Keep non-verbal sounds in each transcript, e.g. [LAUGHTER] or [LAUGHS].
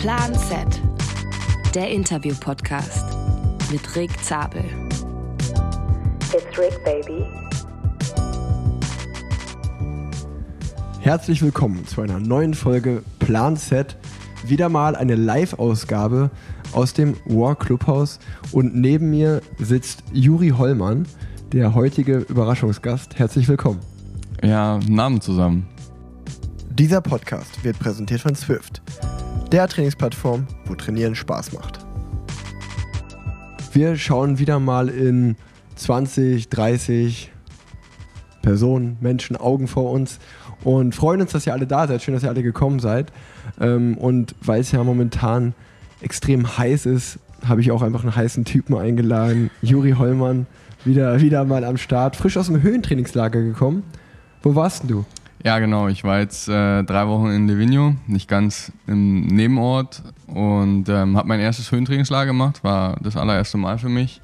Plan Z, der Interview-Podcast mit Rick Zabel. It's Rick, baby. Herzlich willkommen zu einer neuen Folge Plan Z. Wieder mal eine Live-Ausgabe aus dem War Clubhaus und neben mir sitzt Juri Hollmann, der heutige Überraschungsgast. Herzlich willkommen. Ja, Namen zusammen. Dieser Podcast wird präsentiert von Swift, der Trainingsplattform, wo Trainieren Spaß macht. Wir schauen wieder mal in 20, 30 Personen, Menschen, Augen vor uns und freuen uns, dass ihr alle da seid. Schön, dass ihr alle gekommen seid. Ähm, und weil es ja momentan extrem heiß ist, habe ich auch einfach einen heißen Typen eingeladen. Juri Hollmann, wieder, wieder mal am Start. Frisch aus dem Höhentrainingslager gekommen. Wo warst denn du? Ja, genau. Ich war jetzt äh, drei Wochen in Livigno, nicht ganz im Nebenort und ähm, habe mein erstes Höhentrainingslager gemacht. War das allererste Mal für mich.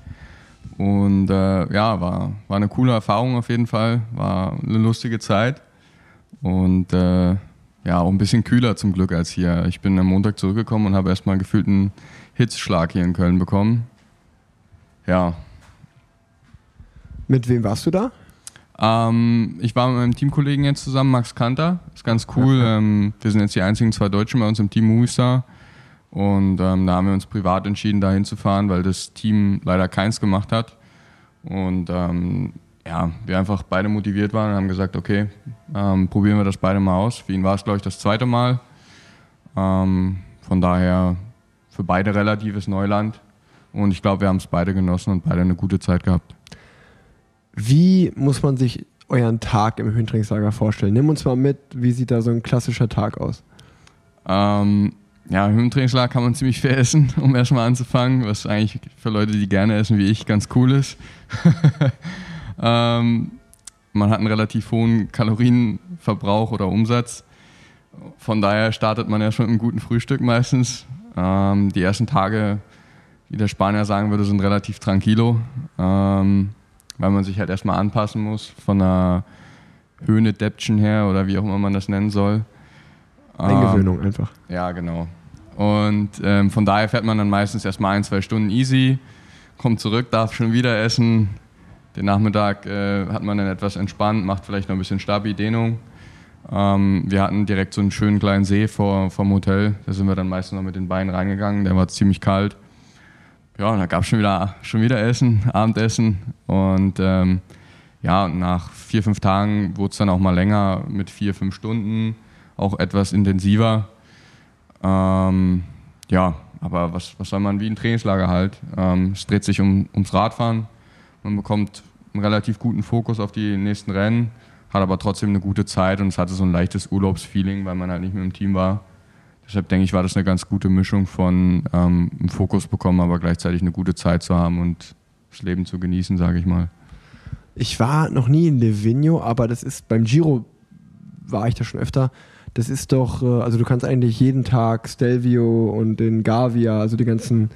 Und äh, ja, war, war eine coole Erfahrung auf jeden Fall. War eine lustige Zeit. Und äh, ja, auch ein bisschen kühler zum Glück als hier. Ich bin am Montag zurückgekommen und habe erstmal gefühlt einen Hitzschlag hier in Köln bekommen. Ja. Mit wem warst du da? Ähm, ich war mit meinem Teamkollegen jetzt zusammen, Max Kanter. Ist ganz cool. Ähm, wir sind jetzt die einzigen zwei Deutschen bei uns im Team Movistar. Und ähm, da haben wir uns privat entschieden, da hinzufahren, weil das Team leider keins gemacht hat. Und ähm, ja, wir einfach beide motiviert waren und haben gesagt, okay, ähm, probieren wir das beide mal aus. Für ihn war es, glaube ich, das zweite Mal. Ähm, von daher für beide relatives Neuland. Und ich glaube, wir haben es beide genossen und beide eine gute Zeit gehabt. Wie muss man sich euren Tag im Höhentrainingslager vorstellen? Nimm uns mal mit, wie sieht da so ein klassischer Tag aus? Ähm, ja, im Höhentrainingslager kann man ziemlich viel essen, [LAUGHS] um erstmal anzufangen, was eigentlich für Leute, die gerne essen wie ich, ganz cool ist. [LAUGHS] ähm, man hat einen relativ hohen Kalorienverbrauch oder Umsatz. Von daher startet man ja schon mit einem guten Frühstück meistens. Ähm, die ersten Tage, wie der Spanier sagen würde, sind relativ tranquilo. Ähm, weil man sich halt erstmal anpassen muss von der Höhenadaption her oder wie auch immer man das nennen soll. Eingewöhnung ähm, einfach. Ja, genau. Und ähm, von daher fährt man dann meistens erstmal ein, zwei Stunden easy, kommt zurück, darf schon wieder essen. Den Nachmittag äh, hat man dann etwas entspannt, macht vielleicht noch ein bisschen Stabi-Dehnung. Ähm, wir hatten direkt so einen schönen kleinen See vor, vom Hotel. Da sind wir dann meistens noch mit den Beinen reingegangen. Der war ziemlich kalt ja, da gab es schon wieder, schon wieder Essen, Abendessen. Und ähm, ja, nach vier, fünf Tagen wurde es dann auch mal länger mit vier, fünf Stunden, auch etwas intensiver. Ähm, ja, aber was, was soll man wie ein Trainingslager halt? Ähm, es dreht sich um, ums Radfahren. Man bekommt einen relativ guten Fokus auf die nächsten Rennen, hat aber trotzdem eine gute Zeit und es hatte so ein leichtes Urlaubsfeeling, weil man halt nicht mehr im Team war. Deshalb denke ich, war das eine ganz gute Mischung von ähm, einen Fokus bekommen, aber gleichzeitig eine gute Zeit zu haben und das Leben zu genießen, sage ich mal. Ich war noch nie in Livigno, aber das ist beim Giro war ich da schon öfter. Das ist doch, äh, also du kannst eigentlich jeden Tag Stelvio und den Gavia, also die ganzen,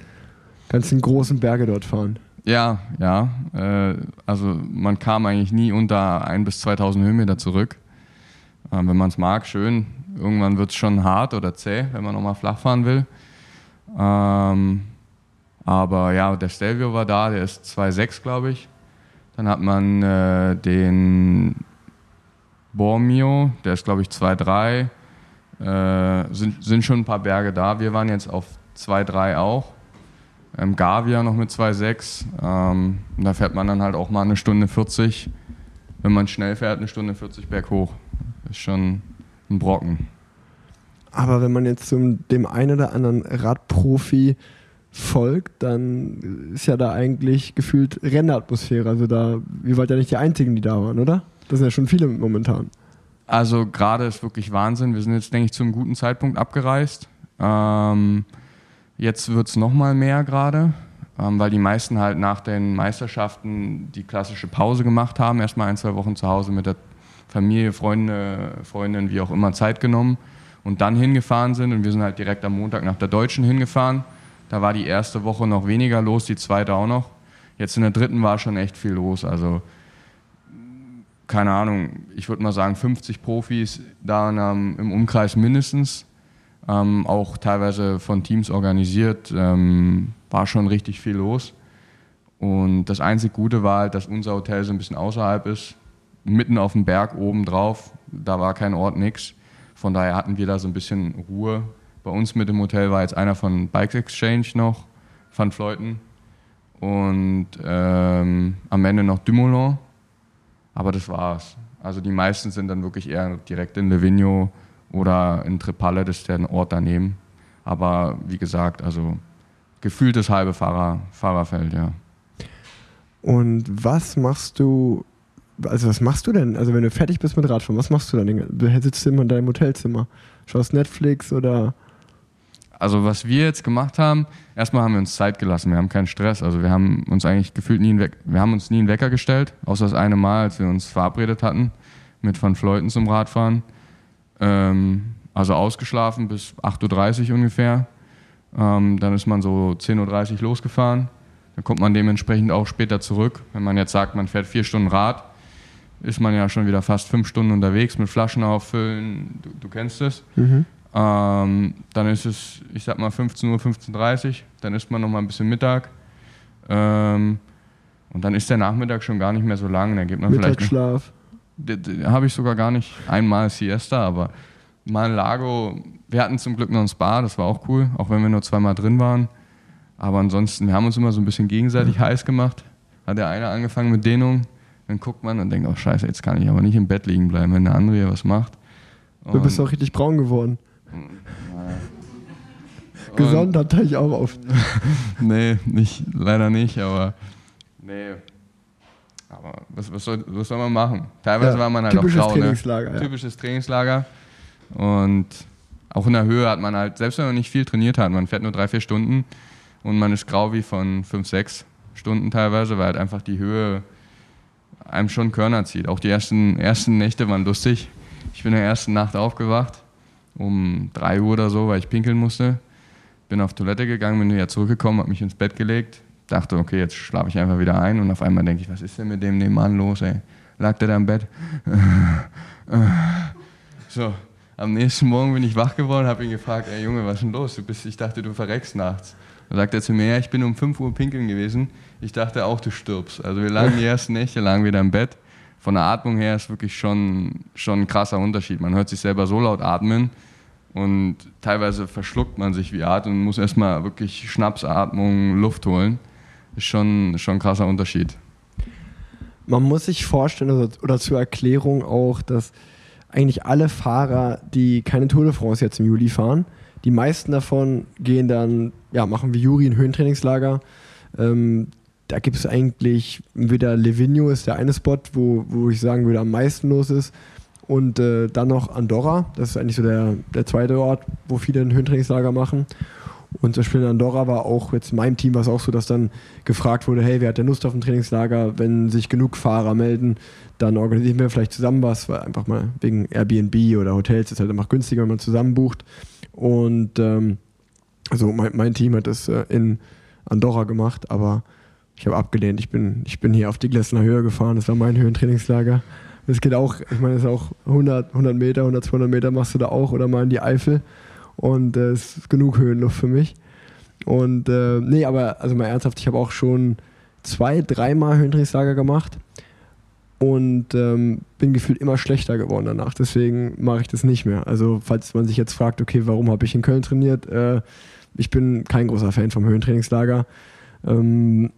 ganzen großen Berge dort fahren. Ja, ja. Äh, also man kam eigentlich nie unter 1 bis 2000 Höhenmeter zurück. Ähm, wenn man es mag, schön. Irgendwann wird es schon hart oder zäh, wenn man nochmal flach fahren will. Ähm, aber ja, der Stelvio war da, der ist 2,6, glaube ich. Dann hat man äh, den Bormio, der ist, glaube ich, 2,3. Äh, sind, sind schon ein paar Berge da. Wir waren jetzt auf 2,3 auch. Ähm, Gavia noch mit 2,6. Ähm, da fährt man dann halt auch mal eine Stunde 40. Wenn man schnell fährt, eine Stunde 40 berghoch. Ist schon ein Brocken. Aber wenn man jetzt zum, dem einen oder anderen Radprofi folgt, dann ist ja da eigentlich gefühlt Rennatmosphäre. Also da, ihr wart ja nicht die Einzigen, die da waren, oder? Das sind ja schon viele momentan. Also gerade ist wirklich Wahnsinn. Wir sind jetzt, denke ich, zu einem guten Zeitpunkt abgereist. Ähm, jetzt wird es nochmal mehr gerade, ähm, weil die meisten halt nach den Meisterschaften die klassische Pause gemacht haben. Erstmal ein, zwei Wochen zu Hause mit der Familie, Freunde, Freundin, wie auch immer, Zeit genommen und dann hingefahren sind. Und wir sind halt direkt am Montag nach der Deutschen hingefahren. Da war die erste Woche noch weniger los, die zweite auch noch. Jetzt in der dritten war schon echt viel los. Also, keine Ahnung, ich würde mal sagen 50 Profis da im Umkreis mindestens. ähm, auch teilweise von Teams organisiert. Ähm, war schon richtig viel los. Und das einzig Gute war halt, dass unser Hotel so ein bisschen außerhalb ist, mitten auf dem Berg oben drauf. Da war kein Ort, nix. Von daher hatten wir da so ein bisschen Ruhe. Bei uns mit dem Hotel war jetzt einer von Bikes Exchange noch, Van Fleuten. Und ähm, am Ende noch Dumoulin. Aber das war's. Also die meisten sind dann wirklich eher direkt in Livigno oder in Trepalle, das ist der Ort daneben. Aber wie gesagt, also gefühltes halbe Fahrer, Fahrerfeld, ja. Und was machst du, also was machst du denn? Also wenn du fertig bist mit Radfahren, was machst du dann? Du sitzt immer in deinem Hotelzimmer, schaust Netflix oder... Also was wir jetzt gemacht haben, erstmal haben wir uns Zeit gelassen, wir haben keinen Stress. Also wir haben uns eigentlich gefühlt nie einen, We wir haben uns nie einen Wecker gestellt, außer das eine Mal, als wir uns verabredet hatten mit Van Fleuten zum Radfahren. Ähm, also ausgeschlafen bis 8.30 Uhr ungefähr. Ähm, dann ist man so 10.30 Uhr losgefahren. Dann kommt man dementsprechend auch später zurück. Wenn man jetzt sagt, man fährt vier Stunden Rad, ist man ja schon wieder fast fünf Stunden unterwegs mit Flaschen auffüllen. Du, du kennst es. Mhm. Ähm, dann ist es, ich sag mal, 15 Uhr, 15.30 Uhr. Dann isst man noch mal ein bisschen Mittag. Ähm, und dann ist der Nachmittag schon gar nicht mehr so lang. Dann geht man vielleicht. Mittagsschlaf. Habe ich sogar gar nicht. Einmal Siesta, aber mal ein Lago. Wir hatten zum Glück noch ein Spa, das war auch cool, auch wenn wir nur zweimal drin waren. Aber ansonsten, wir haben uns immer so ein bisschen gegenseitig heiß gemacht. Hat der eine angefangen mit Dehnung, dann guckt man und denkt, oh scheiße, jetzt kann ich aber nicht im Bett liegen bleiben, wenn der andere hier was macht. Du bist auch richtig braun geworden. [LAUGHS] Gesund hat ich auch auf. [LAUGHS] nee, nicht, leider nicht, aber nee. Aber was, was, soll, was soll man machen? Teilweise Ja, war man halt typisches auch grau, ne? Trainingslager, ja. Typisches Trainingslager. Und auch in der Höhe hat man halt, selbst wenn man nicht viel trainiert hat, man fährt nur drei, vier Stunden und man ist grau wie von fünf, sechs Stunden teilweise, weil halt einfach die Höhe einem schon Körner zieht. Auch die ersten, ersten Nächte waren lustig. Ich bin in der ersten Nacht aufgewacht, um drei Uhr oder so, weil ich pinkeln musste. Bin auf Toilette gegangen, bin wieder zurückgekommen, habe mich ins Bett gelegt, dachte, okay, jetzt schlafe ich einfach wieder ein und auf einmal denke ich, was ist denn mit dem nebenan los, ey? Lag der da im Bett? [LAUGHS] So, am nächsten Morgen bin ich wach geworden, habe ihn gefragt, ey Junge, was ist denn los? Du bist, ich dachte, du verreckst nachts. Dann sagt er zu mir, ja, ich bin um 5 Uhr pinkeln gewesen. Ich dachte auch, du stirbst. Also wir lagen die [LAUGHS] ersten Nächte, lagen wieder im Bett. Von der Atmung her ist wirklich schon, schon ein krasser Unterschied. Man hört sich selber so laut atmen und teilweise verschluckt man sich wie Art und muss erstmal wirklich Schnapsatmung, Luft holen. Ist schon, schon ein krasser Unterschied. Man muss sich vorstellen, oder, oder zur Erklärung auch, dass eigentlich alle Fahrer, die keine Tour de France jetzt im Juli fahren, die meisten davon gehen dann, ja, machen wie Juri ein Höhentrainingslager. Ähm, da gibt es eigentlich wieder Livigno ist der eine Spot, wo, wo ich sagen würde, am meisten los ist. Und äh, dann noch Andorra, das ist eigentlich so der, der zweite Ort, wo viele ein Höhentrainingslager machen. Und zum Beispiel in Andorra war auch jetzt in meinem Team war es auch so, dass dann gefragt wurde, hey, wer hat denn Lust auf ein Trainingslager? Wenn sich genug Fahrer melden, dann organisieren wir vielleicht zusammen was, weil einfach mal wegen Airbnb oder Hotels ist halt einfach günstiger, wenn man zusammen bucht. Und ähm, also mein, mein Team hat das äh, in Andorra gemacht, aber ich habe abgelehnt. Ich bin, ich bin hier auf die Glessner Höhe gefahren, das war mein Höhentrainingslager. Das geht auch, ich meine, das ist auch 100, 100 Meter, 100, 200 Meter machst du da auch oder mal in die Eifel. Und äh, es ist genug Höhenluft für mich. Und äh, nee, aber also mal ernsthaft, ich habe auch schon zwei, dreimal Höhentrainingslager gemacht und ähm, bin gefühlt immer schlechter geworden danach. Deswegen mache ich das nicht mehr. Also falls man sich jetzt fragt, okay, warum habe ich in Köln trainiert? Äh, ich bin kein großer Fan vom Höhentrainingslager. Ähm,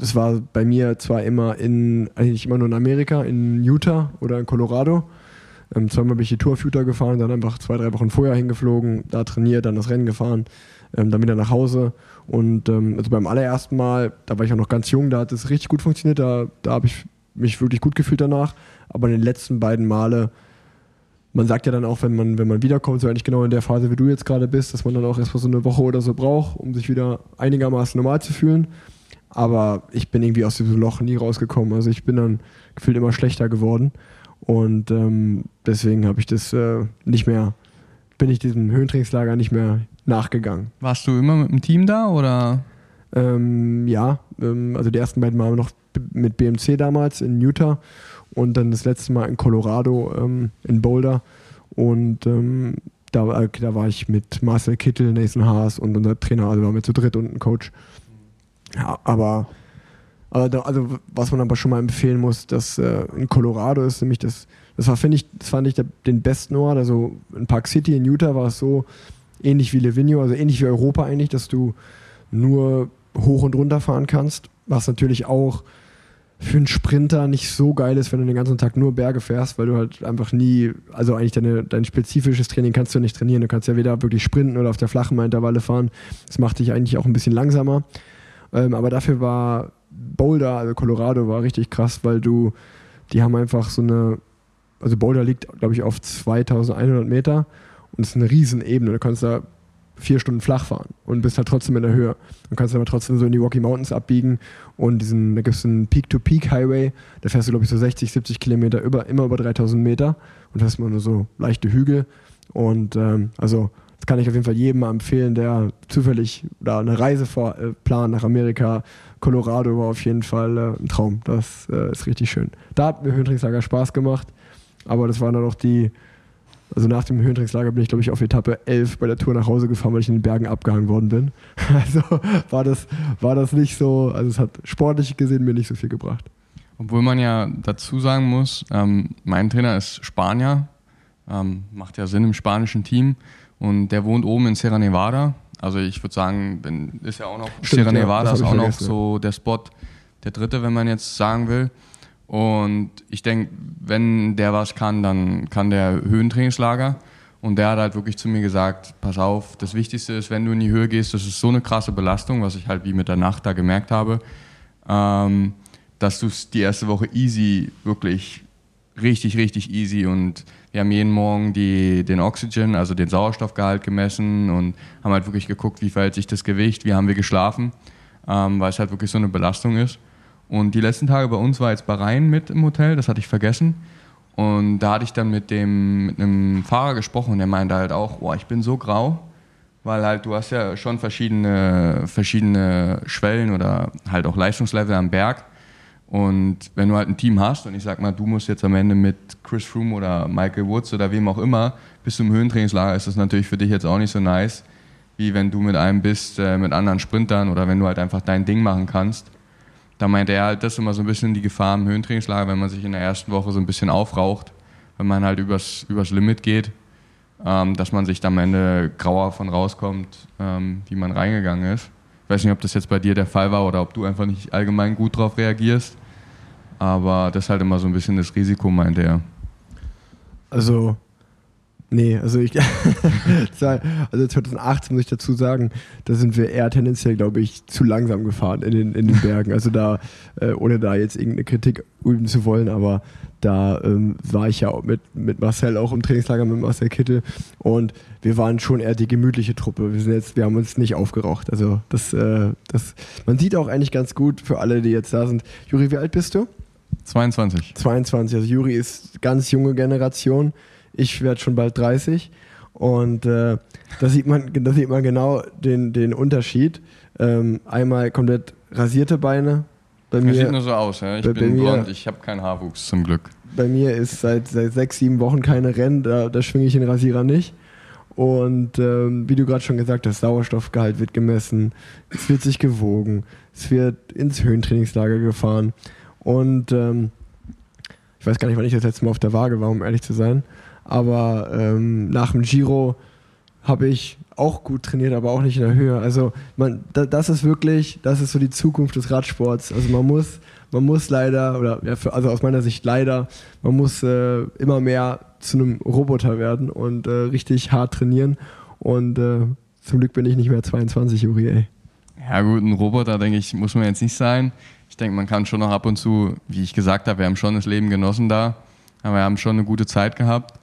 es war bei mir zwar immer in, eigentlich immer nur in Amerika, in Utah oder in Colorado. Ähm, zweimal bin ich die Tour auf Utah gefahren, dann einfach zwei, drei Wochen vorher hingeflogen, da trainiert, dann das Rennen gefahren, ähm, dann wieder nach Hause. Und ähm, also beim allerersten Mal, da war ich auch noch ganz jung, da hat es richtig gut funktioniert, da, da habe ich mich wirklich gut gefühlt danach. Aber in den letzten beiden Male, man sagt ja dann auch, wenn man, wenn man wiederkommt, so eigentlich genau in der Phase, wie du jetzt gerade bist, dass man dann auch erstmal so eine Woche oder so braucht, um sich wieder einigermaßen normal zu fühlen. Aber ich bin irgendwie aus diesem Loch nie rausgekommen. Also ich bin dann gefühlt immer schlechter geworden. Und ähm, deswegen habe ich das äh, nicht mehr, bin ich diesem Höhentrainingslager nicht mehr nachgegangen. Warst du immer mit dem Team da oder? Ähm, ja, ähm, also die ersten beiden Mal noch mit BMC damals in Utah und dann das letzte Mal in Colorado ähm, in Boulder. Und ähm, da, äh, da war ich mit Marcel Kittel, Nathan Haas und unser Trainer, also waren wir zu dritt und ein Coach. Ja, aber, da, also was man aber schon mal empfehlen muss, dass äh, in Colorado ist nämlich das, das war, finde ich, das fand ich der, den besten Ort. Also in Park City in Utah war es so ähnlich wie Livigno, also ähnlich wie Europa eigentlich, dass du nur hoch und runter fahren kannst, was natürlich auch für einen Sprinter nicht so geil ist, wenn du den ganzen Tag nur Berge fährst, weil du halt einfach nie, also eigentlich deine, dein spezifisches Training kannst du nicht trainieren. Du kannst ja weder wirklich sprinten oder auf der flachen Intervalle fahren. Das macht dich eigentlich auch ein bisschen langsamer. Ähm, aber dafür war Boulder, also Colorado, war richtig krass, weil du, die haben einfach so eine, also Boulder liegt, glaube ich, auf 2100 Meter und ist eine riesen Ebene. Du kannst da vier Stunden flach fahren und bist halt trotzdem in der Höhe. Du kannst aber trotzdem so in die Rocky Mountains abbiegen und diesen, da gibt es einen Peak-to-Peak-Highway, da fährst du, glaube ich, so 60, 70 Kilometer über, immer über 3000 Meter und hast immer nur so leichte Hügel. Und ähm, also kann ich auf jeden Fall jedem mal empfehlen, der zufällig da eine Reise vor, äh, plant nach Amerika. Colorado war auf jeden Fall äh, ein Traum. Das äh, ist richtig schön. Da hat mir Höhentrickslager Spaß gemacht, aber das waren dann auch die, also nach dem Höhentrainingslager bin ich, glaube ich, auf Etappe 11 bei der Tour nach Hause gefahren, weil ich in den Bergen abgehangen worden bin. [LAUGHS] Also war das, war das nicht so, also es hat sportlich gesehen mir nicht so viel gebracht. Obwohl man ja dazu sagen muss, ähm, mein Trainer ist Spanier, ähm, macht ja Sinn im spanischen Team und der wohnt oben in Sierra Nevada. Also ich würde sagen, wenn, ist ja auch noch Stimmt, Sierra ja, Nevada das ist auch noch so der Spot, der dritte, wenn man jetzt sagen will. Und ich denke, wenn der was kann, dann kann der Höhentrainingslager. Und der hat halt wirklich zu mir gesagt, pass auf, das Wichtigste ist, wenn du in die Höhe gehst, das ist so eine krasse Belastung, was ich halt wie mit der Nacht da gemerkt habe, ähm, dass du es die erste Woche easy, wirklich richtig, richtig easy und wir haben jeden Morgen die, den Oxygen, also den Sauerstoffgehalt gemessen und haben halt wirklich geguckt, wie verhält sich das Gewicht, wie haben wir geschlafen, ähm, weil es halt wirklich so eine Belastung ist. Und die letzten Tage bei uns war jetzt Bahrain mit im Hotel, das hatte ich vergessen. Und da hatte ich dann mit, dem, mit einem Fahrer gesprochen und der meinte halt auch, boah, ich bin so grau, weil halt du hast ja schon verschiedene, verschiedene Schwellen oder halt auch Leistungslevel am Berg. Und wenn du halt ein Team hast und ich sag mal, du musst jetzt am Ende mit Chris Froome oder Michael Woods oder wem auch immer bis zum Höhentrainingslager, ist das natürlich für dich jetzt auch nicht so nice, wie wenn du mit einem bist, äh, mit anderen Sprintern oder wenn du halt einfach dein Ding machen kannst. Da meinte er halt, das ist immer so ein bisschen die Gefahr im Höhentrainingslager, wenn man sich in der ersten Woche so ein bisschen aufraucht, wenn man halt übers, übers Limit geht, ähm, dass man sich dann am Ende grauer von rauskommt, ähm, wie man reingegangen ist. Ich weiß nicht, ob das jetzt bei dir der Fall war oder ob du einfach nicht allgemein gut drauf reagierst. Aber das ist halt immer so ein bisschen das Risiko, meinte er. Also, nee, also ich, [LAUGHS] also 2018 muss ich dazu sagen, da sind wir eher tendenziell, glaube ich, zu langsam gefahren in den, in den Bergen. Also da, äh, ohne da jetzt irgendeine Kritik üben zu wollen, aber da ähm, war ich ja auch mit, mit Marcel auch im Trainingslager mit Marcel Kittel und wir waren schon eher die gemütliche Truppe. Wir sind jetzt, wir haben uns nicht aufgeraucht. Also das, äh, das, man sieht auch eigentlich ganz gut für alle, die jetzt da sind. Juri, wie alt bist du? 22. 22. Also Juri ist ganz junge Generation. Ich werde schon bald 30. Und äh, da, sieht man, da sieht man genau den, den Unterschied. Ähm, einmal komplett rasierte Beine. Bei Das sieht mir, nur so aus. Ja? Ich bei- bei bin mir- blond, ich habe keinen Haarwuchs zum Glück. bei mir ist seit, seit sechs, sieben Wochen keine Rennen. Da, da schwinge ich den Rasierer nicht. Und ähm, wie du gerade schon gesagt hast, Sauerstoffgehalt wird gemessen, es wird sich gewogen, es wird ins Höhentrainingslager gefahren. Und ähm, ich weiß gar nicht, wann ich das letzte Mal auf der Waage war, um ehrlich zu sein. Aber ähm, nach dem Giro habe ich auch gut trainiert, aber auch nicht in der Höhe. Also man, da, das ist wirklich, das ist so die Zukunft des Radsports. Also man muss, man muss leider, oder ja, für, also aus meiner Sicht leider, man muss äh, immer mehr zu einem Roboter werden und äh, richtig hart trainieren. Und äh, zum Glück bin ich nicht mehr 22, Juri, ey. Ja gut, ein Roboter, denke ich, muss man jetzt nicht sein. Ich denke, man kann schon noch ab und zu, wie ich gesagt habe, wir haben schon das Leben genossen da. Aber wir haben schon eine gute Zeit gehabt.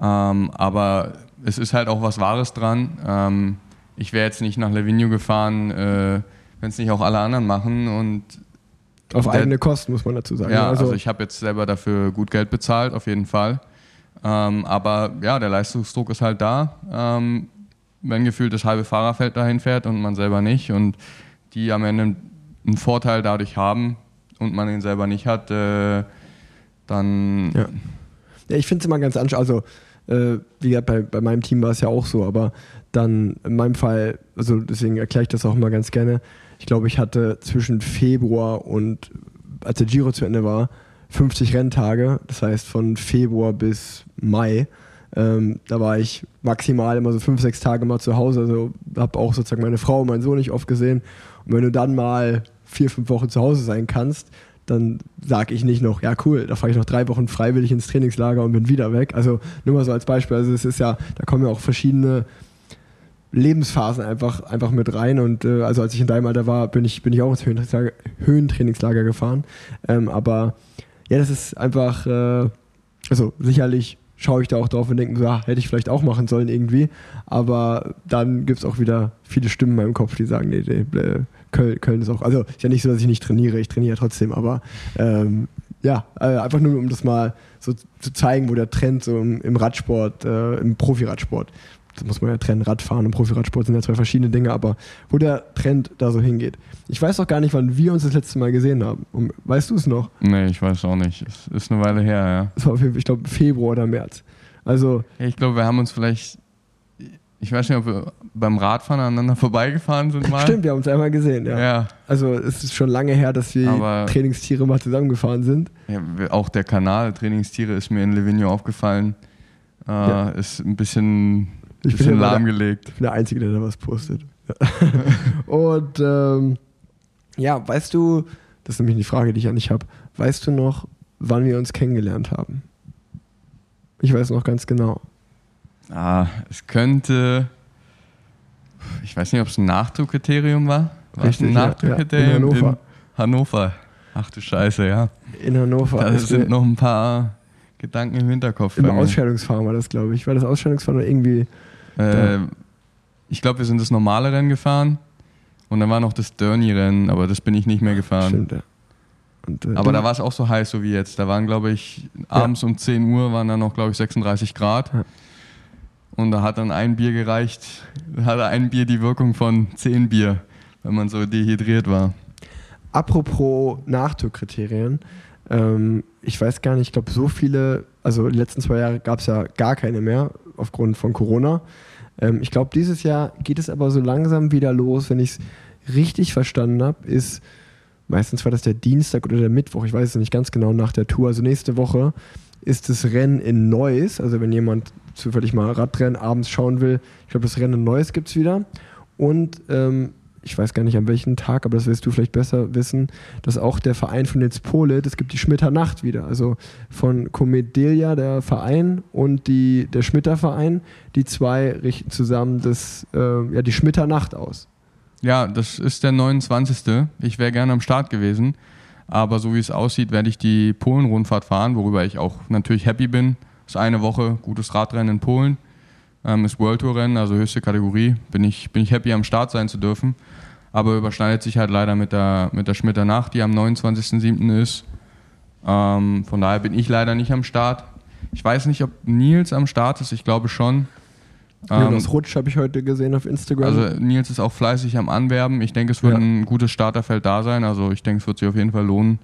Ähm, aber es ist halt auch was Wahres dran. Ähm, ich wäre jetzt nicht nach Levigno gefahren, äh, wenn es nicht auch alle anderen machen. Und Auf Der- eigene Kosten, muss man dazu sagen. ja, also, ich habe jetzt selber dafür gut Geld bezahlt, auf jeden Fall. Ähm, aber ja, der Leistungsdruck ist halt da. Ähm, wenn gefühlt das halbe Fahrerfeld dahin fährt und man selber nicht und die am Ende einen Vorteil dadurch haben und man ihn selber nicht hat, äh, dann Ja. Ja, ich finde es immer ganz anstrengend. Also, äh, wie gesagt, bei, bei meinem Team war es ja auch so, aber dann in meinem Fall, also deswegen erkläre ich das auch immer ganz gerne. Ich glaube, ich hatte zwischen Februar und als der Giro zu Ende war, 50 Renntage, das heißt von Februar bis Mai. Ähm, da war ich maximal immer so fünf, sechs Tage mal zu Hause. Also habe auch sozusagen meine Frau und meinen Sohn nicht oft gesehen. Und wenn du dann mal vier, fünf Wochen zu Hause sein kannst, dann sage ich nicht noch, ja cool, da fahre ich noch drei Wochen freiwillig ins Trainingslager und bin wieder weg. Also nur mal so als Beispiel. Also es ist ja, da kommen ja auch verschiedene Lebensphasen einfach, einfach mit rein. Und äh, also als ich in deinem Alter war, bin ich, bin ich auch ins Höhentrainingslager, Höhentrainingslager gefahren. Ähm, aber ja, das ist einfach, äh, also sicherlich schaue ich da auch drauf und denke so, ah, hätte ich vielleicht auch machen sollen irgendwie. Aber dann gibt es auch wieder viele Stimmen in meinem Kopf, die sagen, nee, nee, Köln, Köln ist auch, also ist ja nicht so, dass ich nicht trainiere, ich trainiere ja trotzdem, aber ähm, ja, äh, einfach nur um das mal so zu zeigen, wo der Trend so im, im Radsport, äh, im Profiradsport, das muss man ja trennen, Radfahren und Profiradsport sind ja zwei verschiedene Dinge, aber wo der Trend da so hingeht. Ich weiß auch gar nicht, wann wir uns das letzte Mal gesehen haben. Weißt du es noch? Nee, ich weiß auch nicht. Es ist eine Weile her, ja. Es war, ich glaube, Februar oder März. Also. Ich glaube, wir haben uns vielleicht ich weiß nicht, ob wir beim Radfahren aneinander vorbeigefahren sind [LAUGHS] mal. Stimmt, wir haben uns einmal gesehen, ja. ja. Also es ist schon lange her, dass wir Aber Trainingstiere mal zusammengefahren sind. Ja, auch der Kanal Trainingstiere ist mir in Livigno aufgefallen. Äh, ja. Ist ein bisschen, ich bin lahmgelegt. ich bin der Einzige, der da was postet. [LAUGHS] Und ähm, ja, weißt du, das ist nämlich die Frage, die ich an dich habe, weißt du noch, wann wir uns kennengelernt haben? Ich weiß noch ganz genau. Ah, es könnte. Ich weiß nicht, ob es ein Nachdruckkriterium war. War Richtig, ein Nachdruckkriterium? Ja, in Hannover. In Hannover. Ach du Scheiße, ja. In Hannover. Da sind noch ein paar Gedanken im Hinterkopf. Im Ausscheidungsfahren war das, glaube ich. War das Ausscheidungsfahren oder irgendwie. Äh, ich glaube, wir sind das normale Rennen gefahren. Und dann war noch das Derny-Rennen, aber das bin ich nicht mehr gefahren. Stimmt, ja. Und, äh, aber da war es auch so heiß, so wie jetzt. Da waren, glaube ich, abends ja. um 10 Uhr waren da noch, glaube ich, 36 Grad. Ja. Und da hat dann ein Bier gereicht, hatte ein Bier die Wirkung von zehn Bier, wenn man so dehydriert war. Apropos Nachdruckkriterien, ähm, ich weiß gar nicht, ich glaube so viele, also die letzten zwei Jahre gab es ja gar keine mehr aufgrund von Corona. Ähm, ich glaube, dieses Jahr geht es aber so langsam wieder los, wenn ich es richtig verstanden habe, ist meistens war das der Dienstag oder der Mittwoch, ich weiß es nicht ganz genau, nach der Tour, also nächste Woche ist das Rennen in Neuss, also wenn jemand zufällig mal Radrennen abends schauen will, ich glaube, das Rennen in Neuss gibt es wieder. Und ähm, ich weiß gar nicht an welchem Tag, aber das wirst du vielleicht besser wissen, dass auch der Verein von Nils Pole, das gibt die Schmitter Nacht wieder. Also von Comedelia, der Verein, und die, der Schmitter Verein, die zwei richten zusammen das, äh, ja, die Schmitter Nacht aus. Ja, das ist der 29. Ich wäre gerne am Start gewesen, aber so wie es aussieht, werde ich die Polen-Rundfahrt fahren, worüber ich auch natürlich happy bin. Das ist eine Woche, gutes Radrennen in Polen. Ähm, ist World Tour Rennen, also höchste Kategorie. Bin ich, bin ich happy, am Start sein zu dürfen. Aber überschneidet sich halt leider mit der, mit der Schmitter Nacht, die am 29.07. ist. Ähm, von daher bin ich leider nicht am Start. Ich weiß nicht, ob Nils am Start ist, ich glaube schon. Jonas ähm, Rutsch habe ich heute gesehen auf Instagram. Also Nils ist auch fleißig am Anwerben. Ich denke, es wird ja. ein gutes Starterfeld da sein. Also ich denke, es wird sich auf jeden Fall lohnen,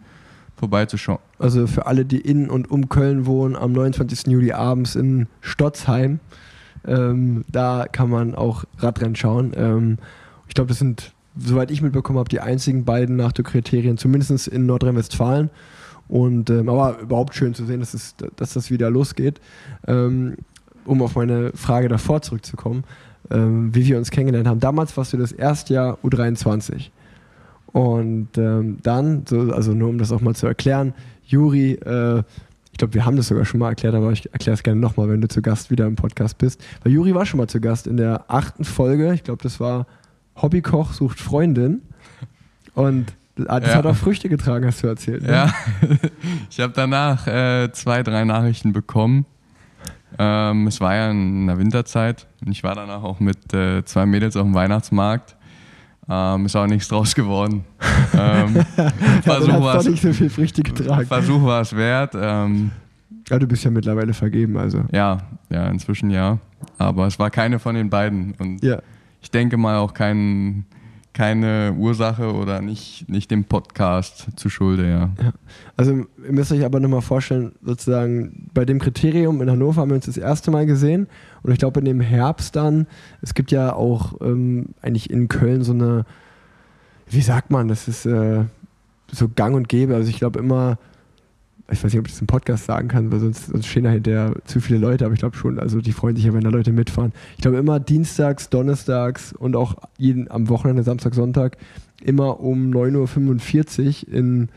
vorbeizuschauen. Also für alle, die in und um Köln wohnen, am 29. Juli abends in Stotzheim, ähm, da kann man auch Radrennen schauen. Ähm, ich glaube, das sind, soweit ich mitbekommen habe, die einzigen beiden Nachdruckkriterien, zumindest in Nordrhein-Westfalen. Und ähm, aber überhaupt schön zu sehen, dass, es, dass das wieder losgeht. Ähm, um auf meine Frage davor zurückzukommen, ähm, wie wir uns kennengelernt haben. Damals warst du das erste Jahr U23. Und ähm, dann, so, also nur um das auch mal zu erklären, Juri, äh, ich glaube, wir haben das sogar schon mal erklärt, aber ich erkläre es gerne nochmal, wenn du zu Gast wieder im Podcast bist. Weil Juri war schon mal zu Gast in der achten Folge. Ich glaube, das war Hobbykoch sucht Freundin. Und das ja. hat auch Früchte getragen, hast du erzählt. Ne? Ja, [LAUGHS] ich habe danach äh, zwei, drei Nachrichten bekommen. Ähm, es war ja in der Winterzeit und ich war danach auch mit äh, zwei Mädels auf dem Weihnachtsmarkt ähm, ist auch nichts draus geworden. [LAUGHS] ähm, Versuch war es nicht so viel Früchte getragen. Versuch war es wert. Ähm, ja, du bist ja mittlerweile vergeben, also. Ja, ja, inzwischen ja. Aber es war keine von den beiden. Und ja. ich denke mal auch kein, keine Ursache oder nicht, nicht dem Podcast zu Schulde, ja. Also ihr müsst euch aber nochmal vorstellen, sozusagen bei dem Kriterium in Hannover haben wir uns das erste Mal gesehen und ich glaube in dem Herbst dann, es gibt ja auch ähm, eigentlich in Köln so eine, wie sagt man, das ist äh, so gang und gäbe, also ich glaube immer, ich weiß nicht, ob ich das im Podcast sagen kann, weil sonst, sonst stehen da hinterher zu viele Leute, aber ich glaube schon, also die freuen sich ja, wenn da Leute mitfahren. Ich glaube immer dienstags, donnerstags und auch jeden, am Wochenende, Samstag, Sonntag, immer um 9.45 Uhr in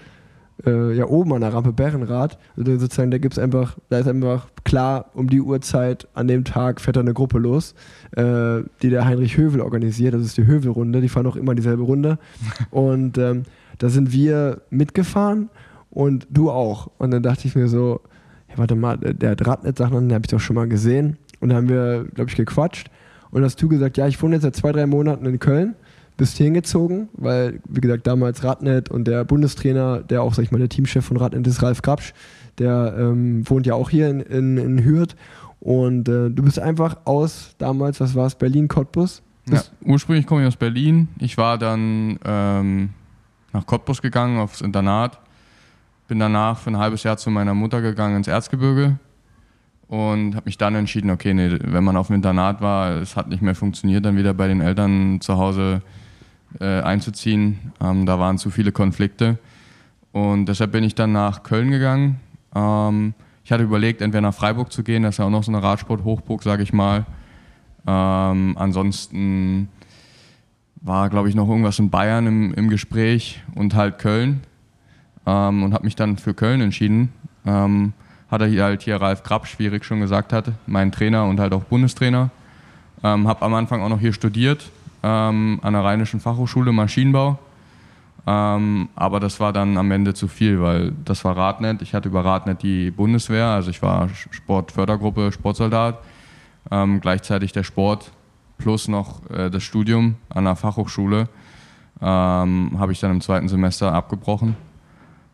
äh, ja, oben an der Rampe Bärenrad. Also sozusagen, da gibt's einfach, da ist einfach klar, um die Uhrzeit an dem Tag fährt da eine Gruppe los, äh, die der Heinrich Hövel organisiert. Das ist die Hövelrunde, die fahren auch immer dieselbe Runde. [LAUGHS] Und ähm, da sind wir mitgefahren und du auch. Und dann dachte ich mir so, ja, warte mal, der hat Radnet-Sachen, den habe ich doch schon mal gesehen. Und dann haben wir, glaube ich, gequatscht. Und hast du gesagt, ja, ich wohne jetzt seit zwei, drei Monaten in Köln, bist hier hingezogen, weil, wie gesagt, damals Radnet und der Bundestrainer, der auch, sag ich mal, der Teamchef von Radnet ist, Ralf Krapsch, der ähm, wohnt ja auch hier in, in, in Hürth. Und äh, du bist einfach aus damals, was war es, Berlin, Cottbus? ja. Ursprünglich komme ich aus Berlin. Ich war dann ähm, nach Cottbus gegangen, aufs Internat bin danach für ein halbes Jahr zu meiner Mutter gegangen ins Erzgebirge und habe mich dann entschieden, okay, nee, wenn man auf dem Internat war, es hat nicht mehr funktioniert, dann wieder bei den Eltern zu Hause äh, einzuziehen. Ähm, da waren zu viele Konflikte und deshalb bin ich dann nach Köln gegangen. Ähm, ich hatte überlegt, entweder nach Freiburg zu gehen, das ist ja auch noch so eine Radsport-Hochburg, sage ich mal. Ähm, ansonsten war, glaube ich, noch irgendwas in Bayern im, im Gespräch und halt Köln ähm, und habe mich dann für Köln entschieden. Ähm, hatte hier halt hier Ralf Krabsch, wie Rick schon gesagt hat, mein Trainer und halt auch Bundestrainer. Ähm, habe am Anfang auch noch hier studiert ähm, an der Rheinischen Fachhochschule Maschinenbau. Ähm, aber das war dann am Ende zu viel, weil das war Radnet. Ich hatte über Radnet die Bundeswehr, also ich war Sportfördergruppe, Sportsoldat. Ähm, gleichzeitig der Sport plus noch äh, das Studium an der Fachhochschule ähm, habe ich dann im zweiten Semester abgebrochen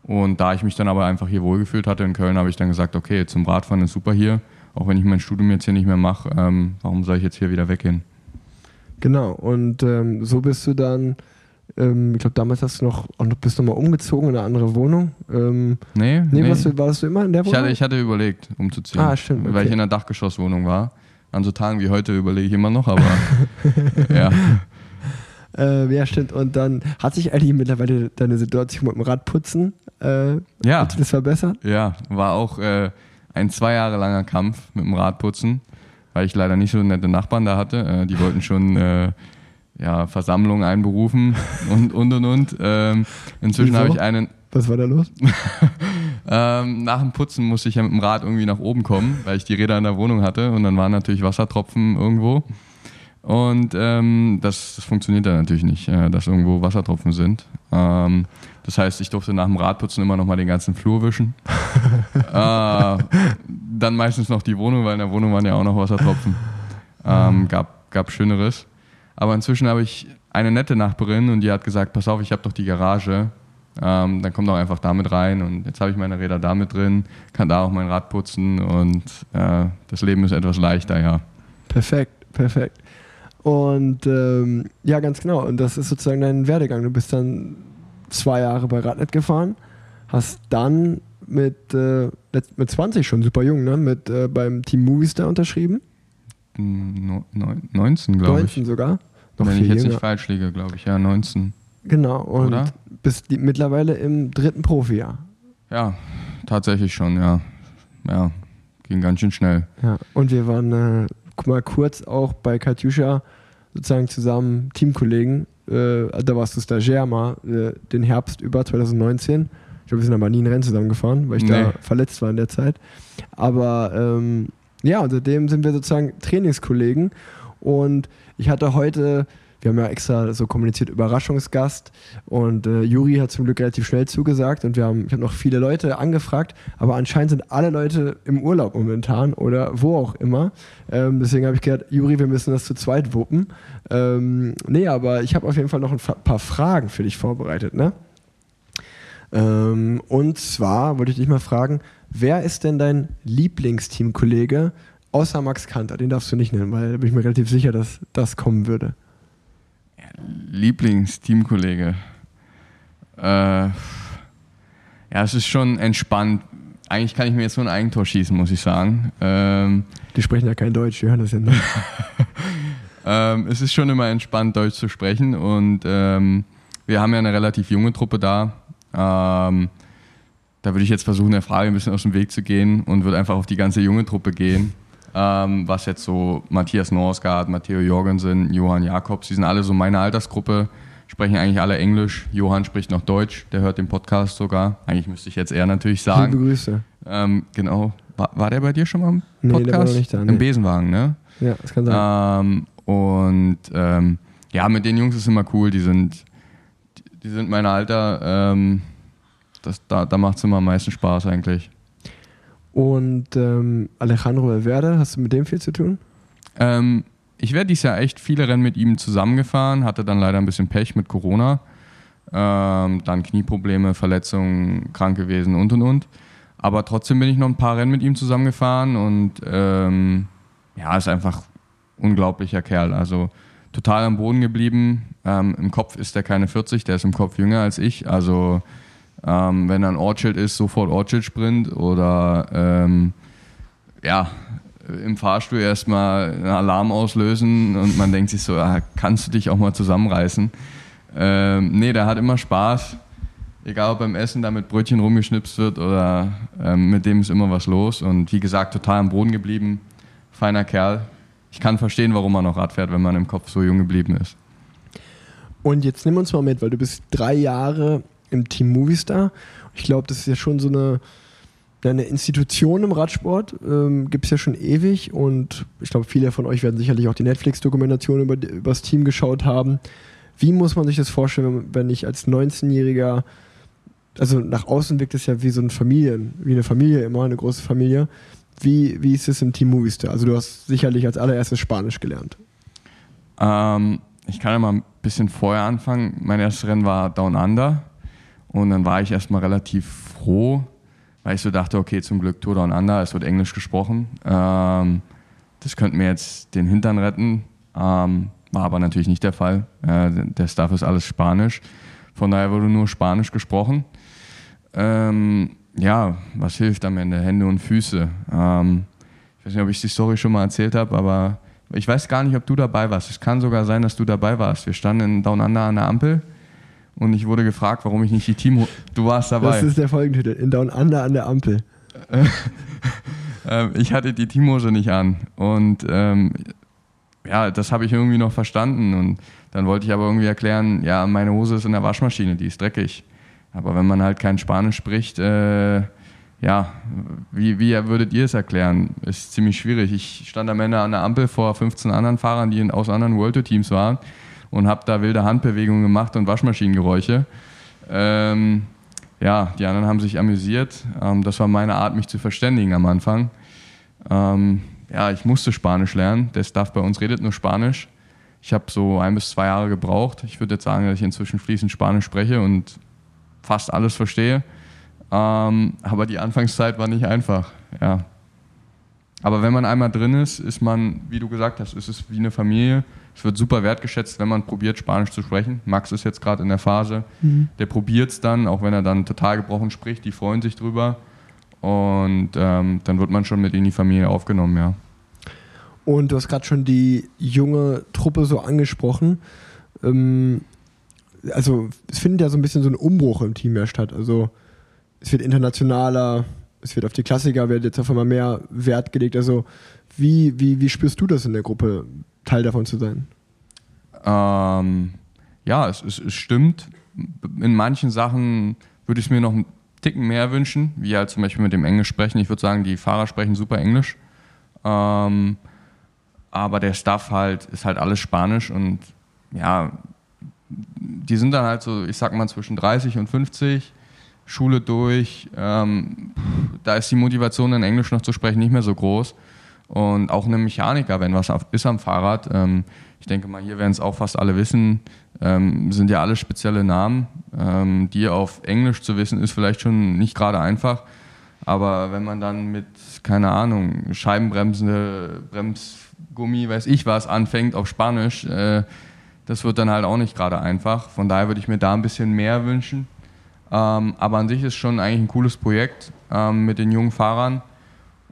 und da ich mich dann aber einfach hier wohlgefühlt hatte in Köln, habe ich dann gesagt, okay, zum Radfahren ist super hier. Auch wenn ich mein Studium jetzt hier nicht mehr mache, ähm, warum soll ich jetzt hier wieder weggehen? Genau, und ähm, so bist du dann, ähm, ich glaube, damals hast du noch, bist du mal umgezogen in eine andere Wohnung. Ähm, nee, nee, nee. Warst, du, warst du immer in der Wohnung? Ich hatte, ich hatte überlegt, umzuziehen. Ah, stimmt. Okay. Weil ich in einer Dachgeschosswohnung war. An so Tagen wie heute überlege ich immer noch, aber [LAUGHS] ja. Äh, ja, stimmt. Und dann hat sich eigentlich mittlerweile deine Situation mit dem Radputzen äh, ja. Hat das verbessert? Ja, war auch äh, ein zwei Jahre langer Kampf mit dem Radputzen, weil ich leider nicht so nette Nachbarn da hatte. Äh, die wollten schon äh, ja, Versammlungen einberufen [LAUGHS] und und und und. Ähm, inzwischen habe ich einen. Was war da los? [LAUGHS] ähm, nach dem Putzen musste ich ja mit dem Rad irgendwie nach oben kommen, weil ich die Räder in der Wohnung hatte und dann waren natürlich Wassertropfen irgendwo. Und ähm, das, das, funktioniert dann natürlich nicht, äh, dass irgendwo Wassertropfen sind. Ähm, das heißt, ich durfte nach dem Radputzen immer noch mal den ganzen Flur wischen. [LAUGHS] äh, dann meistens noch die Wohnung, weil in der Wohnung waren ja auch noch Wassertropfen. Ähm, gab, gab Schöneres. Aber inzwischen habe ich eine nette Nachbarin und die hat gesagt, pass auf, ich habe doch die Garage. Ähm, dann komm doch einfach damit rein und jetzt habe ich meine Räder damit drin, kann da auch mein Rad putzen und äh, das Leben ist etwas leichter, ja. Perfekt, perfekt. Und ähm, ja, ganz genau. Und das ist sozusagen dein Werdegang. Du bist dann zwei Jahre bei Radnet gefahren, hast dann mit, äh, mit 20 schon super jung, ne? Mit äh, beim Team Movistar unterschrieben. No, 19, glaube ich. 19 sogar. Noch Wenn ich jetzt jünger. nicht falsch liege, glaube ich. Ja, 19. Genau. Und Oder? bist die, mittlerweile im dritten Profijahr. Ja, tatsächlich schon, ja. Ja, ging ganz schön schnell. Ja, und wir waren äh, mal kurz auch bei Katjuscha sozusagen zusammen Teamkollegen. Äh, da warst du Stagiaire mal äh, den Herbst über 2019. Ich glaube, wir sind aber nie ein Rennen zusammengefahren, weil ich nee. da verletzt war in der Zeit. Aber ähm, ja, und seitdem sind wir sozusagen Trainingskollegen. Und ich hatte heute wir haben ja extra so kommuniziert, Überraschungsgast. Und äh, Juri hat zum Glück relativ schnell zugesagt und wir haben, ich habe noch viele Leute angefragt, aber anscheinend sind alle Leute im Urlaub momentan oder wo auch immer. Ähm, deswegen habe ich gedacht, Juri, wir müssen das zu zweit wuppen. Ähm, nee, aber ich habe auf jeden Fall noch ein paar Fragen für dich vorbereitet, ne? Ähm, und zwar wollte ich dich mal fragen, wer ist denn dein Lieblingsteamkollege außer Max Kanter? Den darfst du nicht nennen, weil da bin ich mir relativ sicher, dass das kommen würde Lieblingsteamkollege. Äh, ja, es ist schon entspannt. Eigentlich kann ich mir jetzt nur ein Eigentor schießen, muss ich sagen. Ähm, Die sprechen ja kein Deutsch, die hören das ja nicht. [LAUGHS] ähm, es ist schon immer entspannt, Deutsch zu sprechen und ähm, wir haben ja eine relativ junge Truppe da. Ähm, da würde ich jetzt versuchen, der Frage ein bisschen aus dem Weg zu gehen und würde einfach auf die ganze junge Truppe gehen. Ähm, was jetzt so Matthias Norsgaard, Matteo Jorgensen, Johann Jakobs, die sind alle so meine Altersgruppe, sprechen eigentlich alle Englisch. Johann spricht noch Deutsch, der hört den Podcast sogar. Eigentlich müsste ich jetzt eher natürlich Liebe [LAUGHS] sagen. Grüße. Ähm, genau. War, war der bei dir schon mal im Nee, Podcast? der war nicht da, nee. Im Besenwagen, ne? Ja, das kann sein. Ähm, und ähm, ja, mit den Jungs ist immer cool. Die sind, die, die sind mein Alter. Ähm, das, da da macht es immer am meisten Spaß eigentlich. Und ähm, Alejandro Valverde, hast du mit dem viel zu tun? Ähm, ich werde dieses Jahr echt viele Rennen mit ihm zusammengefahren, hatte dann leider ein bisschen Pech mit Corona. Ähm, dann Knieprobleme, Verletzungen, krank gewesen und und und. Aber trotzdem bin ich noch ein paar Rennen mit ihm zusammengefahren und ähm, ja, ist einfach unglaublicher Kerl. Also total am Boden geblieben. Ähm, Im Kopf ist er keine 40, der ist im Kopf jünger als ich. Also ähm, wenn er ein Ortschild ist, sofort Ortschild-Sprint oder ähm, ja, im Fahrstuhl erstmal einen Alarm auslösen und man denkt sich so, ah, kannst du dich auch mal zusammenreißen? Ähm, nee, der hat immer Spaß. Egal ob beim Essen da mit Brötchen rumgeschnipst wird oder ähm, mit dem ist immer was los. Und wie gesagt, total am Boden geblieben. Feiner Kerl. Ich kann verstehen, warum man noch Rad fährt, wenn man im Kopf so jung geblieben ist. Und jetzt nimm uns mal mit, weil du bist drei Jahre im Team Movistar. Ich glaube, das ist ja schon so eine, eine Institution im Radsport. Ähm, Gibt es ja schon ewig und ich glaube, viele von euch werden sicherlich auch die Netflix-Dokumentation über, über das Team geschaut haben. Wie muss man sich das vorstellen, wenn- ich als 19-Jähriger, also nach außen wirkt es ja wie so ein Familien, wie eine Familie immer, eine große Familie. Wie, wie ist es im Team Movistar? Also du hast sicherlich als allererstes Spanisch gelernt. Ähm, ich kann ja mal ein bisschen vorher anfangen. Mein erstes Rennen war Down Under und dann war ich erstmal relativ froh, weil ich so dachte, okay, zum Glück Tour Down Under, es wird Englisch gesprochen. Ähm, das könnte mir jetzt den Hintern retten. Ähm, war aber natürlich nicht der Fall. Äh, der Stuff ist alles Spanisch. Von daher wurde nur Spanisch gesprochen. Ähm, ja, was hilft am Ende? Hände und Füße. Ähm, ich weiß nicht, ob ich die Story schon mal erzählt habe, aber ich weiß gar nicht, ob du dabei warst. Es kann sogar sein, dass du dabei warst. Wir standen in Down Under an der Ampel und ich wurde gefragt, warum ich nicht die Team. Du warst dabei. Das ist der Folgentitel. In Down Under an der Ampel. [LAUGHS] Ähm, ich hatte die Teamhose nicht an und ähm, ja, das habe ich irgendwie noch verstanden und dann wollte ich aber irgendwie erklären, ja, meine Hose ist in der Waschmaschine, die ist dreckig. Aber wenn man halt kein Spanisch spricht, äh, ja, wie, wie würdet ihr es erklären? Ist ziemlich schwierig. Ich stand am Ende an der Ampel vor 15 anderen Fahrern, die aus anderen World Tour Teams waren und habe da wilde Handbewegungen gemacht und Waschmaschinengeräusche. Ähm, ja, die anderen haben sich amüsiert. Ähm, das war meine Art, mich zu verständigen am Anfang. Ähm, ja, ich musste Spanisch lernen. Der Staff bei uns redet nur Spanisch. Ich habe so ein bis zwei Jahre gebraucht. Ich würde jetzt sagen, dass ich inzwischen fließend Spanisch spreche und fast alles verstehe. Ähm, aber die Anfangszeit war nicht einfach. Ja. Aber wenn man einmal drin ist, ist man, wie du gesagt hast, ist es wie eine Familie. Es wird super wertgeschätzt, wenn man probiert, Spanisch zu sprechen. Max ist jetzt gerade in der Phase. Der probiert es dann, auch wenn er dann total gebrochen spricht. Die freuen sich drüber. Und ähm, dann wird man schon mit in die Familie aufgenommen, ja. Und du hast gerade schon die junge Truppe so angesprochen. Ähm, also es findet ja so ein bisschen so ein Umbruch im Team ja statt. Also es wird internationaler, es wird auf die Klassiker, wird jetzt auf einmal mehr Wert gelegt. Also wie, wie, wie spürst du das in der Gruppe, Teil davon zu sein? Ähm, ja, es, es, es stimmt. In manchen Sachen würde ich es mir noch einen Ticken mehr wünschen, wie halt zum Beispiel mit dem Englisch sprechen. Ich würde sagen, die Fahrer sprechen super Englisch. Ähm, aber der Staff halt ist halt alles Spanisch und ja, die sind dann halt so, ich sag mal, zwischen 30 und 50, Schule durch. Ähm, da ist die Motivation, in Englisch noch zu sprechen, nicht mehr so groß. Und auch einem Mechaniker, wenn was ist am Fahrrad, ähm, ich denke mal, hier werden es auch fast alle wissen, ähm, sind ja alle spezielle Namen. Ähm, die auf Englisch zu wissen, ist vielleicht schon nicht gerade einfach. Aber wenn man dann mit, keine Ahnung, Scheibenbremse, Bremsgummi, weiß ich was, anfängt auf Spanisch, äh, Das wird dann halt auch nicht gerade einfach. Von daher würde ich mir da ein bisschen mehr wünschen. Ähm, aber an sich ist schon eigentlich ein cooles Projekt ähm, mit den jungen Fahrern.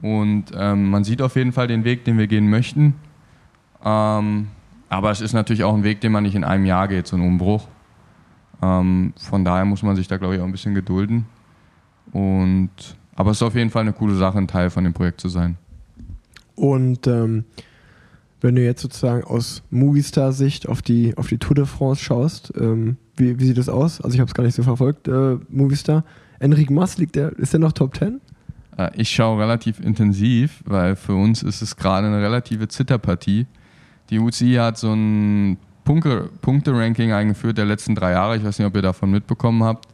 Und ähm, man sieht auf jeden Fall den Weg, den wir gehen möchten. Ähm, aber es ist natürlich auch ein Weg, den man nicht in einem Jahr geht, so ein Umbruch. Ähm, von daher muss man sich da, glaube ich, auch ein bisschen gedulden. Und, aber es ist auf jeden Fall eine coole Sache, ein Teil von dem Projekt zu sein. Und ähm, wenn du jetzt sozusagen aus Movistar-Sicht auf die, auf die Tour de France schaust, ähm, wie, wie sieht das aus? Also ich habe es gar nicht so verfolgt, äh, Movistar. Enric Mas liegt der, ist der noch Top 10? Äh, ich schaue relativ intensiv, weil für uns ist es gerade eine relative Zitterpartie. Die UCI hat so ein Punkte-Ranking eingeführt der letzten drei Jahre. Ich weiß nicht, ob ihr davon mitbekommen habt.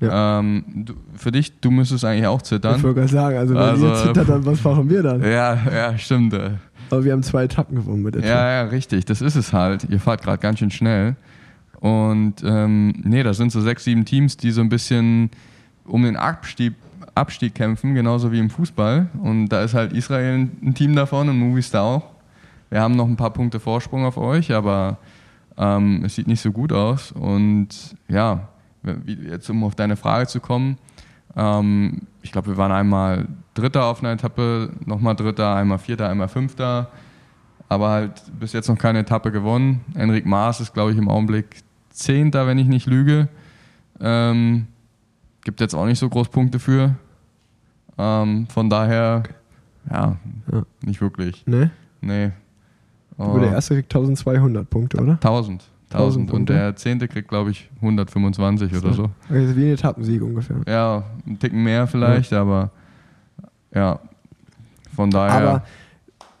Ja. Ähm, du, für dich, du müsstest eigentlich auch zittern. Ich wollte gerade sagen, also wenn also, ihr zittert, dann was machen wir dann? Ja, ja, stimmt. Aber wir haben zwei Etappen gewonnen mit der. Ja, ja, richtig. Das ist es halt. Ihr fahrt gerade ganz schön schnell. Und ähm, nee, das sind so sechs, sieben Teams, die so ein bisschen um den Abstieg, Abstieg kämpfen, genauso wie im Fußball. Und da ist halt Israel ein Team davon und Movistar auch. Wir haben noch ein paar Punkte Vorsprung auf euch, aber ähm, es sieht nicht so gut aus. Und ja, jetzt um auf deine Frage zu kommen, ähm, ich glaube, wir waren einmal Dritter auf einer Etappe, nochmal Dritter, einmal Vierter, einmal Fünfter, aber halt bis jetzt noch keine Etappe gewonnen. Enric Maas ist, glaube ich, im Augenblick Zehnter, wenn ich nicht lüge. Ähm, gibt jetzt auch nicht so groß Punkte für. Ähm, von daher, ja, ja, nicht wirklich. Nee? Nee. Oh. Der erste kriegt 1200 Punkte, oder? 1000. 1000. Und der zehnte kriegt, glaube ich, 125 oder so. Also wie ein Etappensieg ungefähr. Ja, ein Ticken mehr vielleicht, ja. aber ja, von daher. Aber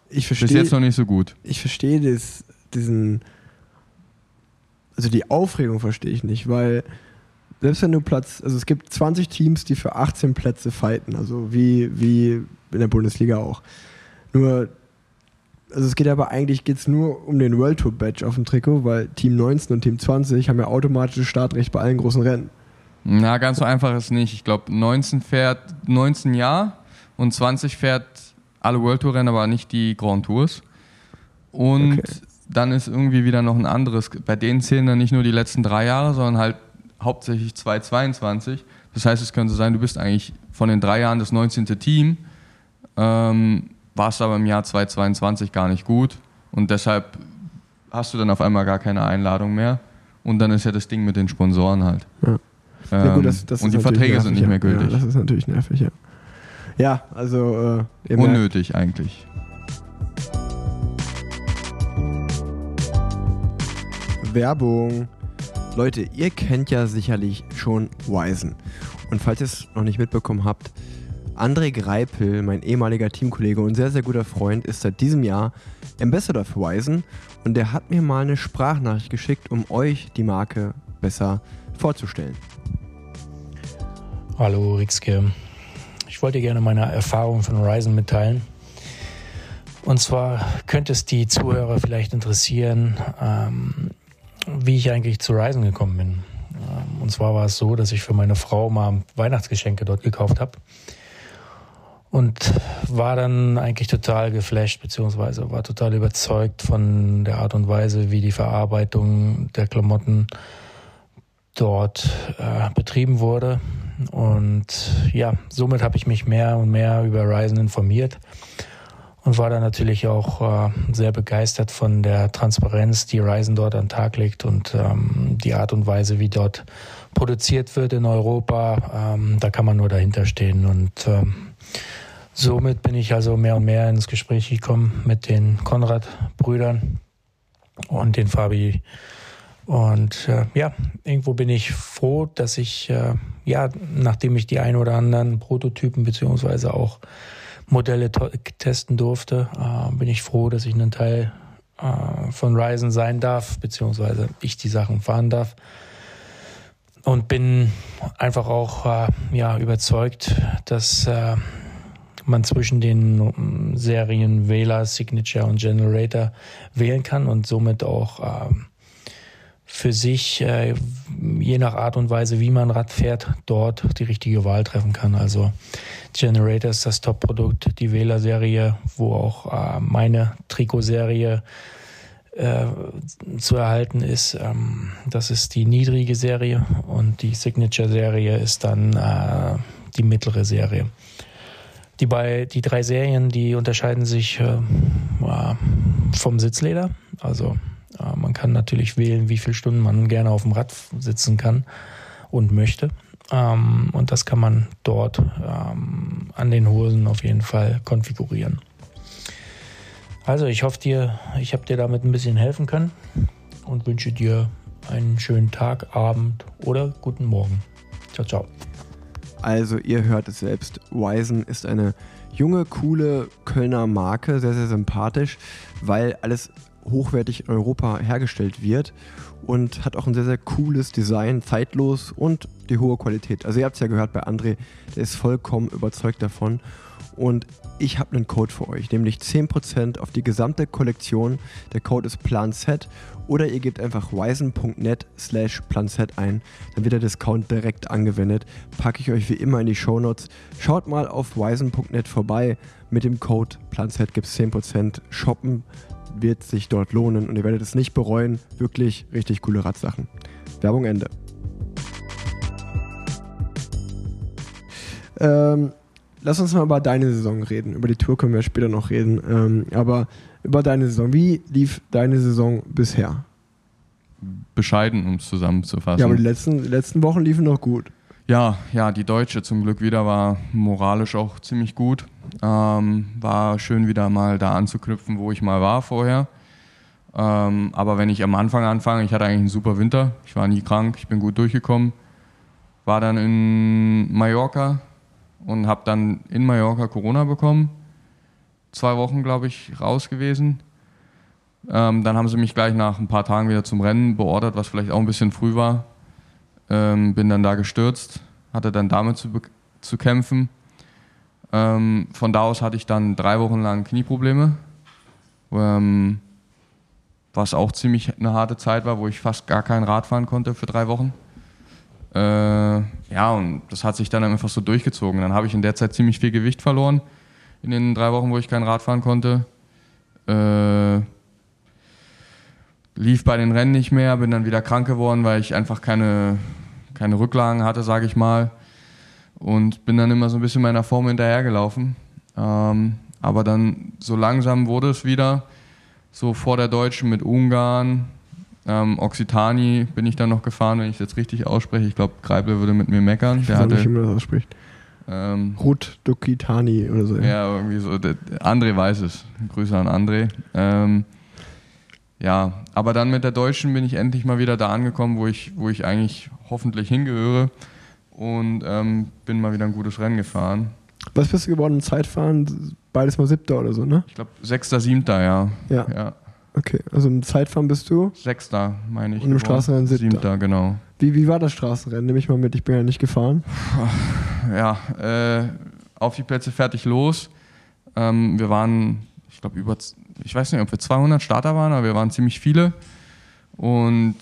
ich verstehe. Bis jetzt noch nicht so gut. Ich verstehe diesen also die Aufregung verstehe ich nicht, weil selbst wenn du Platz, also es gibt 20 Teams, die für 18 Plätze fighten, also wie, wie in der Bundesliga auch. Nur, also es geht aber eigentlich geht's nur um den World Tour Badge auf dem Trikot, weil Team 19 und Team 20 haben ja automatisches Startrecht bei allen großen Rennen. Na, ganz so einfach ist nicht. Ich glaube, 19 fährt 19 ja und 20 fährt alle World Tour Rennen, aber nicht die Grand Tours. Und okay dann ist irgendwie wieder noch ein anderes. Bei denen zählen dann nicht nur die letzten drei Jahre, sondern halt hauptsächlich 2022. Das heißt, es könnte sein, du bist eigentlich von den drei Jahren das 19. Team, ähm, warst aber im Jahr 2022 gar nicht gut und deshalb hast du dann auf einmal gar keine Einladung mehr. Und dann ist ja das Ding mit den Sponsoren halt. Ja. Ähm, ja gut, das, das und die Verträge nervig, sind nicht mehr gültig. Ja, das ist natürlich nervig, ja. Ja, also. Äh, Unnötig eigentlich. Werbung. Leute, ihr kennt ja sicherlich schon Wisen. Und falls ihr es noch nicht mitbekommen habt, André Greipel, mein ehemaliger Teamkollege und sehr, sehr guter Freund, ist seit diesem Jahr Ambassador für Wisen und der hat mir mal eine Sprachnachricht geschickt, um euch die Marke besser vorzustellen. Hallo Rixke. Ich wollte gerne meine Erfahrung von Horizon mitteilen. Und zwar könnte es die Zuhörer vielleicht interessieren, ähm, wie ich eigentlich zu Ryzen gekommen bin. Ähm, und zwar war es so, dass ich für meine Frau mal Weihnachtsgeschenke dort gekauft habe. Und war dann eigentlich total geflasht, beziehungsweise war total überzeugt von der Art und Weise, wie die Verarbeitung der Klamotten dort äh, betrieben wurde. Und ja, somit habe ich mich mehr und mehr über Ryzen informiert und war da natürlich auch äh, sehr begeistert von der Transparenz, die Ryzen dort an den Tag legt und ähm, die Art und Weise, wie dort produziert wird in Europa. Ähm, da kann man nur dahinter stehen und ähm, somit bin ich also mehr und mehr ins Gespräch gekommen mit den Konrad-Brüdern und den Fabi. Und äh, ja, irgendwo bin ich froh, dass ich, äh, ja, nachdem ich die ein oder anderen Prototypen beziehungsweise auch Modelle testen durfte, äh, bin ich froh, dass ich ein Teil äh, von Ryzen sein darf, beziehungsweise ich die Sachen fahren darf. Und bin einfach auch äh, ja, überzeugt, dass äh, man zwischen den ähm, Serien Wähler, Signature und Generator wählen kann und somit auch ähm, für sich, äh, je nach Art und Weise, wie man Rad fährt, dort die richtige Wahl treffen kann. Also Generator ist das Top-Produkt, die Wähler-Serie, wo auch äh, meine Trikotserie äh, zu erhalten ist. Ähm, das ist die niedrige Serie und die Signature-Serie ist dann äh, die mittlere Serie. Die, bei, die drei Serien, die unterscheiden sich äh, vom Sitzleder. Also äh, man kann natürlich wählen, wie viele Stunden man gerne auf dem Rad sitzen kann und möchte. Ähm, und das kann man dort ähm, an den Hosen auf jeden Fall konfigurieren. Also ich hoffe dir, ich habe dir damit ein bisschen helfen können und wünsche dir einen schönen Tag, Abend oder guten Morgen. Ciao, ciao. Also ihr hört es selbst, Wisen ist eine junge, coole Kölner Marke, sehr, sehr sympathisch, weil alles hochwertig in Europa hergestellt wird und hat auch ein sehr, sehr cooles Design, zeitlos und die hohe Qualität. Also ihr habt es ja gehört bei André, der ist vollkommen überzeugt davon und ich habe einen Code für euch, nämlich 10% auf die gesamte Kollektion. Der Code ist PlanZ oder ihr gebt einfach wisen.net slash planz ein, dann wird der Discount direkt angewendet. Packe ich euch wie immer in die Shownotes. Schaut mal auf wisen.net vorbei. Mit dem Code planz gibt es 10%. Shoppen wird sich dort lohnen und ihr werdet es nicht bereuen. Wirklich richtig coole Radsachen. Werbung Ende. Ähm, lass uns mal über deine Saison reden. Über die Tour können wir später noch reden. Ähm, aber über deine Saison. Wie lief deine Saison bisher? Bescheiden, um es zusammenzufassen. Ja, aber die letzten, die letzten Wochen liefen noch gut. Ja, ja, die Deutsche zum Glück wieder war moralisch auch ziemlich gut. Ähm, war schön wieder mal da anzuknüpfen, wo ich mal war vorher. Ähm, aber wenn ich am Anfang anfange, ich hatte eigentlich einen super Winter. Ich war nie krank, ich bin gut durchgekommen. War dann in Mallorca und habe dann in Mallorca Corona bekommen. Zwei Wochen, glaube ich, raus gewesen. Ähm, dann haben sie mich gleich nach ein paar Tagen wieder zum Rennen beordert, was vielleicht auch ein bisschen früh war. Ähm, bin dann da gestürzt, hatte dann damit zu, zu kämpfen. Ähm, von da aus hatte ich dann drei Wochen lang Knieprobleme, ähm, was auch ziemlich eine harte Zeit war, wo ich fast gar kein Rad fahren konnte für drei Wochen. Äh, ja, und das hat sich dann einfach so durchgezogen. Dann habe ich in der Zeit ziemlich viel Gewicht verloren in den drei Wochen, wo ich kein Rad fahren konnte. Äh, lief bei den Rennen nicht mehr, bin dann wieder krank geworden, weil ich einfach keine, keine Rücklagen hatte, sage ich mal. Und bin dann immer so ein bisschen meiner Form hinterhergelaufen. Ähm, aber dann so langsam wurde es wieder. So vor der Deutschen mit Ungarn, ähm, Occitani bin ich dann noch gefahren, wenn ich es jetzt richtig ausspreche. Ich glaube, Kreibel würde mit mir meckern. Ich weiß hatte, nicht, wie man das ausspricht. Ähm, Ruth Dokitani oder so. ja, irgendwie so. Der, André weiß es. Grüße an André. Ähm, ja, aber dann mit der Deutschen bin ich endlich mal wieder da angekommen, wo ich, wo ich eigentlich hoffentlich hingehöre und ähm, bin mal wieder ein gutes Rennen gefahren. Was bist du geworden Zeitfahren? Beides mal siebter oder so, ne? Ich glaube, sechster, siebter, ja. Ja. ja. Okay, also im Zeitfahren bist du? Sechster, meine ich. Und im geworden. Straßenrennen siebter. Siebter, genau. Wie, wie war das Straßenrennen? Nimm mich mal mit, ich bin ja nicht gefahren. Ja, äh, auf die Plätze fertig los. Ähm, wir waren, ich glaube, über, ich weiß nicht, ob wir 200 Starter waren, aber wir waren ziemlich viele. Und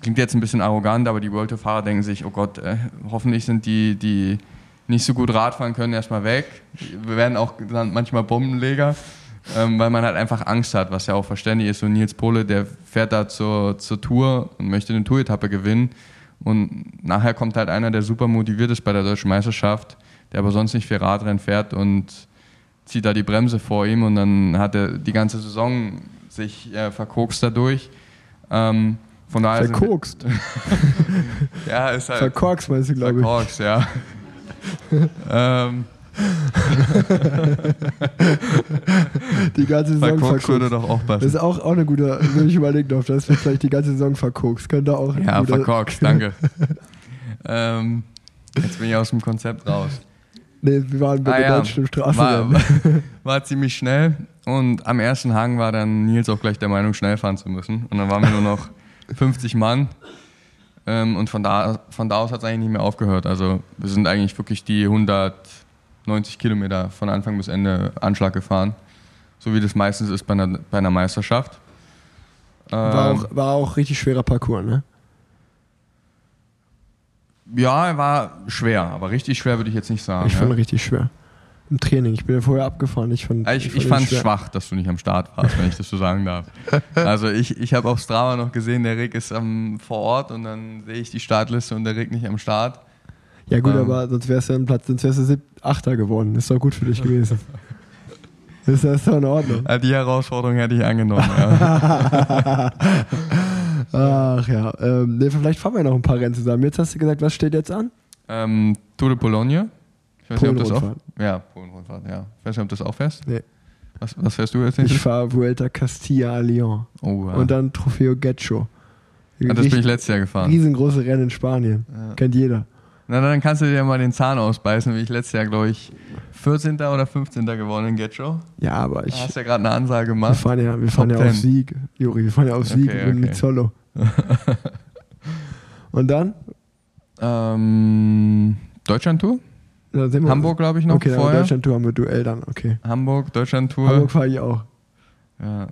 klingt jetzt ein bisschen arrogant, aber die World Tour-Fahrer denken sich, oh Gott, äh, hoffentlich sind die, die nicht so gut Radfahren können, erstmal weg. Wir werden auch manchmal Bombenleger, ähm, weil man halt einfach Angst hat, was ja auch verständlich ist. So Nils Pohle, der fährt da zur, zur Tour und möchte eine Tour-Etappe gewinnen. Und nachher kommt halt einer, der super motiviert ist bei der deutschen Meisterschaft, der aber sonst nicht viel Radrennen fährt und zieht da die Bremse vor ihm und dann hat er die ganze Saison sich äh, verkokst dadurch. Ähm, von daher wir- Verkokst. [LAUGHS] ja, ist halt. Verkorkst meinst du, glaube ich. Verkorkst, ja. [LAUGHS] ähm, [LAUGHS] Die ganze Saison verkorkst würde verkokst. doch auch Das passen. ist auch, auch eine gute, will ich überlegen auf das, vielleicht die ganze Saison verkokst. Könnte auch Ja, verkorkst, danke. ähm, jetzt bin ich aus dem Konzept raus. Nee, wir waren bei Ah der ja, deutschen war, Straßenrennen. war ziemlich schnell und am ersten Hang war dann Nils auch gleich der Meinung, schnell fahren zu müssen. Und dann waren wir nur noch 50 Mann. Ähm, und von da, von da aus hat es eigentlich nicht mehr aufgehört. Also wir sind eigentlich wirklich die 190 Kilometer von Anfang bis Ende Anschlag gefahren. So wie das meistens ist bei einer, bei einer Meisterschaft. War Ähm, auch, war auch richtig schwerer Parcours, ne? Ja, er war schwer, aber richtig schwer würde ich jetzt nicht sagen. Ich fand ja. richtig schwer. Im Training. Ich bin ja vorher abgefahren. Ich fand Ja, Ich, ich fand es schwach, dass du nicht am Start warst, wenn ich das so sagen darf. [LAUGHS] Also ich, ich habe auf Strava noch gesehen, der Rick ist am, vor Ort und dann sehe ich die Startliste und der Rick nicht am Start. Ja gut, Ähm. aber sonst wärst du im Platz, sonst wärst du Achter geworden. Ist doch gut für dich gewesen. ist das doch in Ordnung. Die Herausforderung hätte ich angenommen. Ja. [LAUGHS] Ach ja. Ähm, nee, vielleicht fahren wir noch ein paar Rennen zusammen. Jetzt hast du gesagt, was steht jetzt an? ähm, Tour de Pologne. Ich weiß nicht, ob das auch. Ja, Polen-Rundfahrt, ja. Ich weiß nicht, ob das auch fährst. Nee. Was, was fährst du jetzt Ich nicht? fahre Vuelta Castilla a León. Oh, ja. Und dann Trofeo Getxo. ja, das bin ich letztes Jahr gefahren. Riesengroße Rennen in Spanien. Ja. Kennt jeder. Na, dann kannst du dir mal den Zahn ausbeißen, wie ich letztes Jahr, glaube ich, 14. oder 15. geworden in Getcho. Ja, aber ich. hast ja gerade eine Ansage Wir gemacht. fahren ja, wir fahren ja auf 10. Sieg, Juri. Wir fahren ja auf Sieg Okay, mit okay. Mizzolo. [LAUGHS] Und dann? Ähm, Deutschland-Tour? Da Hamburg, glaube ich, noch Okay, vorher. Deutschland-Tour haben wir Duell dann. Okay. Hamburg, Deutschland-Tour. Hamburg fahre ich auch. Ja.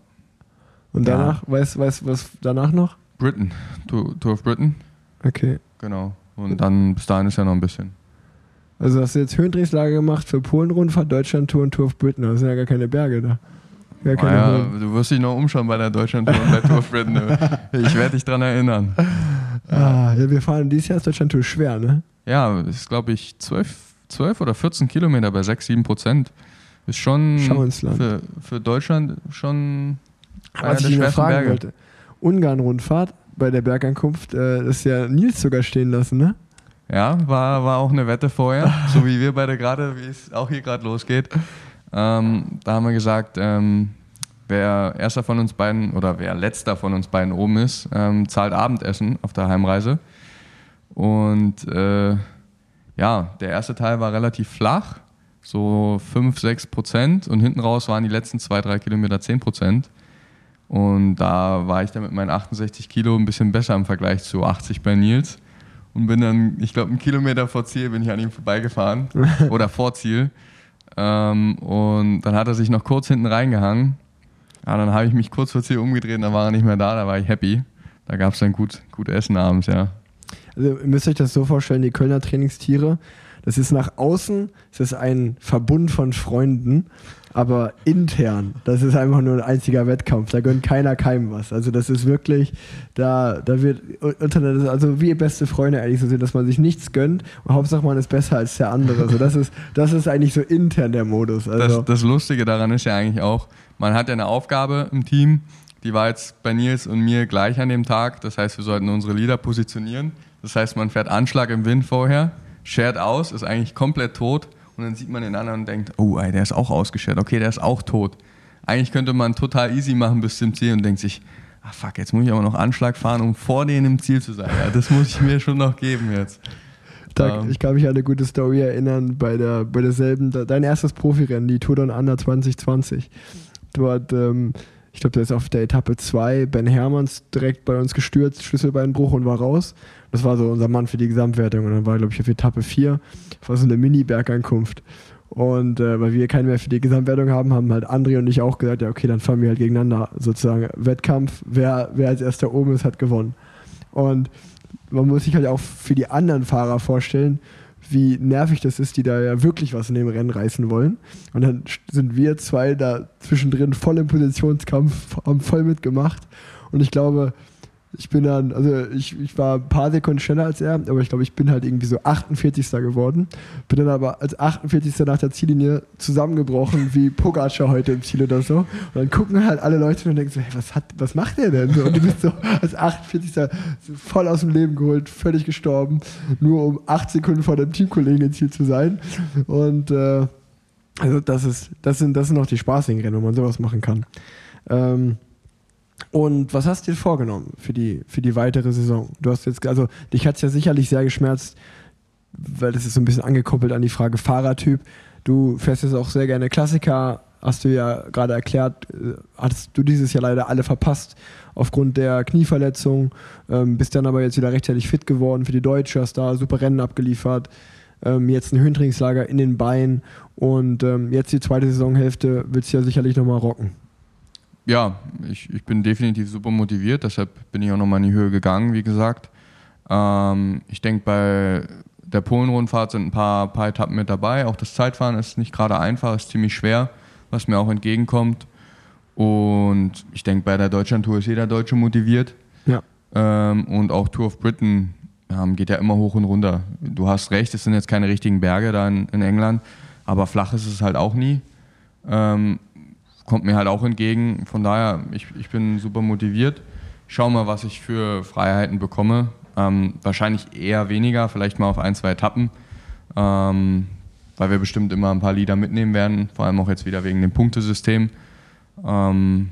Und Ja. danach, weißt du, weißt, was danach noch? Britain, Tour, Tour of Britain. Okay. Genau. Und dann bis dahin ist ja noch ein bisschen. Also hast du jetzt Höhentrainingslager gemacht für Polen-Rundfahrt, Deutschland-Tour und Tour of Britain. Das sind ja gar keine Berge da. Gar keine Naja, du wirst dich noch umschauen bei der Deutschland-Tour und bei Tour of Britain. [LAUGHS] Ich werde dich dran erinnern. Ah, ja, wir fahren dieses Jahr ist Deutschland-Tour schwer, ne? Ja, ist, glaube ich, 12, 12 oder 14 Kilometer bei 6, 7 Prozent. Ist schon für, für Deutschland schon Was ich noch fragen Berge. wollte. Ungarn-Rundfahrt bei der Bergankunft, äh, das ist ja Nils sogar stehen lassen, ne? Ja, war, war auch eine Wette vorher, [LAUGHS] so wie wir beide gerade, wie es auch hier gerade losgeht. Ähm, da haben wir gesagt, ähm, wer erster von uns beiden oder wer letzter von uns beiden oben ist, ähm, zahlt Abendessen auf der Heimreise. Und äh, ja, der erste Teil war relativ flach, so 5, 6 Prozent und hinten raus waren die letzten 2, 3 Kilometer 10 Prozent. Und da war ich dann mit meinen 68 Kilo ein bisschen besser im Vergleich zu 80 bei Nils und bin dann, ich glaube, einen Kilometer vor Ziel bin ich an ihm vorbeigefahren [LAUGHS] oder vor Ziel. Ähm, und dann hat er sich noch kurz hinten reingehangen. Ja, dann habe ich mich kurz vor Ziel umgedreht dann war er nicht mehr da, da war ich happy. Da gab es dann gut, gut Essen abends, ja. Also ihr müsst euch das so vorstellen, die Kölner Trainingstiere, das ist nach außen, das ist ein Verbund von Freunden, aber intern, das ist einfach nur ein einziger Wettkampf, da gönnt keiner keinem was. Also das ist wirklich, da, da wird, also wie beste Freunde eigentlich so sind, dass man sich nichts gönnt und Hauptsache man ist besser als der andere. Also das ist, das ist eigentlich so intern der Modus. Also, Das, das Lustige daran ist ja eigentlich auch, man hat ja eine Aufgabe im Team, die war jetzt bei Nils und mir gleich an dem Tag. Das heißt, wir sollten unsere Leader positionieren. Das heißt, man fährt Anschlag im Wind vorher, schert aus, ist eigentlich komplett tot und dann sieht man den anderen und denkt, oh, ey, der ist auch ausgeschert, okay, der ist auch tot. Eigentlich könnte man total easy machen bis zum Ziel und denkt sich, ah fuck, jetzt muss ich aber noch Anschlag fahren, um vor denen im Ziel zu sein. Ja, das muss ich mir schon noch geben jetzt. Da, Ähm. ich kann mich an eine gute Story erinnern bei, der, bei derselben, da- dein erstes Profirennen, die Tour Down Under 2020. Dort, ähm, ich glaube, der ist auf der Etappe 2 Ben Hermanns direkt bei uns gestürzt, Schlüsselbeinbruch und war raus. Das war so unser Mann für die Gesamtwertung. Und dann war, glaube ich, auf Etappe 4, das war so eine Mini-Bergankunft. Und äh, weil wir keinen mehr für die Gesamtwertung haben, haben halt André und ich auch gesagt, ja okay, dann fahren wir halt gegeneinander sozusagen Wettkampf. Wer, wer als erster oben ist, hat gewonnen. Und man muss sich halt auch für die anderen Fahrer vorstellen, wie nervig das ist, die da ja wirklich was in dem Rennen reißen wollen. Und dann sind wir zwei da zwischendrin voll im Positionskampf, haben voll mitgemacht. Und ich glaube, ich bin dann, also ich, ich war ein paar Sekunden schneller als er, aber ich glaube, ich bin halt irgendwie so 48. geworden. Bin dann aber als 48. nach der Ziellinie zusammengebrochen, wie Pogacar heute im Ziel oder so. Und dann gucken halt alle Leute und denken so, hey, was, hat, was macht der denn? Und du bist so als 48. so voll aus dem Leben geholt, völlig gestorben, nur um 8 Sekunden vor deinem Teamkollegen im Ziel zu sein. Und äh, also das ist, das sind, das sind auch die spaßigen Rennen, wo man sowas machen kann. Ähm, und was hast du dir vorgenommen für die, für die weitere Saison? Du hast jetzt, also dich hat es ja sicherlich sehr geschmerzt, weil das ist so ein bisschen angekoppelt an die Frage Fahrertyp. Du fährst jetzt auch sehr gerne Klassiker, hast du ja gerade erklärt, äh, hattest du dieses Jahr leider alle verpasst aufgrund der Knieverletzung, ähm, bist dann aber jetzt wieder rechtzeitig fit geworden für die Deutsche, hast da super Rennen abgeliefert, ähm, jetzt ein Höhentrainingslager in den Beinen und ähm, jetzt die zweite Saisonhälfte willst du ja sicherlich nochmal rocken. Ja, ich, ich bin definitiv super motiviert, deshalb bin ich auch nochmal in die Höhe gegangen, wie gesagt. Ähm, ich denke, bei der Polen-Rundfahrt sind ein paar, paar Etappen mit dabei. Auch das Zeitfahren ist nicht gerade einfach, ist ziemlich schwer, was mir auch entgegenkommt. Und ich denke, bei der Deutschland-Tour ist jeder Deutsche motiviert. Ja. Ähm, und auch Tour of Britain ähm, geht ja immer hoch und runter. Du hast recht, es sind jetzt keine richtigen Berge da in, in England, aber flach ist es halt auch nie. Ähm, kommt mir halt auch entgegen. Von daher, ich, ich bin super motiviert. Schau mal, was ich für Freiheiten bekomme. Ähm, wahrscheinlich eher weniger, vielleicht mal auf ein, zwei Etappen, ähm, weil wir bestimmt immer ein paar Lieder mitnehmen werden, vor allem auch jetzt wieder wegen dem Punktesystem. Ähm,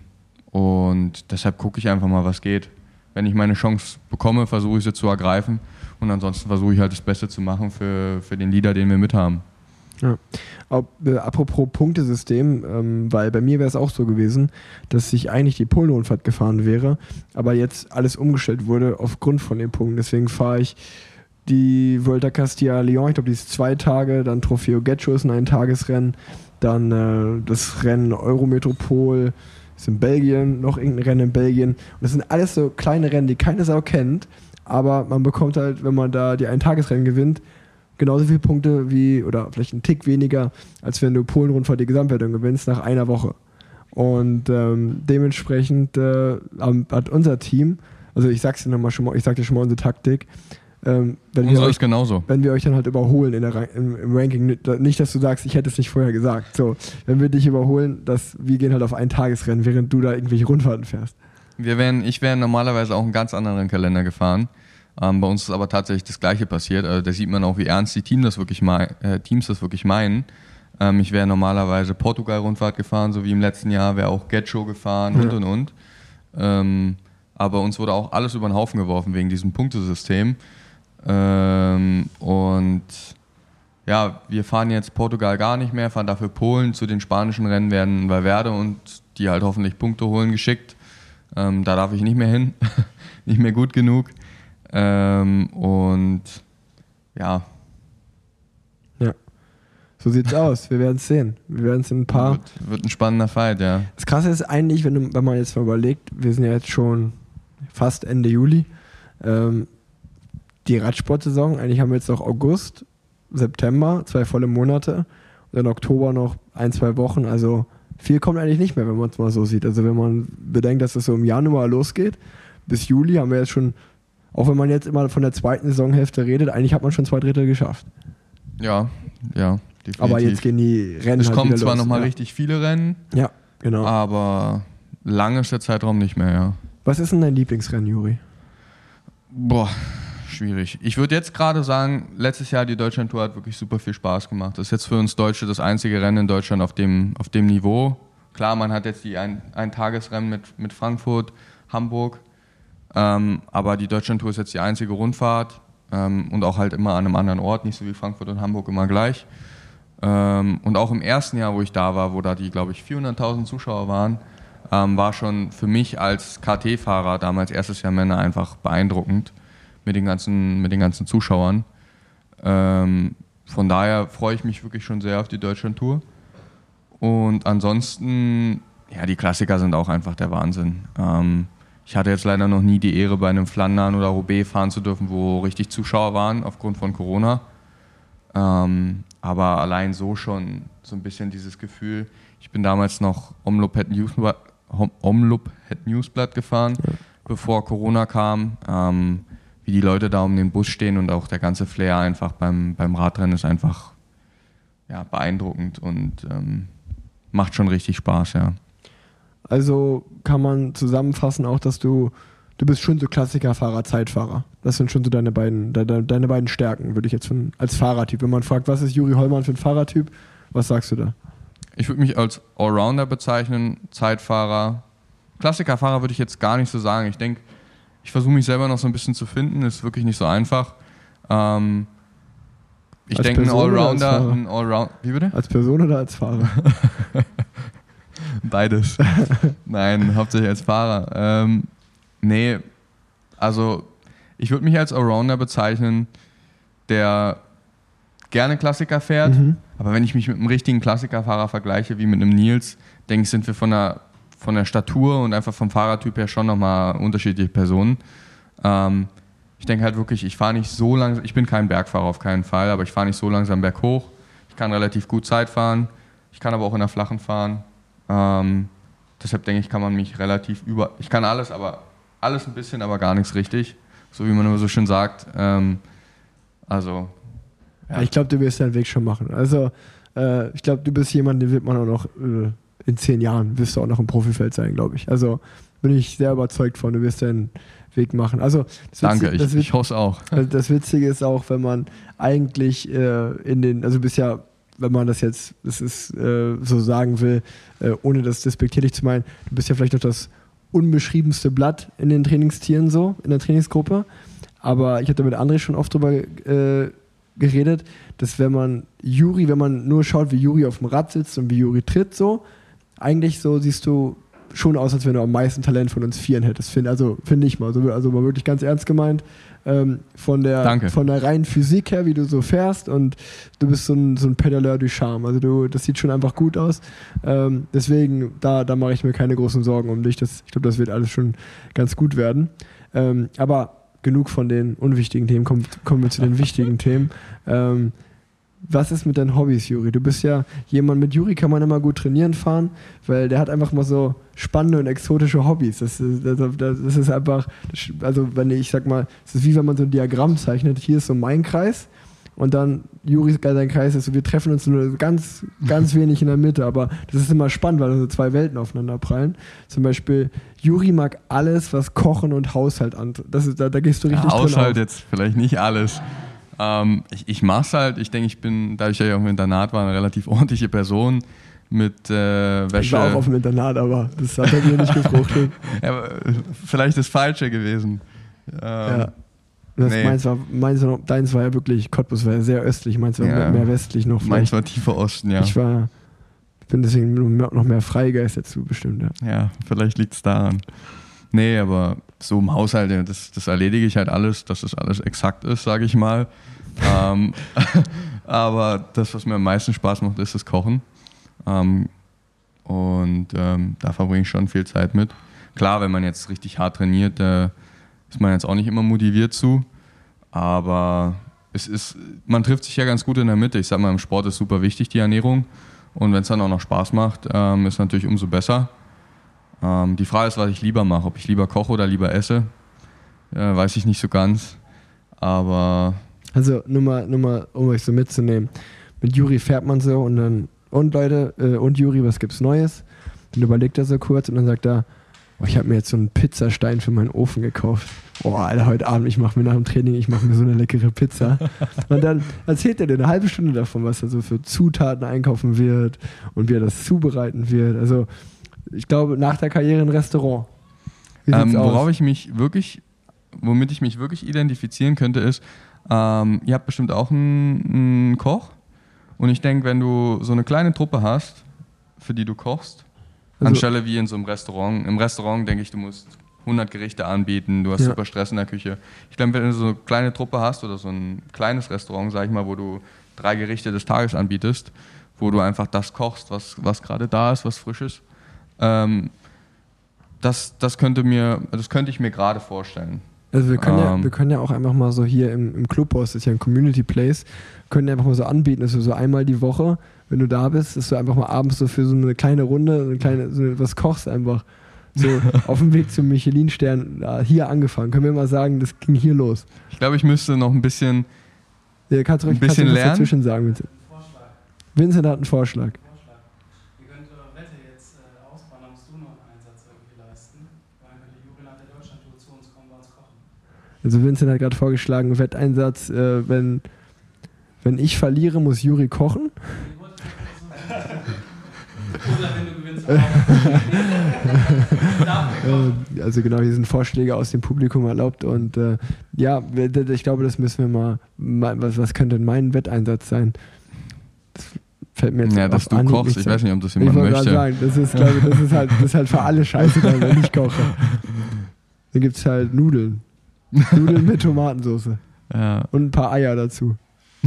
und deshalb gucke ich einfach mal, was geht. Wenn ich meine Chance bekomme, versuche ich sie zu ergreifen und ansonsten versuche ich halt das Beste zu machen für, für den Leader, den wir mit haben. Ja. Ob, äh, apropos Punktesystem, ähm, weil bei mir wäre es auch so gewesen, dass ich eigentlich die Polen-Rundfahrt gefahren wäre, aber jetzt alles umgestellt wurde aufgrund von den Punkten. Deswegen fahre ich die Volta Castilla Leon, ich glaube, die ist zwei Tage, dann Trofeo Getxo ist ein Eintagesrennen, dann äh, das Rennen Eurometropol ist in Belgien, noch irgendein Rennen in Belgien. Und das sind alles so kleine Rennen, die keine Sau kennt, aber man bekommt halt, wenn man da die Eintagesrennen gewinnt, genauso viele Punkte wie, oder vielleicht einen Tick weniger, als wenn du Polen-Rundfahrt die Gesamtwertung gewinnst nach einer Woche. Und ähm, dementsprechend äh, hat unser Team, also ich sag's dir nochmal schon mal, ich sag dir schon mal unsere Taktik, ähm, wenn, wir euch, wenn wir euch dann halt überholen in der, im, im Ranking, nicht, dass du sagst, ich hätte es nicht vorher gesagt. So, wenn wir dich überholen, dass wir gehen halt auf ein Tagesrennen, während du da irgendwelche Rundfahrten fährst. Wir wären, ich wäre normalerweise auch einen ganz anderen Kalender gefahren. Ähm, bei uns ist aber tatsächlich das Gleiche passiert. Also da sieht man auch, wie ernst die Team das wirklich äh, Teams das wirklich meinen. Ähm, ich wäre normalerweise Portugal-Rundfahrt gefahren, so wie im letzten Jahr, wäre auch Getcho gefahren und und und. Ähm, aber uns wurde auch alles über den Haufen geworfen wegen diesem Punktesystem. Ähm, und ja, wir fahren jetzt Portugal gar nicht mehr, fahren dafür Polen. Zu den spanischen Rennen werden Valverde und die halt hoffentlich Punkte holen geschickt. Ähm, da darf ich nicht mehr hin, [LAUGHS] nicht mehr gut genug. Ähm, und ja, Ja. So sieht's aus. Wir werden es sehen. Wir werden es in ein paar. wird, wird ein spannender Fight, ja. Das Krasse ist eigentlich, wenn, du, wenn man jetzt mal überlegt, wir sind ja jetzt schon fast Ende Juli. Ähm, die Radsportsaison, eigentlich haben wir jetzt noch August, September, zwei volle Monate. Und dann Oktober noch ein, zwei Wochen. Also viel kommt eigentlich nicht mehr, wenn man es mal so sieht. Also wenn man bedenkt, dass es so im Januar losgeht, bis Juli haben wir jetzt schon, auch wenn man jetzt immer von der zweiten Saisonhälfte redet, eigentlich hat man schon zwei Drittel geschafft. Ja, ja, definitiv. Aber jetzt gehen die Rennen es halt kommen zwar nochmal ja. richtig viele Rennen, Ja, genau. aber lang ist der Zeitraum nicht mehr, ja. Was ist denn dein Lieblingsrennen, Juri? Boah, schwierig. Ich würde jetzt gerade sagen, letztes Jahr die Deutschland-Tour hat wirklich super viel Spaß gemacht. Das ist jetzt für uns Deutsche das einzige Rennen in Deutschland auf dem, auf dem Niveau. Klar, man hat jetzt die ein, ein Tagesrennen mit, mit Frankfurt, Hamburg, ähm, aber die Deutschland-Tour ist jetzt die einzige Rundfahrt ähm, und auch halt immer an einem anderen Ort, nicht so wie Frankfurt und Hamburg immer gleich. Ähm, und auch im ersten Jahr, wo ich da war, wo da die, glaube ich, 400.000 Zuschauer waren, ähm, war schon für mich als KT-Fahrer damals erstes Jahr Männer einfach beeindruckend mit den ganzen, mit den ganzen Zuschauern. Ähm, von daher freue ich mich wirklich schon sehr auf die Deutschland-Tour. Und ansonsten, ja, die Klassiker sind auch einfach der Wahnsinn. Ähm, ich hatte jetzt leider noch nie die Ehre, bei einem Flandern oder Roubaix fahren zu dürfen, wo richtig Zuschauer waren aufgrund von Corona. Ähm, aber allein so schon so ein bisschen dieses Gefühl. Ich bin damals noch Omloop Het Newsblatt, Omloop Newsblatt gefahren, bevor Corona kam. Ähm, wie die Leute da um den Bus stehen und auch der ganze Flair einfach beim, beim Radrennen ist einfach ja, beeindruckend und ähm, macht schon richtig Spaß, ja. Also kann man zusammenfassen auch, dass du, du bist schon so Klassikerfahrer, Zeitfahrer. Das sind schon so deine beiden, de, de, deine beiden Stärken, würde ich jetzt von, als Fahrertyp. Wenn man fragt, was ist Juri Hollmann für ein Fahrertyp, was sagst du da? Ich würde mich als Allrounder bezeichnen, Zeitfahrer. Klassikerfahrer würde ich jetzt gar nicht so sagen. Ich denke, ich versuche mich selber noch so ein bisschen zu finden, ist wirklich nicht so einfach. Ähm, ich denke, ein Allrounder, ein Allround, wie bitte? Als Person oder als Fahrer? [LAUGHS] Beides. [LAUGHS] Nein, hauptsächlich als Fahrer. Ähm, nee, also ich würde mich als Allrounder bezeichnen, der gerne Klassiker fährt. Mhm. Aber wenn ich mich mit einem richtigen Klassikerfahrer vergleiche, wie mit einem Nils, denke ich, sind wir von der, von der Statur und einfach vom Fahrertyp her schon nochmal unterschiedliche Personen. Ähm, ich denke halt wirklich, ich fahre nicht so langsam, ich bin kein Bergfahrer auf keinen Fall, aber ich fahre nicht so langsam berghoch. Ich kann relativ gut Zeit fahren, ich kann aber auch in der flachen fahren. Ähm, deshalb denke ich, kann man mich relativ über, ich kann alles, aber alles ein bisschen, aber gar nichts richtig, so wie man immer so schön sagt. Ähm, also ja. Ich glaube, du wirst deinen Weg schon machen. Also, äh, ich glaube, du bist jemand, den wird man auch noch äh, in zehn Jahren, wirst du auch noch im Profifeld sein, glaube ich. Also, bin ich sehr überzeugt von, du wirst deinen Weg machen. Also, Danke, ich, ich hoffe auch. Also [LAUGHS] das Witzige ist auch, wenn man eigentlich äh, in den, also bist ja, wenn man das jetzt, das ist, äh, so sagen will, äh, ohne das despektierlich zu meinen, du bist ja vielleicht noch das unbeschriebenste Blatt in den Trainingstieren so, in der Trainingsgruppe. Aber ich hatte mit André schon oft drüber äh, geredet, dass wenn man Juri, wenn man nur schaut, wie Juri auf dem Rad sitzt und wie Juri tritt, so, eigentlich so siehst du schon aus, als wenn du am meisten Talent von uns Vieren hättest. Find, also finde ich mal. Also, also mal wirklich ganz ernst gemeint. Ähm, von, der, Danke. von der reinen Physik her, wie du so fährst und du bist so ein, so ein Pedaleur du Charme. Also du, das sieht schon einfach gut aus. Ähm, deswegen, da, da mache ich mir keine großen Sorgen um dich. Das, ich glaube, das wird alles schon ganz gut werden. Ähm, aber genug von den unwichtigen Themen, kommen, kommen wir zu den wichtigen Themen. Ähm, was ist mit deinen Hobbys, Juri? Du bist ja jemand, mit Juri kann man immer gut trainieren fahren, weil der hat einfach mal so spannende und exotische Hobbys. Das ist, das, das ist einfach, also wenn ich sag mal, es ist wie wenn man so ein Diagramm zeichnet. Hier ist so mein Kreis und dann Juris sein Kreis ist so, wir treffen uns nur ganz, ganz [LAUGHS] wenig in der Mitte, aber das ist immer spannend, weil so zwei Welten aufeinander prallen. Zum Beispiel, Juri mag alles, was Kochen und Haushalt an. Das ist, da, da gehst du richtig ja, Haushalt jetzt vielleicht nicht alles. Ähm, ich ich mache es halt. Ich denke, ich bin, dadurch, dass ich auch im Internat war, eine relativ [LAUGHS] ordentliche Person mit äh, Wäsche. Ich war auch auf dem Internat, aber das hat er mir nicht gefruchtet. [LAUGHS] ja, vielleicht das Falsche gewesen. Ähm, ja. Das nee. meins war, meins war, deins war ja wirklich, Cottbus war ja sehr östlich, meins war ja. mehr westlich noch. Meins war tiefer Osten, ja. Ich war, bin deswegen noch mehr Freigeist dazu bestimmt, ja. Ja, vielleicht liegt es daran. Nee, aber so im Haushalt, das, das erledige ich halt alles, dass das alles exakt ist, sage ich mal. ähm, [LAUGHS] aber das, was mir am meisten Spaß macht, ist das Kochen. Ähm, und ähm, da verbringe ich schon viel Zeit mit. Klar, wenn man jetzt richtig hart trainiert, äh, ist man jetzt auch nicht immer motiviert zu. Aber es ist, man trifft sich ja ganz gut in der Mitte. Ich sag mal, im Sport ist super wichtig, die Ernährung. Und wenn es dann auch noch Spaß macht, ähm, ist natürlich umso besser. Ähm, die Frage ist, was ich lieber mache. Ob ich lieber koche oder lieber esse, äh, weiß ich nicht so ganz. Aber. Also, nur mal, nur mal, um euch so mitzunehmen. Mit Juri fährt man so und dann, und Leute, äh, und Juri, was gibt's Neues? Dann überlegt er so kurz und dann sagt er, oh, ich habe mir jetzt so einen Pizzastein für meinen Ofen gekauft. Oh, Alter, heute Abend, ich mache mir nach dem Training, ich mache mir so eine leckere Pizza. [LAUGHS] und dann erzählt er dir eine halbe Stunde davon, was er so für Zutaten einkaufen wird und wie er das zubereiten wird. Also, ich glaube, nach der Karriere ein Restaurant. Ähm, worauf ich mich wirklich, womit ich mich wirklich identifizieren könnte, ist, ähm, ihr habt bestimmt auch einen, einen Koch. Und ich denke, wenn du so eine kleine Truppe hast, für die du kochst, also, anstelle wie in so einem Restaurant. Im Restaurant denke ich, du musst 100 Gerichte anbieten, du hast ja. super Stress in der Küche. Ich glaube, wenn du so eine kleine Truppe hast oder so ein kleines Restaurant, sag ich mal, wo du drei Gerichte des Tages anbietest, wo du einfach das kochst, was, was gerade da ist, was frisch ist, ähm, das, das, könnte mir, das könnte ich mir gerade vorstellen. Also wir können, ähm, ja, wir können ja auch einfach mal so hier im, im Clubhaus, das ist ja ein Community Place, können ja einfach mal so anbieten, dass du so einmal die Woche, wenn du da bist, dass du einfach mal abends so für so eine kleine Runde, eine kleine, so was kochst einfach. So [LAUGHS] auf dem Weg zum Michelin-Stern hier angefangen. Können wir mal sagen, das ging hier los. Ich glaube, ich müsste noch ein bisschen, ja, kannst du, ein bisschen kannst du lernen. dazwischen sagen, bitte. Vincent hat einen Vorschlag. Also Vincent hat gerade vorgeschlagen, Wetteinsatz, äh, wenn, wenn ich verliere, muss Juri kochen. [LAUGHS] Äh, also genau, hier sind Vorschläge aus dem Publikum erlaubt und äh, ja, ich glaube, das müssen wir mal, was, was könnte denn mein Wetteinsatz sein? Das fällt mir jetzt Ja, dass du kochst, ich weiß nicht, ob das jemand ich möchte. Sagen, das ist, glaube das ist halt, das ist halt für alle [LAUGHS] scheiße, wenn ich koche. Dann gibt es halt Nudeln. Nudeln mit Tomatensauce. Ja. Und ein paar Eier dazu. [LAUGHS]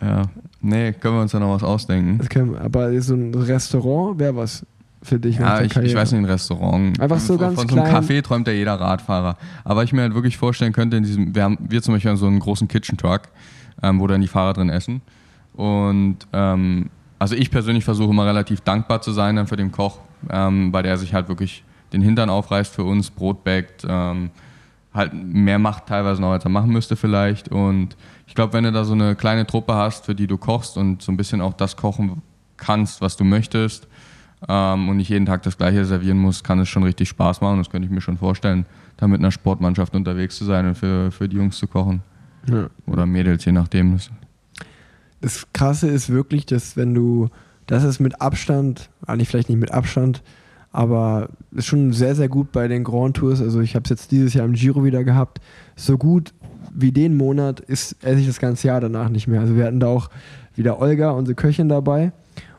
ja. Nee, können wir uns da noch was ausdenken. Können, aber so ein Restaurant wäre was für dich? Ja, ich, ich weiß nicht, ein Restaurant. Einfach so von, ganz Von so einem. Café träumt ja jeder Radfahrer. Aber ich mir halt wirklich vorstellen könnte, in diesem, wir, haben, wir zum Beispiel haben so einen großen Kitchen Truck, ähm, wo dann die Fahrer drin essen. Und ähm, also ich persönlich versuche immer relativ dankbar zu sein dann für den Koch, ähm, weil der sich halt wirklich den Hintern aufreißt für uns, Brot backt, ähm, halt mehr macht teilweise noch, als er machen müsste vielleicht. Und ich glaube, wenn du da so eine kleine Truppe hast, für die du kochst und so ein bisschen auch das kochen kannst, was du möchtest ähm, und nicht jeden Tag das gleiche servieren musst, kann es schon richtig Spaß machen. Das könnte ich mir schon vorstellen, da mit einer Sportmannschaft unterwegs zu sein und für, für die Jungs zu kochen. Ja. Oder Mädels, je nachdem. Das- Das Krasse ist wirklich, dass wenn du, das ist mit Abstand, eigentlich vielleicht nicht mit Abstand, aber ist schon sehr, sehr gut bei den Grand Tours. Also ich habe es jetzt dieses Jahr im Giro wieder gehabt. So gut wie den Monat ist esse ich das ganze Jahr danach nicht mehr. Also wir hatten da auch wieder Olga, unsere Köchin dabei.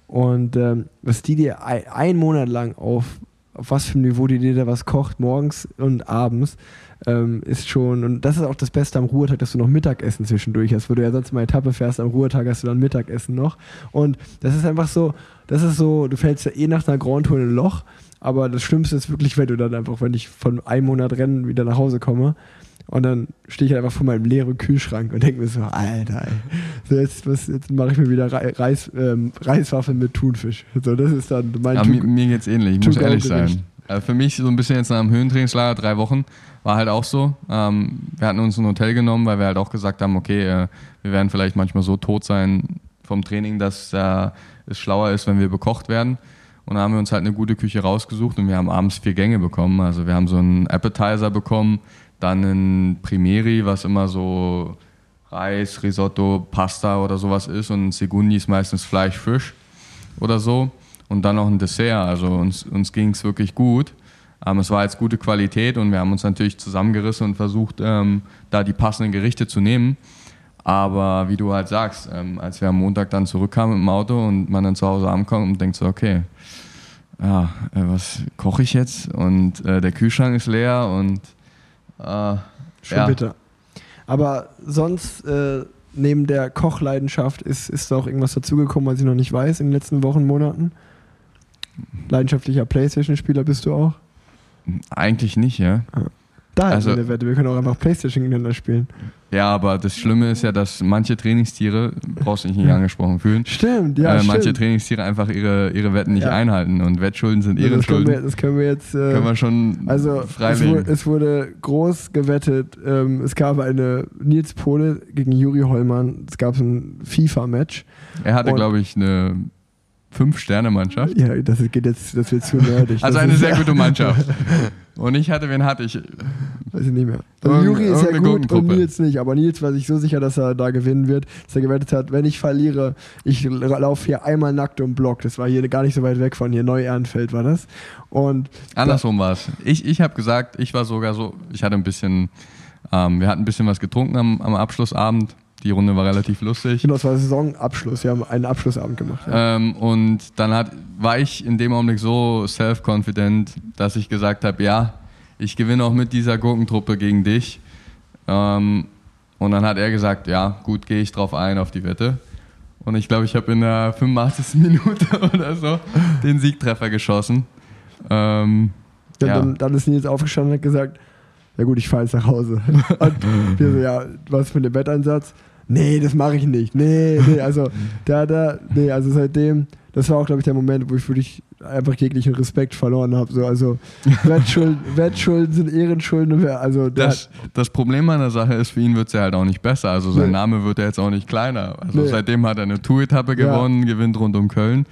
Und ähm, was die dir ein, ein Monat lang auf, auf was für einem Niveau die dir da was kocht, morgens und abends, ähm, ist schon, und das ist auch das Beste am Ruhetag, dass du noch Mittagessen zwischendurch hast, wo du ja sonst mal Etappe fährst, am Ruhetag hast du dann Mittagessen noch. Und das ist einfach so, das ist so, du fällst ja eh nach einer Grand Tour in ein Loch, aber das Schlimmste ist wirklich, wenn du dann einfach, wenn ich von einem Monat Rennen wieder nach Hause komme, und dann stehe ich halt einfach vor meinem leeren Kühlschrank und denke mir so, Alter, ey, so jetzt, was- jetzt mache ich mir wieder Rei- Reis, ähm, Reiswaffeln mit Thunfisch. So, das ist dann mein Ja, mir, mir geht's ähnlich, ich muss ehrlich sein. Also für mich so ein bisschen jetzt nach dem Höhentrainingslager, drei Wochen, war halt auch so. Ähm, wir hatten uns ein Hotel genommen, weil wir halt auch gesagt haben, okay, äh, wir werden vielleicht manchmal so tot sein vom Training, dass äh, es schlauer ist, wenn wir bekocht werden. Und dann haben wir uns halt eine gute Küche rausgesucht und wir haben abends vier Gänge bekommen. Also wir haben so einen Appetizer bekommen, dann einen Primeri, was immer so Reis, Risotto, Pasta oder sowas ist und Segundi ist meistens Fleisch, Fisch oder so. Und dann noch ein Dessert. Also uns, uns ging es wirklich gut. Ähm, es war jetzt gute Qualität und wir haben uns natürlich zusammengerissen und versucht, ähm, da die passenden Gerichte zu nehmen. Aber wie du halt sagst, ähm, als wir am Montag dann zurückkamen im Auto und man dann zu Hause ankommt und denkt so, okay, ja, äh, was koche ich jetzt? Und äh, der Kühlschrank ist leer und äh, Schon ja. bitter. Aber sonst, äh, neben der Kochleidenschaft, ist, ist da auch irgendwas dazugekommen, was ich noch nicht weiß in den letzten Wochen, Monaten? Leidenschaftlicher Playstation-Spieler bist du auch? eigentlich nicht, ja. Da Also- eine Wette, wir können auch einfach Playstation gegeneinander spielen. Ja, aber das Schlimme ist ja, dass manche Trainingstiere, brauchst du dich nicht angesprochen fühlen, Stimmt, ja, äh, stimmt. manche Trainingstiere einfach ihre, ihre Wetten nicht Ja. einhalten und Wettschulden sind Also Ehrenschulden. wir, das können wir jetzt. Äh, Können wir schon also frei es wurde, es wurde groß gewettet. Ähm, es gab eine Nils Pole gegen Juri Hollmann. Es gab ein FIFA-Match. Er hatte, glaube ich, eine Fünf-Sterne-Mannschaft. Ja, das geht jetzt, das wird zu nerdig. Also das eine sehr gute [LAUGHS] Mannschaft. Und ich hatte, wen hatte ich? Weiß ich nicht mehr. Also Juri ist ja gut und. Nils nicht. Aber Nils war sich so sicher, dass er da gewinnen wird, dass er gewettet hat, wenn ich verliere, ich laufe hier einmal nackt um den Block. Das war hier gar nicht so weit weg von hier. Neu-Ehrenfeld war das. Und Andersrum war es. Ich, ich habe gesagt, ich war sogar so, ich hatte ein bisschen, ähm, wir hatten ein bisschen was getrunken am, am Abschlussabend. Die Runde war relativ lustig. genau, das war Saisonabschluss. Wir haben einen Abschlussabend gemacht. Ja. Ähm, und dann hat, war ich in dem Augenblick so self-confident, dass ich gesagt habe, ja, ich gewinne auch mit dieser Gurkentruppe gegen dich. Ähm, und dann hat er gesagt, ja, gut, gehe ich drauf ein auf die Wette. Und ich glaube, ich habe in der 85. [LAUGHS] Minute oder so den Siegtreffer geschossen. Ähm, Ja, ja. Dann, dann ist Nils aufgestanden und hat gesagt, ja gut, ich fahre jetzt nach Hause. [LAUGHS] Und wir so, ja, was für ein Wetteinsatz? Nee, das mache ich nicht. Nee, nee, also da, da, nee, also seitdem, das war auch, glaube ich, der Moment, wo ich wirklich einfach jeglichen Respekt verloren habe. So, also Wettschulden, [LAUGHS] Wettschulden sind Ehrenschulden. Also Das, das Problem an der Sache ist, für ihn wird es ja halt auch nicht besser. Also sein Nee. Name wird ja jetzt auch nicht kleiner. Also Nee. seitdem hat er eine Tour-Etappe Ja. gewonnen, gewinnt rund um Köln.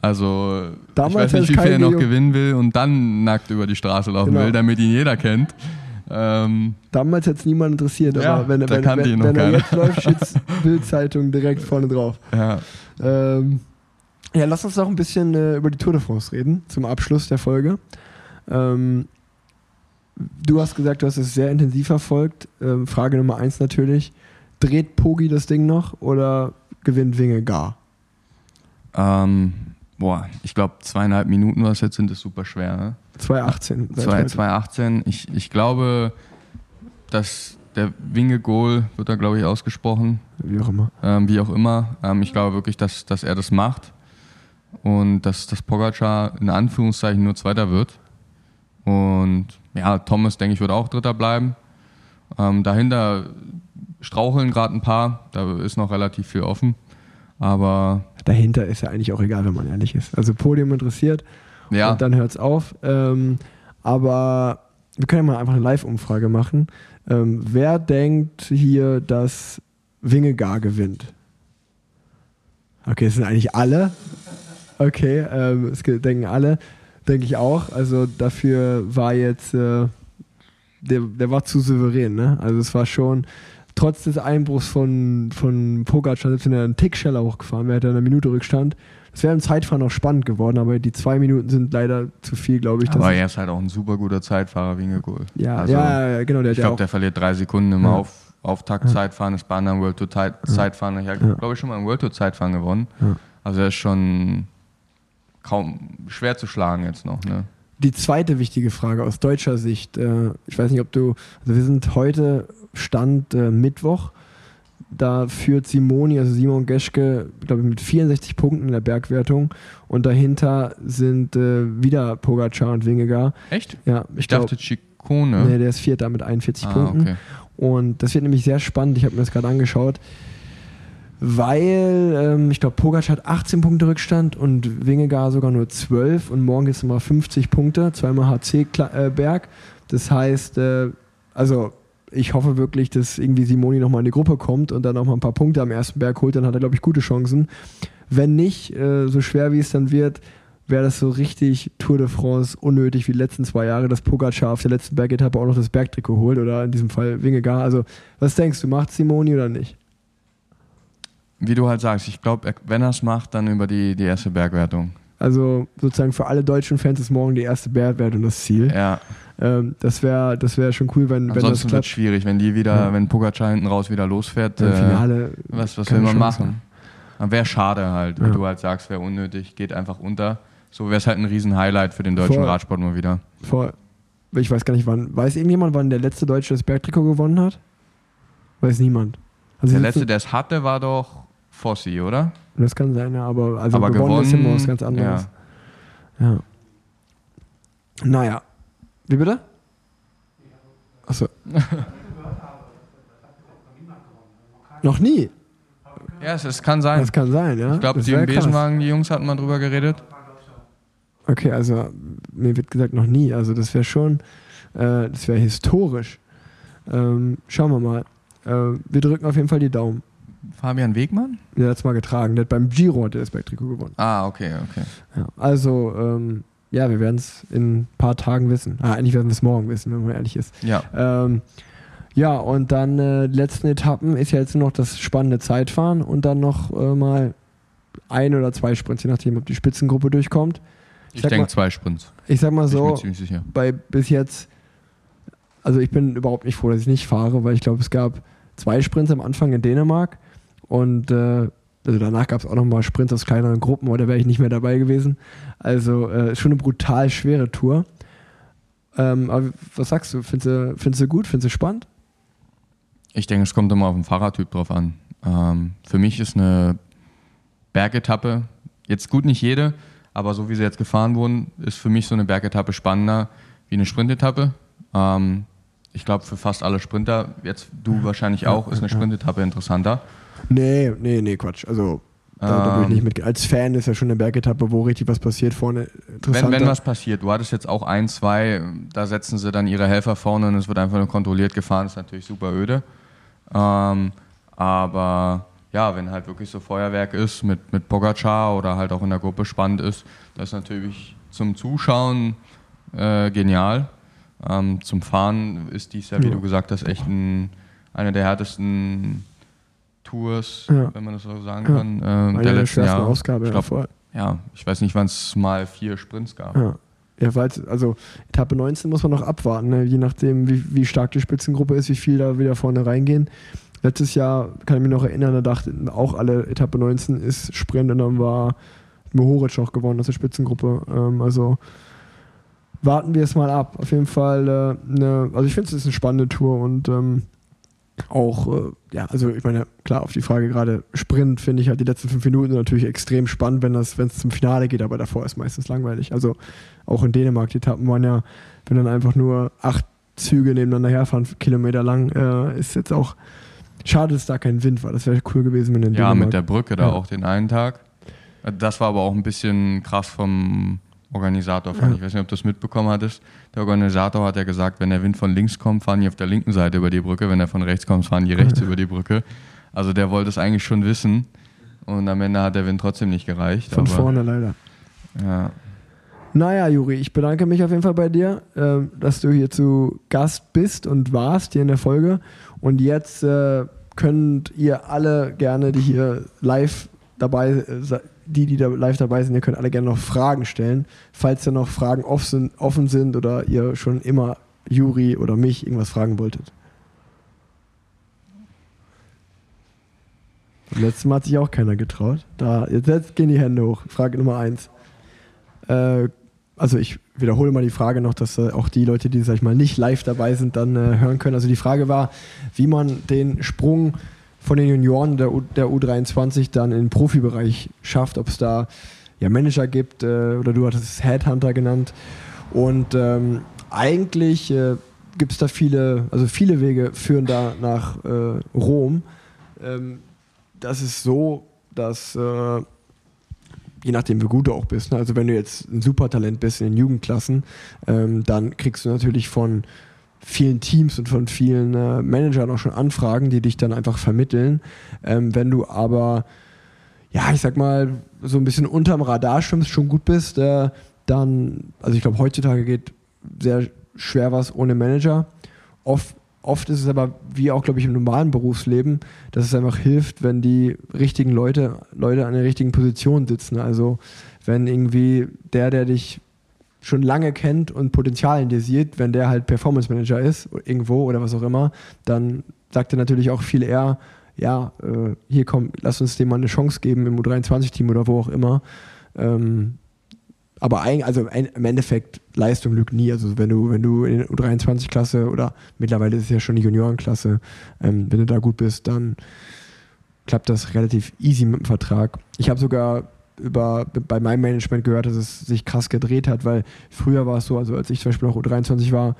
Also Damals ich weiß nicht, wie viel er noch gewinnen will und dann nackt über die Straße laufen Genau. will, damit ihn jeder kennt. Ähm, damals hätte es niemand interessiert, Ja, aber wenn, wenn, wenn, noch wenn er jetzt läuft, [LAUGHS] steht Bildzeitung direkt vorne drauf. ja. Ähm, ja, lass uns noch ein bisschen äh, über die Tour de France reden, zum Abschluss der Folge. Ähm, du hast gesagt, du hast es sehr intensiv verfolgt. Ähm, Frage Nummer eins natürlich. Dreht Pogi das Ding noch oder gewinnt Winge gar? ähm, boah, ich glaube zweieinhalb Minuten, was jetzt sind, ist super schwer. Ne? 2,18. seit Zwei- heute. 2,18. Ich, ich glaube, dass der Winge Goal wird da, glaube ich, ausgesprochen. Wie auch immer. ähm, wie auch immer. Ähm, ich glaube wirklich, dass, dass er das macht. und dass, dass Pogacar in Anführungszeichen nur Zweiter wird. Und ja, Thomas, denke ich, wird auch Dritter bleiben. Ähm, dahinter straucheln gerade ein paar, da ist noch relativ viel offen. Aber Dahinter ist ja eigentlich auch egal, wenn man ehrlich ist. Also Podium interessiert ja, und dann hört es auf. Ähm, aber wir können ja mal einfach eine Live-Umfrage machen. Ähm, wer denkt hier, dass Wingegar gewinnt? Okay, es sind eigentlich alle. Okay, ähm, es denken alle. Denke ich auch. Also dafür war jetzt, äh, der, der war zu souverän. Ne? Also es war schon, trotz des Einbruchs von, von Pogacar, selbst wenn er einen Tick schneller hochgefahren wäre, hätte er eine Minute Rückstand. Es wäre im Zeitfahren noch spannend geworden, aber die zwei Minuten sind leider zu viel, glaube ich. aber er ist halt auch ein super guter Zeitfahrer, Wingegoal. ja, Also, ja, genau, der Ich glaube, auch. der verliert drei Sekunden im Ja. Auf, Auftakt-Zeitfahren, ist bei anderen World Tour Zeit- Zeitfahren. Ich habe, glaube ich, schon mal im World Tour Zeitfahren gewonnen. Also er ist schon kaum schwer zu schlagen jetzt noch. Ne? Die zweite wichtige Frage aus deutscher Sicht. Äh, ich weiß nicht, ob du. Also wir sind heute Stand äh, Mittwoch. Da führt Simoni, also Simon Geschke, glaube ich, mit 64 Punkten in der Bergwertung. Und dahinter sind äh, wieder Pogacar und Wingegar. Echt? Ja, ich Ich glaube. dachte Ciccone. Nee, der ist Vierter mit 41 ah, Punkten. okay. Und das wird nämlich sehr spannend. Ich habe mir das gerade angeschaut, weil ähm, ich glaube, Pogacar hat 18 Punkte Rückstand und Wingegar sogar nur 12. Und morgen ist es mal 50 Punkte, zweimal HC-Berg. Das heißt, äh, also ich hoffe wirklich, dass irgendwie Simoni nochmal in die Gruppe kommt und dann nochmal ein paar Punkte am ersten Berg holt. Dann hat er, glaube ich, gute Chancen. Wenn nicht, äh, so schwer wie es dann wird, wäre das so richtig Tour de France unnötig wie die letzten zwei Jahre, dass Pogacar auf der letzten Bergetappe auch noch das Bergtrikot holt oder in diesem Fall Wingegar. Also, was denkst du, macht Simoni oder nicht? Wie du halt sagst, ich glaube, wenn er es macht, dann über die, die erste Bergwertung. Also, sozusagen für alle deutschen Fans ist morgen die erste Bergwertung das Ziel. Ja, Ähm, das wäre das wär schon cool, wenn, wenn das ansonsten wird es klappt. schwierig, wenn die wieder, Ja. wenn Pogacar hinten raus wieder losfährt. Im äh, Finale. Was, was keine will man machen? Wäre schade halt, wie Ja. du halt sagst, wäre unnötig, geht einfach unter. So wäre es halt ein Riesen-Highlight für den deutschen Voll. Radsport mal wieder. Vor, ich weiß gar nicht, wann. Weiß irgendjemand, wann der letzte Deutsche das Bergtrikot gewonnen hat? Weiß niemand. Also Der letzte, der es hatte, war doch Fossi, oder? Das kann sein, ja, aber, also Aber gewonnen, ist immer gewonnen, was ganz anderes. Ja. Naja. Wie bitte? Achso. [LAUGHS] Noch nie. Ja, es, es kann sein. Das kann sein, ja. ich glaube, die im. Besenwagen, die Jungs hatten mal drüber geredet. Okay, also mir wird gesagt noch nie. Also das wäre schon, äh, das wäre historisch. Ähm, schauen wir mal. Äh, wir drücken auf jeden Fall die Daumen. Fabian Wegmann? Der hat es mal getragen. Der hat beim Giro hat der das Bergtrikot gewonnen. Ah, okay, okay. Ja, also, ähm, ja, wir werden es in ein paar Tagen wissen. Ah, eigentlich werden wir es morgen wissen, wenn man ehrlich ist. Ja, Ähm, ja, und dann äh, die letzten Etappen ist ja jetzt nur noch das spannende Zeitfahren und dann noch äh, mal ein oder zwei Sprints, je nachdem, ob die Spitzengruppe durchkommt. ich sag denke zwei Sprints. Ich sag mal ich so, bei bis jetzt, also ich bin überhaupt nicht froh, dass ich nicht fahre, weil ich glaube, es gab zwei Sprints am Anfang in Dänemark und äh, also danach gab es auch nochmal Sprints aus kleineren Gruppen, da wäre ich nicht mehr dabei gewesen. Also äh, schon eine brutal schwere Tour. Ähm, aber was sagst du? Findest du, findest du gut? Findest du spannend? Ich denke, es kommt immer auf den Fahrertyp drauf an. Ähm, für mich ist eine Bergetappe, jetzt gut nicht jede, aber so wie sie jetzt gefahren wurden, ist für mich so eine Bergetappe spannender wie eine Sprintetappe. Ähm, ich glaube, für fast alle Sprinter, jetzt du wahrscheinlich auch, ist eine Sprintetappe interessanter. Nee, nee, nee, Quatsch. Also da, da würde ich Ähm. nicht mit. Als Fan ist ja schon eine Bergetappe, wo richtig was passiert vorne. Wenn, wenn was passiert, du hattest jetzt auch ein, zwei, da setzen sie dann ihre Helfer vorne und es wird einfach nur kontrolliert gefahren, das ist natürlich super öde. Ähm, aber ja, wenn halt wirklich so Feuerwerk ist mit, mit Pogacar oder halt auch in der Gruppe spannend ist, das ist natürlich zum Zuschauen äh, genial. Ähm, zum Fahren ist dies ja, wie Ja. du gesagt hast, echt ein, eine der härtesten Tours, Ja. wenn man das so sagen Ja. kann, ähm, Eine der letzten schwersten Jahre. Ausgabe, Ich ja, glaub, ja, ich weiß nicht, wann es mal vier Sprints gab. Ja. Ja, weil also Etappe 19 muss man noch abwarten, ne? je nachdem, wie, wie stark die Spitzengruppe ist, wie viel da wieder vorne reingehen. Letztes Jahr kann ich mich noch erinnern, da dachten auch alle, Etappe 19 ist Sprint und dann war Mohoric noch gewonnen aus der Spitzengruppe. Ähm, also warten wir es mal ab. Auf jeden Fall, äh, ne, also ich finde es ist eine spannende Tour und ähm, auch, äh, ja, also ich meine, klar, auf die Frage gerade Sprint finde ich halt die letzten fünf Minuten natürlich extrem spannend, wenn es zum Finale geht, aber davor ist meistens langweilig. Also auch in Dänemark, die Etappen waren ja, wenn dann einfach nur acht Züge nebeneinander herfahren, Kilometer lang, äh, ist jetzt auch schade, dass da kein Wind war. Das wäre cool gewesen, wenn in Ja, Dänemark. mit der Brücke da Ja. auch den einen Tag. Das war aber auch ein bisschen krass vom Organisator, fand Ja. ich. Weiß nicht, ob du es mitbekommen hattest. Der Organisator hat ja gesagt, wenn der Wind von links kommt, fahren die auf der linken Seite über die Brücke. Wenn er von rechts kommt, fahren die rechts [LAUGHS] über die Brücke. Also der wollte es eigentlich schon wissen. Und am Ende hat der Wind trotzdem nicht gereicht. Von aber, vorne leider. Ja. Naja, Juri, ich bedanke mich auf jeden Fall bei dir, ähm, dass du hier zu Gast bist und warst hier in der Folge. Und jetzt äh, könnt ihr alle gerne, die hier live dabei äh, se- die, die da live dabei sind, ihr könnt alle gerne noch Fragen stellen. Falls da noch Fragen off sind, offen sind oder ihr schon immer Juri oder mich irgendwas fragen wolltet. Beim letzten Mal hat sich auch keiner getraut. Da, jetzt, jetzt gehen die Hände hoch. Frage Nummer eins. Äh, also ich wiederhole mal die Frage noch, dass äh, auch die Leute, die, sag ich mal, nicht live dabei sind, dann äh, hören können. Also die Frage war, wie man den Sprung von den Junioren der, U der U23 dann in den Profibereich schafft, ob es da ja Manager gibt äh, oder du hattest es Headhunter genannt. Und ähm, eigentlich äh, gibt es da viele, also viele Wege führen da nach äh, Rom. Ähm, das ist so, dass äh, je nachdem, wie gut du auch bist. Ne? Also wenn du jetzt ein Supertalent bist in den Jugendklassen, ähm, dann kriegst du natürlich von vielen Teams und von vielen äh, Managern auch schon Anfragen, die dich dann einfach vermitteln. Ähm, wenn du aber, ja, ich sag mal, so ein bisschen unterm Radar schwimmst, schon gut bist, äh, dann, also ich glaube, heutzutage geht sehr schwer was ohne Manager. Oft, oft ist es aber, wie auch, glaube ich, im normalen Berufsleben, dass es einfach hilft, wenn die richtigen Leute, Leute an der richtigen Position sitzen. Also wenn irgendwie der, der dich schon lange kennt und Potenzial in dir sieht, wenn der halt Performance Manager ist, irgendwo oder was auch immer, dann sagt er natürlich auch viel eher, ja, äh, hier komm, lass uns dem mal eine Chance geben im U23-Team oder wo auch immer. Ähm, aber ein, also ein, im Endeffekt, Leistung lügt nie. Also wenn du, wenn du in der U23-Klasse oder mittlerweile ist es ja schon die Juniorenklasse, ähm, wenn du da gut bist, dann klappt das relativ easy mit dem Vertrag. Ich habe sogar über, bei meinem Management gehört, dass es sich krass gedreht hat, weil früher war es so, also als ich zum Beispiel noch U23 war,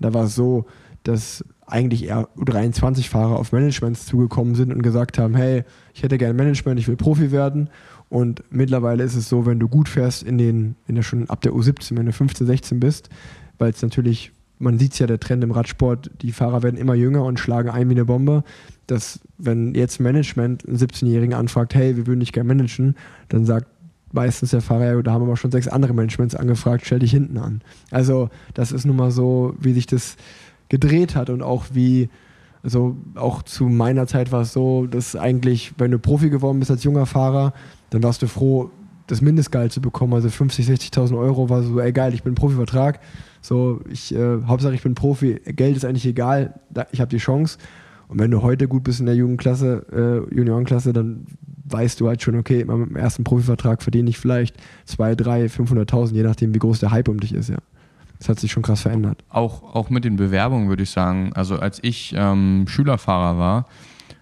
da war es so, dass eigentlich eher U23-Fahrer auf Managements zugekommen sind und gesagt haben, hey, ich hätte gerne Management, ich will Profi werden. Und mittlerweile ist es so, wenn du gut fährst in den, in der schon ab der U17, wenn du 15, 16 bist, weil es natürlich, man sieht es ja der Trend im Radsport, die Fahrer werden immer jünger und schlagen ein wie eine Bombe, dass wenn jetzt Management einen 17-Jährigen anfragt, hey, wir würden dich gerne managen, dann sagt meistens der Fahrer, da haben aber schon sechs andere Managements angefragt, stell dich hinten an. Also das ist nun mal so, wie sich das gedreht hat und auch wie, also auch zu meiner Zeit war es so, dass eigentlich, wenn du Profi geworden bist als junger Fahrer, dann warst du froh, das Mindestgehalt zu bekommen, also 50, 60.000 Euro war so, ey geil, ich bin Profivertrag, so, ich, äh, Hauptsache ich bin Profi, Geld ist eigentlich egal, ich habe die Chance und wenn du heute gut bist in der Jugendklasse, äh, Juniorenklasse, dann weißt du halt schon, okay, mit dem ersten Profivertrag verdiene ich vielleicht 2, 3, 500.000, je nachdem, wie groß der Hype um dich ist, ja. Das hat sich schon krass verändert. Auch, auch mit den Bewerbungen würde ich sagen. Also als ich ähm, Schülerfahrer war,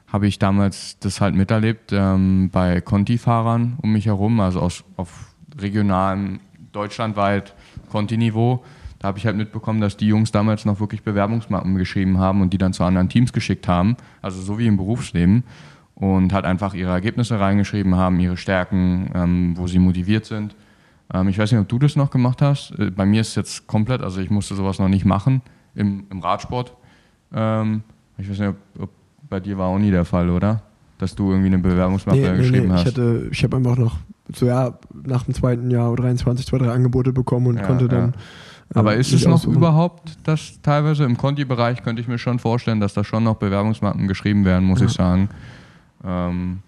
habe ich damals das halt miterlebt ähm, bei Conti-Fahrern um mich herum, also aus, auf regionalem, deutschlandweit Conti-Niveau. Da habe ich halt mitbekommen, dass die Jungs damals noch wirklich Bewerbungsmappen geschrieben haben und die dann zu anderen Teams geschickt haben, also so wie im Berufsleben und halt einfach ihre Ergebnisse reingeschrieben haben, ihre Stärken, ähm, wo sie motiviert sind. Ähm, ich weiß nicht, ob du das noch gemacht hast. Äh, bei mir ist es jetzt komplett, also ich musste sowas noch nicht machen im, im Radsport. Ähm, ich weiß nicht, ob, ob bei dir war auch nie der Fall, oder? Dass du irgendwie eine Bewerbungsmappe geschrieben Ich, hast. hatte, ich habe einfach noch so ja, nach dem zweiten Jahr oder 23 zwei, drei Angebote bekommen und Ja, konnte dann. ja. Aber ähm, ist es noch aussuchen. überhaupt, dass teilweise im Conti-Bereich könnte ich mir schon vorstellen, dass da schon noch Bewerbungsmappen geschrieben werden, muss Ja. ich sagen. Ähm,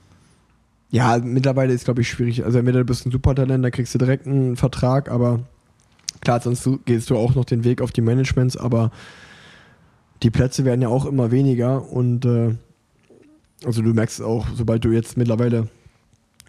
Ja, mittlerweile ist glaube ich schwierig. Also entweder du bist ein Supertalent, da kriegst du direkt einen Vertrag, aber klar, sonst gehst du auch noch den Weg auf die Managements, aber die Plätze werden ja auch immer weniger und äh, also du merkst auch, sobald du jetzt mittlerweile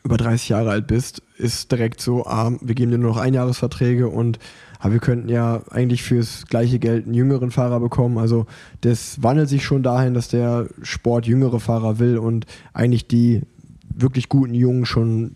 über 30 Jahre alt bist, ist direkt so, ah, wir geben dir nur noch Einjahresverträge und aber wir könnten ja eigentlich fürs gleiche Geld einen jüngeren Fahrer bekommen. Also das wandelt sich schon dahin, dass der Sport jüngere Fahrer will und eigentlich die wirklich guten Jungen schon,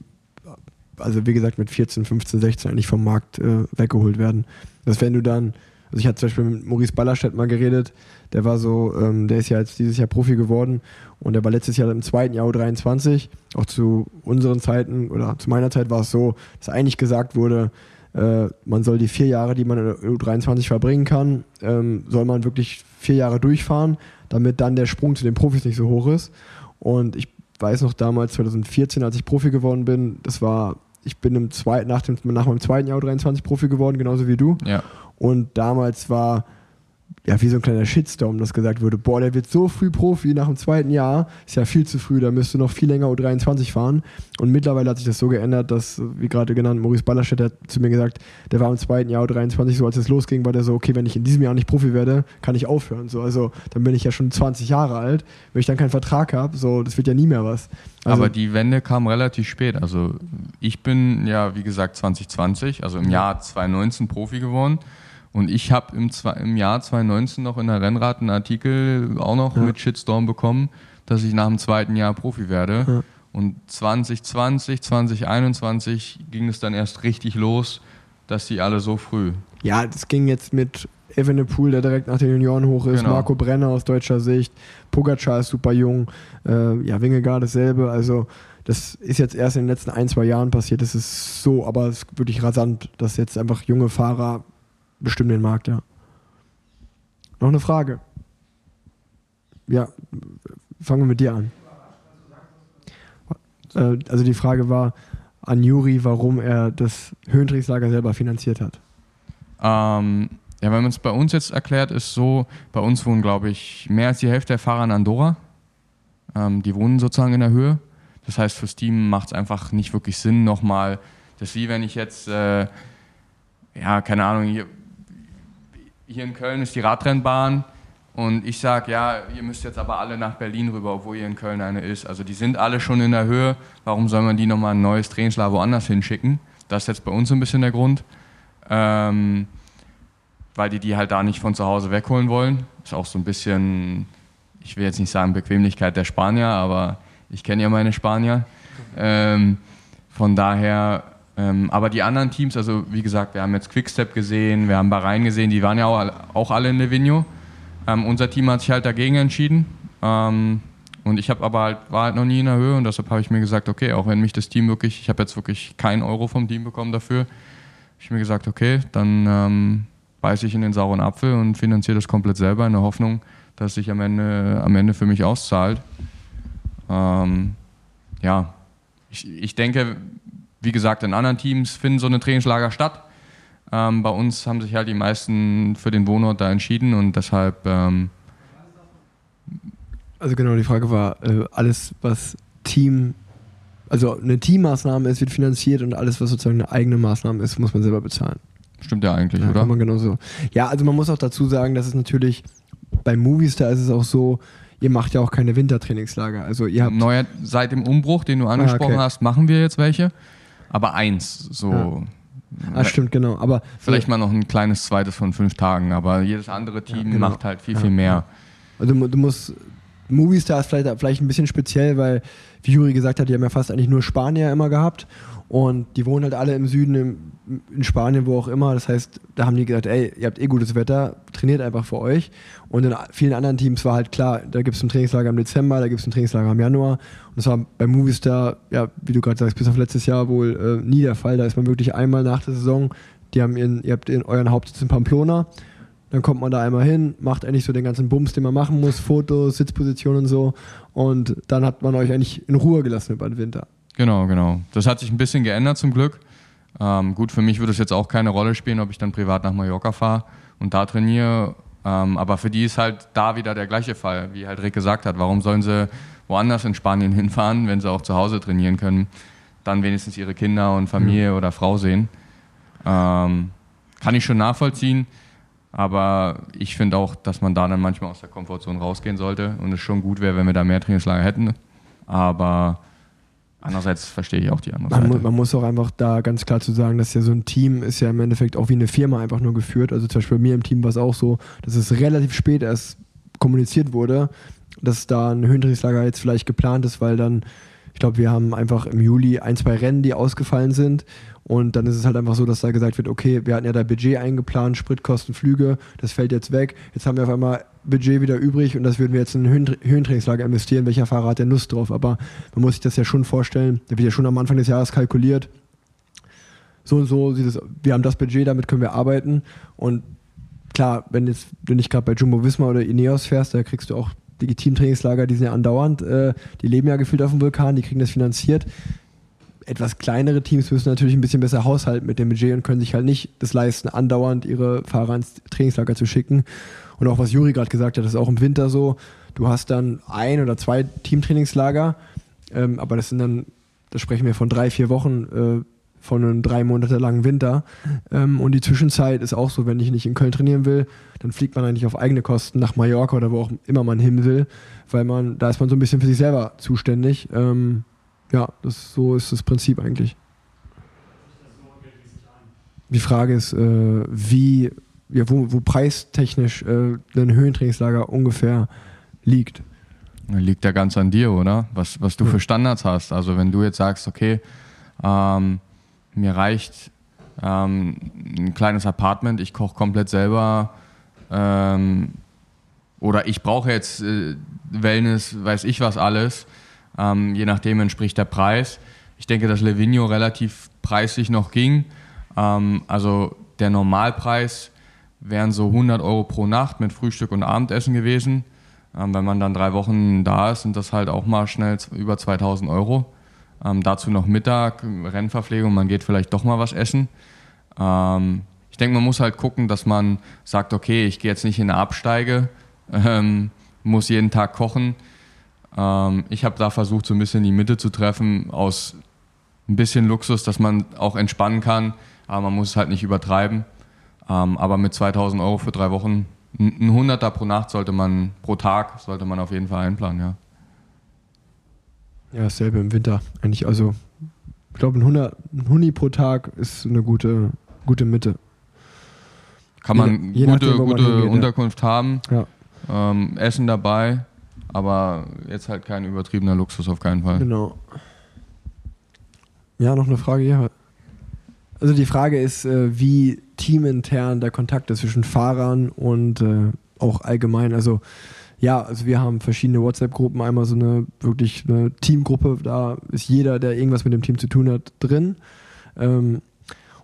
also wie gesagt, mit 14, 15, 16 eigentlich vom Markt äh, weggeholt werden. Dass wenn du dann, also ich hatte zum Beispiel mit Maurice Ballerstedt mal geredet, der war so, ähm, der ist ja jetzt dieses Jahr Profi geworden und der war letztes Jahr im zweiten Jahr U23. Auch zu unseren Zeiten oder zu meiner Zeit war es so, dass eigentlich gesagt wurde, äh, man soll die vier Jahre, die man in der U23 verbringen kann, ähm, soll man wirklich vier Jahre durchfahren, damit dann der Sprung zu den Profis nicht so hoch ist. Und ich weiß noch damals, 2014, als ich Profi geworden bin, das war, ich bin im zweiten, nach, dem, nach meinem zweiten Jahr U23 Profi geworden, genauso wie du. Ja. Und damals war ja, wie so ein kleiner Shitstorm, dass gesagt wurde, boah, der wird so früh Profi nach dem zweiten Jahr, ist ja viel zu früh, da müsste noch viel länger U23 fahren. Und mittlerweile hat sich das so geändert, dass, wie gerade genannt, Maurice Ballerstedt hat zu mir gesagt, der war im zweiten Jahr U23 so, als es losging, war der so, okay, wenn ich in diesem Jahr nicht Profi werde, kann ich aufhören. So, also dann bin ich ja schon 20 Jahre alt, wenn ich dann keinen Vertrag habe, so, das wird ja nie mehr was. Also, Aber die Wende kam relativ spät. Also ich bin ja, wie gesagt, 2020, also im Jahr 2019 Profi geworden. Und ich habe im, im Jahr 2019 noch in der Rennrad einen Artikel auch noch ja. mit Shitstorm bekommen, dass ich nach dem zweiten Jahr Profi werde. Ja. Und 2020, 2021 ging es dann erst richtig los, dass die alle so früh. Ja, das ging jetzt mit Evenepoel, der direkt nach den Junioren hoch ist, genau. Marco Brenner aus deutscher Sicht, Pogacar ist super jung, äh, ja, Wingegaard dasselbe. Also das ist jetzt erst in den letzten ein, zwei Jahren passiert. Das ist so, aber es ist wirklich rasant, dass jetzt einfach junge Fahrer bestimmen den Markt, ja. Noch eine Frage? Ja, fangen wir mit dir an. Äh, also die Frage war an Juri, warum er das Höhentrickslager selber finanziert hat. Ähm, ja, wenn man es bei uns jetzt erklärt, ist so, bei uns wohnen, glaube ich, mehr als die Hälfte der Fahrer in Andorra. Ähm, die wohnen sozusagen in der Höhe. Das heißt, fürs Team macht es einfach nicht wirklich Sinn, nochmal, das ist wie wenn ich jetzt, äh, ja, keine Ahnung, hier, hier in Köln ist die Radrennbahn und ich sage, ja, ihr müsst jetzt aber alle nach Berlin rüber, obwohl hier in Köln eine ist. Also die sind alle schon in der Höhe. Warum soll man die nochmal ein neues Trainingslager woanders hinschicken? Das ist jetzt bei uns ein bisschen der Grund. Ähm, weil die die halt da nicht von zu Hause wegholen wollen. Ist auch so ein bisschen, ich will jetzt nicht sagen Bequemlichkeit der Spanier, aber ich kenne ja meine Spanier. Ähm, von daher aber die anderen Teams, also wie gesagt, wir haben jetzt Quickstep gesehen, wir haben Bahrain gesehen, die waren ja auch, auch alle in Livigno. Ähm, unser Team hat sich halt dagegen entschieden. Ähm, und ich habe aber halt, war halt noch nie in der Höhe und deshalb habe ich mir gesagt, okay, auch wenn mich das Team wirklich, ich habe jetzt wirklich keinen Euro vom Team bekommen dafür, habe ich mir gesagt, okay, dann ähm, beiße ich in den sauren Apfel und finanziere das komplett selber in der Hoffnung, dass sich am Ende, am Ende für mich auszahlt. Ähm, ja, ich, ich denke, wie gesagt, in anderen Teams finden so eine Trainingslager statt. Ähm, bei uns haben sich halt die meisten für den Wohnort da entschieden und deshalb. Ähm also genau, die Frage war, äh, alles, was Team, also eine Teammaßnahme ist, wird finanziert und alles, was sozusagen eine eigene Maßnahme ist, muss man selber bezahlen. Stimmt ja eigentlich, ja, oder? Kann man genauso. Ja, also man muss auch dazu sagen, dass es natürlich bei Movies, da ist es auch so, ihr macht ja auch keine Wintertrainingslager. Also ihr habt Neuer, seit dem Umbruch, den du angesprochen ah, okay. hast, machen wir jetzt welche aber eins, so. Ja. Ah, stimmt, genau. Aber vielleicht mal noch ein kleines zweites von fünf Tagen, aber jedes andere Team ja, genau. macht halt viel, viel mehr. Also du musst Movistar ist vielleicht, vielleicht ein bisschen speziell, weil, wie Juri gesagt hat, die haben ja fast eigentlich nur Spanier immer gehabt. Und die wohnen halt alle im Süden, im, in Spanien, wo auch immer. Das heißt, da haben die gesagt, ey, ihr habt eh gutes Wetter, trainiert einfach für euch. Und in vielen anderen Teams war halt klar, da gibt es ein Trainingslager im Dezember, da gibt es ein Trainingslager im Januar. Und das war bei Movistar, ja, wie du gerade sagst, bis auf letztes Jahr wohl äh, nie der Fall. Da ist man wirklich einmal nach der Saison, die haben ihren, ihr habt in euren Hauptsitz in Pamplona. Dann kommt man da einmal hin, macht eigentlich so den ganzen Bums, den man machen muss, Fotos, Sitzpositionen und so. Und dann hat man euch eigentlich in Ruhe gelassen über den Winter. Genau, genau. Das hat sich ein bisschen geändert zum Glück. Ähm, gut, für mich würde es jetzt auch keine Rolle spielen, ob ich dann privat nach Mallorca fahre und da trainiere. Ähm, aber für die ist halt da wieder der gleiche Fall, wie halt Rick gesagt hat. Warum sollen sie woanders in Spanien [LAUGHS] hinfahren, wenn sie auch zu Hause trainieren können? Dann wenigstens ihre Kinder und Familie mhm. oder Frau sehen. Ähm, kann ich schon nachvollziehen. Aber ich finde auch, dass man da dann manchmal aus der Komfortzone rausgehen sollte und es schon gut wäre, wenn wir da mehr Trainingslager hätten. Aber Andererseits verstehe ich auch die andere Man, Seite. mu- man muss auch einfach da ganz klar zu sagen, dass ja so ein Team ist ja im Endeffekt auch wie eine Firma einfach nur geführt. Also zum Beispiel bei mir im Team war es auch so, dass es relativ spät erst kommuniziert wurde, dass da ein Höhentrainingslager jetzt vielleicht geplant ist, weil dann, glaube, wir haben einfach im Juli ein, zwei Rennen, die ausgefallen sind. Und dann ist es halt einfach so, dass da gesagt wird, okay, wir hatten ja da Budget eingeplant, Spritkosten, Flüge, das fällt jetzt weg. Jetzt haben wir auf einmal Budget wieder übrig und das würden wir jetzt in ein Höhen Höhentrainingslager investieren. Welcher Fahrer hat denn Lust drauf? Aber man muss sich das ja schon vorstellen, da wird ja schon am Anfang des Jahres kalkuliert, so und so sieht es, wir haben das Budget, damit können wir arbeiten. Und klar, wenn jetzt du nicht gerade bei Jumbo Visma oder Ineos fährst, da kriegst du auch Legitimtrainingslager, die sind ja andauernd, äh, die leben ja gefühlt auf dem Vulkan, die kriegen das finanziert. Etwas kleinere Teams müssen natürlich ein bisschen besser haushalten mit dem Budget und können sich halt nicht das leisten, andauernd ihre Fahrer ins Trainingslager zu schicken. Und auch was Juri gerade gesagt hat, das ist auch im Winter so. Du hast dann ein oder zwei Teamtrainingslager, ähm, aber das sind dann, da sprechen wir von drei, vier Wochen äh, von einem drei Monate langen Winter. Ähm, und die Zwischenzeit ist auch so, wenn ich nicht in Köln trainieren will, dann fliegt man eigentlich auf eigene Kosten nach Mallorca oder wo auch immer man hin will, weil man, da ist man so ein bisschen für sich selber zuständig. Ähm, ja, das, so ist das Prinzip eigentlich. Die Frage ist, äh, wie, ja, wo, wo preistechnisch äh, ein Höhentrainingslager ungefähr liegt. Liegt ja ganz an dir, oder? Was, was du für Standards hast. Also wenn du jetzt sagst, okay, ähm, mir reicht ähm, ein kleines Apartment, ich koche komplett selber ähm, oder ich brauche jetzt äh, Wellness, weiß ich was alles, ähm, je nachdem entspricht der Preis. Ich denke, dass Levino relativ preislich noch ging. Ähm, also der Normalpreis wären so 100 Euro pro Nacht mit Frühstück und Abendessen gewesen. Ähm, wenn man dann drei Wochen da ist, sind das halt auch mal schnell über 2000 Euro. Ähm, dazu noch Mittag, Rennverpflegung, man geht vielleicht doch mal was essen. Ähm, ich denke, man muss halt gucken, dass man sagt, okay, ich gehe jetzt nicht in eine Absteige, [LAUGHS] ähm, muss jeden Tag kochen. Ähm, ich habe da versucht, so ein bisschen die Mitte zu treffen aus ein bisschen Luxus, dass man auch entspannen kann, aber man muss es halt nicht übertreiben. Ähm, aber mit 2000 Euro für drei Wochen, ein Hunderter pro Nacht sollte man, pro Tag sollte man auf jeden Fall einplanen, ja. Ja, dasselbe im Winter. Eigentlich, also, ich glaube, ein, 100 ein Huni pro Tag ist eine gute, gute Mitte. Kann Je- man je gute, nachdem, wo man gute hingeht, ja. Unterkunft haben, Ja, ähm, Essen dabei, aber jetzt halt kein übertriebener Luxus auf keinen Fall. genau. Ja, noch eine Frage hier. Also die Frage ist, äh, wie teamintern der Kontakt ist zwischen Fahrern und äh, auch allgemein. Also ja, also wir haben verschiedene WhatsApp-Gruppen, einmal so eine wirklich eine Teamgruppe, da ist jeder, der irgendwas mit dem Team zu tun hat, drin. Ähm,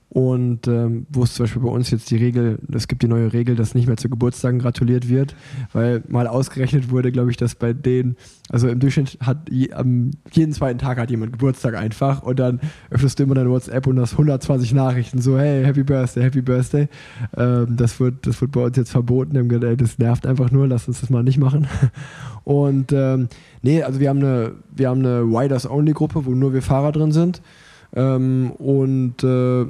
und ähm, wo es zum Beispiel bei uns jetzt die Regel, es gibt die neue Regel, dass nicht mehr zu Geburtstagen gratuliert wird, weil mal ausgerechnet wurde, glaube ich, dass bei denen, also im Durchschnitt hat je, am jeden zweiten Tag hat jemand Geburtstag einfach und dann öffnest du immer deine WhatsApp und hast 120 Nachrichten so, hey, Happy Birthday, Happy Birthday. Ähm, das, wird, das wird bei uns jetzt verboten. Ey, das nervt einfach nur, lass uns das mal nicht machen. [LAUGHS] Und ähm, nee, also wir haben eine, wir haben eine Riders-Only-Gruppe, wo nur wir Fahrer drin sind. Ähm, und äh,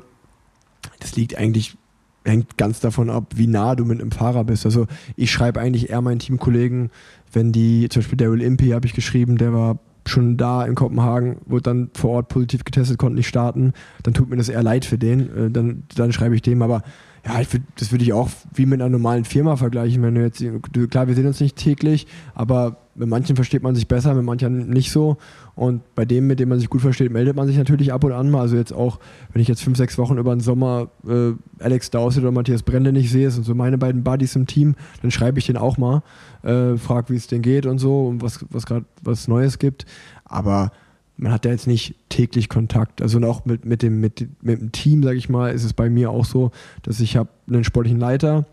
das liegt eigentlich, hängt ganz davon ab, wie nah du mit einem Fahrer bist. Also ich schreibe eigentlich eher meinen Teamkollegen, wenn die, zum Beispiel Daryl Impey habe ich geschrieben, der war schon da in Kopenhagen, wurde dann vor Ort positiv getestet, konnte nicht starten, dann tut mir das eher leid für den, äh, dann, dann schreibe ich dem, aber ja, würd, das würde ich auch wie mit einer normalen Firma vergleichen, wenn du jetzt, klar, wir sehen uns nicht täglich, aber mit manchen versteht man sich besser, mit manchen nicht so. Und bei dem, mit dem man sich gut versteht, meldet man sich natürlich ab und an mal. Also jetzt auch, wenn ich jetzt fünf, sechs Wochen über den Sommer äh, Alex Dowsett oder Matthias Brende nicht sehe, sind so meine beiden Buddies im Team, dann schreibe ich den auch mal, äh, frag, wie es denen geht und so und was, was gerade was Neues gibt. Aber man hat ja jetzt nicht täglich Kontakt. Also auch mit, mit, dem, mit, mit dem Team, sage ich mal, ist es bei mir auch so, dass ich habe einen sportlichen Leiter,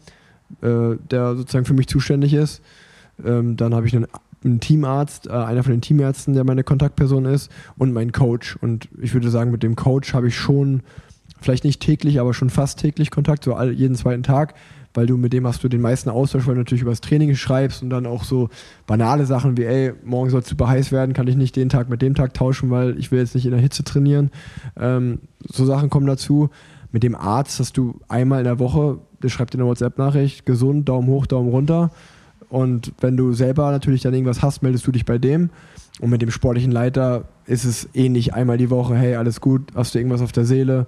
äh, der sozusagen für mich zuständig ist. Ähm, dann habe ich einen, einen Teamarzt, äh, einer von den Teamärzten, der meine Kontaktperson ist, und meinen Coach. Und ich würde sagen, mit dem Coach habe ich schon, vielleicht nicht täglich, aber schon fast täglich Kontakt, so all, jeden zweiten Tag, weil du mit dem hast du den meisten Austausch, weil du natürlich über das Training schreibst und dann auch so banale Sachen wie, ey, morgen soll es super heiß werden, kann ich nicht den Tag mit dem Tag tauschen, weil ich will jetzt nicht in der Hitze trainieren. Ähm, so Sachen kommen dazu. Mit dem Arzt hast du einmal in der Woche, der schreibt dir eine WhatsApp-Nachricht, gesund, Daumen hoch, Daumen runter. Und wenn du selber natürlich dann irgendwas hast, meldest du dich bei dem. Und mit dem sportlichen Leiter ist es ähnlich einmal die Woche, hey, alles gut, hast du irgendwas auf der Seele?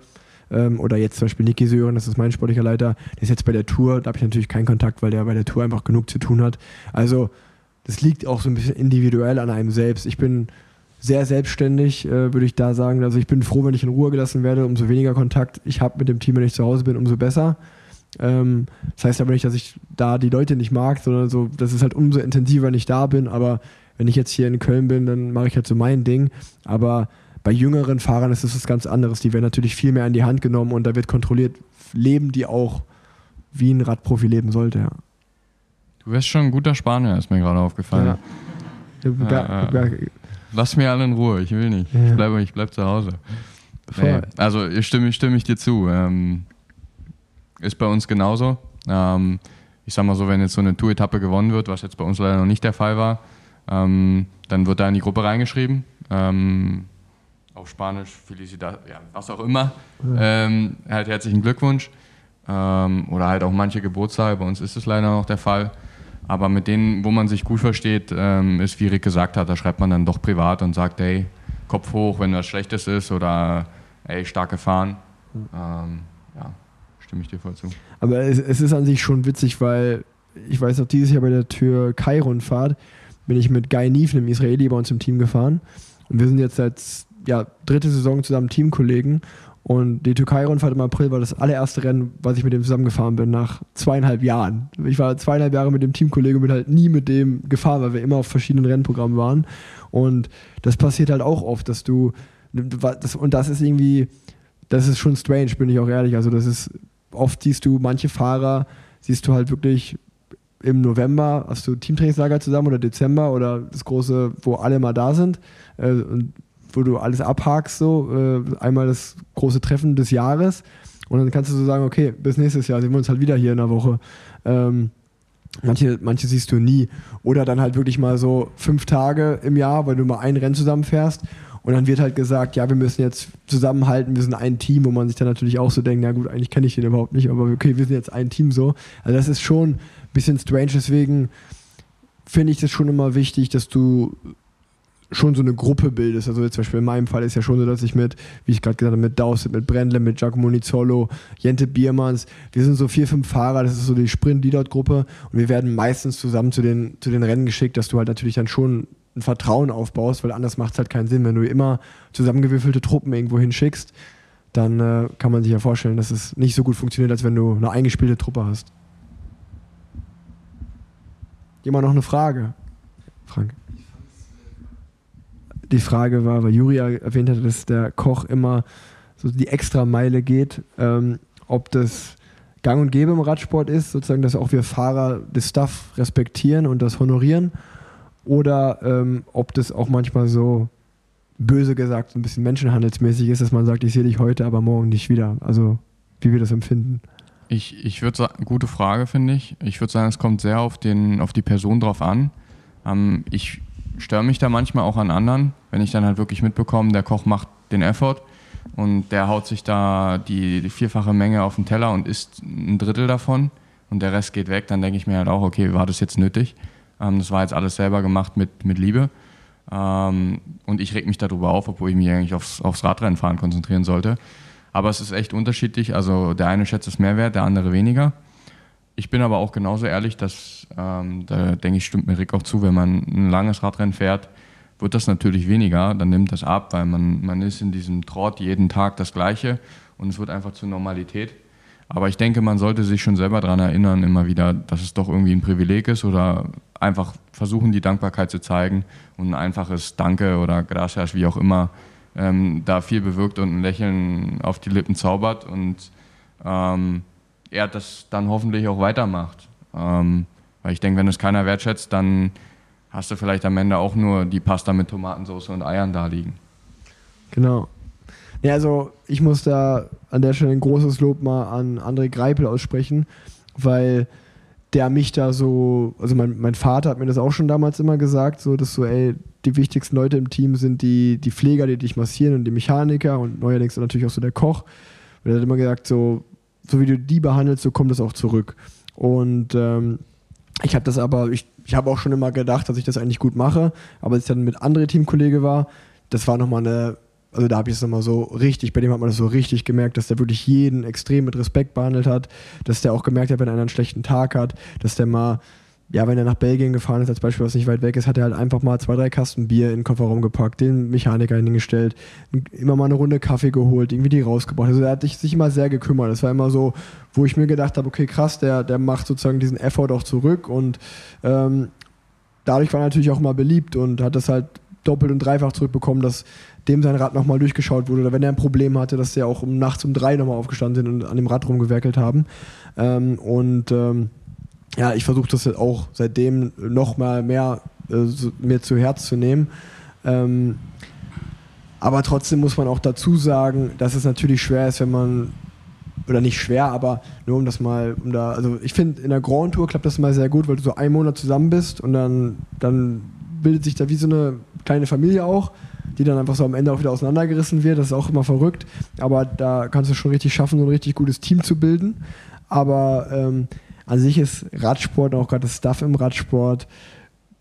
Ähm, oder jetzt zum Beispiel Niki Sören, das ist mein sportlicher Leiter, der ist jetzt bei der Tour, da habe ich natürlich keinen Kontakt, weil der bei der Tour einfach genug zu tun hat. Also das liegt auch so ein bisschen individuell an einem selbst. Ich bin sehr selbstständig, äh, würde ich da sagen. Also ich bin froh, wenn ich in Ruhe gelassen werde, umso weniger Kontakt ich habe mit dem Team, wenn ich zu Hause bin, umso besser. Ähm, das heißt aber nicht, dass ich da die Leute nicht mag, sondern so, das ist halt umso intensiver, wenn ich da bin. Aber wenn ich jetzt hier in Köln bin, dann mache ich halt so mein Ding. Aber bei jüngeren Fahrern ist es was ganz anderes. Die werden natürlich viel mehr in die Hand genommen und da wird kontrolliert, leben die auch wie ein Radprofi leben sollte. Ja. Du wärst schon ein guter Spanier, ist mir gerade aufgefallen. Ja. Ja, ja. Lass mir alle in Ruhe, ich will nicht. Ich bleibe ich bleib zu Hause. Nee, also stimme, stimme ich dir zu. Ähm, ist bei uns genauso. Ähm, ich sag mal so, wenn jetzt so eine Tour-Etappe gewonnen wird, was jetzt bei uns leider noch nicht der Fall war, ähm, dann wird da in die Gruppe reingeschrieben. Ähm, auf Spanisch, Felicidad, ja, was auch immer. Ähm, halt herzlichen Glückwunsch. Ähm, oder halt auch manche Geburtstage, bei uns ist es leider noch der Fall. Aber mit denen, wo man sich gut versteht, ähm, ist, wie Rick gesagt hat, da schreibt man dann doch privat und sagt, hey, Kopf hoch, wenn was Schlechtes ist oder ey, stark gefahren. Ähm, ja, stimme ich dir voll zu. Aber es, es, ist an sich schon witzig, weil ich weiß auch dieses Jahr bei der Tür Kai-Rundfahrt bin ich mit Guy Neef, einem Israeli, bei uns im Team gefahren. Und wir sind jetzt seit ja, dritte Saison zusammen Teamkollegen. Und die Türkei-Rundfahrt im April war das allererste Rennen, was ich mit dem zusammengefahren bin, nach zweieinhalb Jahren. Ich war zweieinhalb Jahre mit dem Teamkollegen und bin halt nie mit dem gefahren, weil wir immer auf verschiedenen Rennprogrammen waren. Und das passiert halt auch oft, dass du, und das ist irgendwie, das ist schon strange, bin ich auch ehrlich. Also das ist, oft siehst du manche Fahrer, siehst du halt wirklich im November, hast du Teamtrainingslager zusammen oder Dezember oder das große, wo alle mal da sind. Äh, und wo du alles abhakst, so äh, einmal das große Treffen des Jahres und dann kannst du so sagen, okay, bis nächstes Jahr sehen wir uns halt wieder hier in der Woche. Ähm, manche, manche siehst du nie. Oder dann halt wirklich mal so fünf Tage im Jahr, weil du mal ein Rennen zusammenfährst und dann wird halt gesagt, ja, wir müssen jetzt zusammenhalten, wir sind ein Team, wo man sich dann natürlich auch so denkt, na gut, eigentlich kenne ich den überhaupt nicht, aber okay, wir sind jetzt ein Team so. Also das ist schon ein bisschen strange, deswegen finde ich das schon immer wichtig, dass du schon so eine Gruppe bildest. Also zum Beispiel in meinem Fall ist ja schon so, dass ich mit, wie ich gerade gesagt habe, mit Dowsett, mit Brendle, mit Giacomo Nizzolo, Jente Biermanns, wir sind so vier, fünf Fahrer, das ist so die Sprint-Leadout-Gruppe und wir werden meistens zusammen zu den, zu den Rennen geschickt, dass du halt natürlich dann schon ein Vertrauen aufbaust, weil anders macht es halt keinen Sinn. Wenn du immer zusammengewürfelte Truppen irgendwo hinschickst, dann äh, kann man sich ja vorstellen, dass es nicht so gut funktioniert, als wenn du eine eingespielte Truppe hast. Immer noch eine Frage, Frank die Frage war, weil Juri erwähnt hatte, dass der Koch immer so die extra Meile geht, ähm, ob das gang und gäbe im Radsport ist, sozusagen, dass auch wir Fahrer das Stuff respektieren und das honorieren, oder ähm, ob das auch manchmal so böse gesagt ein bisschen menschenhandelsmäßig ist, dass man sagt, ich sehe dich heute, aber morgen nicht wieder. Also wie wir das empfinden. Ich, ich würde sagen, gute Frage, finde ich. Ich würde sagen, es kommt sehr auf, den, auf die Person drauf an. Ähm, ich störe mich da manchmal auch an anderen, wenn ich dann halt wirklich mitbekomme, der Koch macht den Effort und der haut sich da die, die vierfache Menge auf den Teller und isst ein Drittel davon und der Rest geht weg, dann denke ich mir halt auch, okay, war das jetzt nötig? Ähm, das war jetzt alles selber gemacht mit, mit Liebe. Ähm, und ich reg mich darüber auf, obwohl ich mich eigentlich aufs, aufs Radrennenfahren konzentrieren sollte. Aber es ist echt unterschiedlich. Also der eine schätzt es mehr wert, der andere weniger. Ich bin aber auch genauso ehrlich, dass, ähm, da denke ich, stimmt mir Rick auch zu, wenn man ein langes Radrennen fährt, wird das natürlich weniger, dann nimmt das ab, weil man, man ist in diesem Trott jeden Tag das Gleiche und es wird einfach zur Normalität. Aber ich denke, man sollte sich schon selber daran erinnern, immer wieder, dass es doch irgendwie ein Privileg ist oder einfach versuchen, die Dankbarkeit zu zeigen und ein einfaches Danke oder Gracias, wie auch immer, ähm, da viel bewirkt und ein Lächeln auf die Lippen zaubert und ähm, er das dann hoffentlich auch weitermacht. Ähm, weil ich denke, wenn es keiner wertschätzt, dann hast du vielleicht am Ende auch nur die Pasta mit Tomatensauce und Eiern da liegen. Genau. Ja, also ich muss da an der Stelle ein großes Lob mal an André Greipel aussprechen, weil der mich da so, also mein, mein Vater hat mir das auch schon damals immer gesagt, so dass so, ey, die wichtigsten Leute im Team sind die, die Pfleger, die dich massieren und die Mechaniker und neuerdings natürlich auch so der Koch. Und er hat immer gesagt, so, so wie du die behandelst, so kommt es auch zurück. Und ähm, ich habe das aber, ich ich habe auch schon immer gedacht, dass ich das eigentlich gut mache, aber als ich dann mit anderen Teamkollege war, das war nochmal eine, also da habe ich es nochmal so richtig, bei dem hat man das so richtig gemerkt, dass der wirklich jeden extrem mit Respekt behandelt hat, dass der auch gemerkt hat, wenn einer einen schlechten Tag hat, dass der mal ja, wenn er nach Belgien gefahren ist, als Beispiel, was nicht weit weg ist, hat er halt einfach mal zwei, drei Kasten Bier in den Kofferraum gepackt, den Mechaniker hingestellt, immer mal eine Runde Kaffee geholt, irgendwie die rausgebracht. Also er hat sich immer sehr gekümmert. Das war immer so, wo ich mir gedacht habe, okay, krass, der, der macht sozusagen diesen Effort auch zurück und ähm, dadurch war er natürlich auch mal beliebt und hat das halt doppelt und dreifach zurückbekommen, dass dem sein Rad nochmal durchgeschaut wurde oder wenn er ein Problem hatte, dass der auch um nachts um drei nochmal aufgestanden sind und an dem Rad rumgewerkelt haben. Ähm, und ähm, ja, ich versuche das auch seitdem noch mal mehr äh, mir zu Herz zu nehmen. Ähm, aber trotzdem muss man auch dazu sagen, dass es natürlich schwer ist, wenn man oder nicht schwer, aber nur um das mal, um da, also ich finde in der Grand Tour klappt das mal sehr gut, weil du so einen Monat zusammen bist und dann, dann bildet sich da wie so eine kleine Familie auch, die dann einfach so am Ende auch wieder auseinandergerissen wird. Das ist auch immer verrückt, aber da kannst du schon richtig schaffen, so ein richtig gutes Team zu bilden. Aber ähm, an sich ist Radsport, auch gerade das Stuff im Radsport,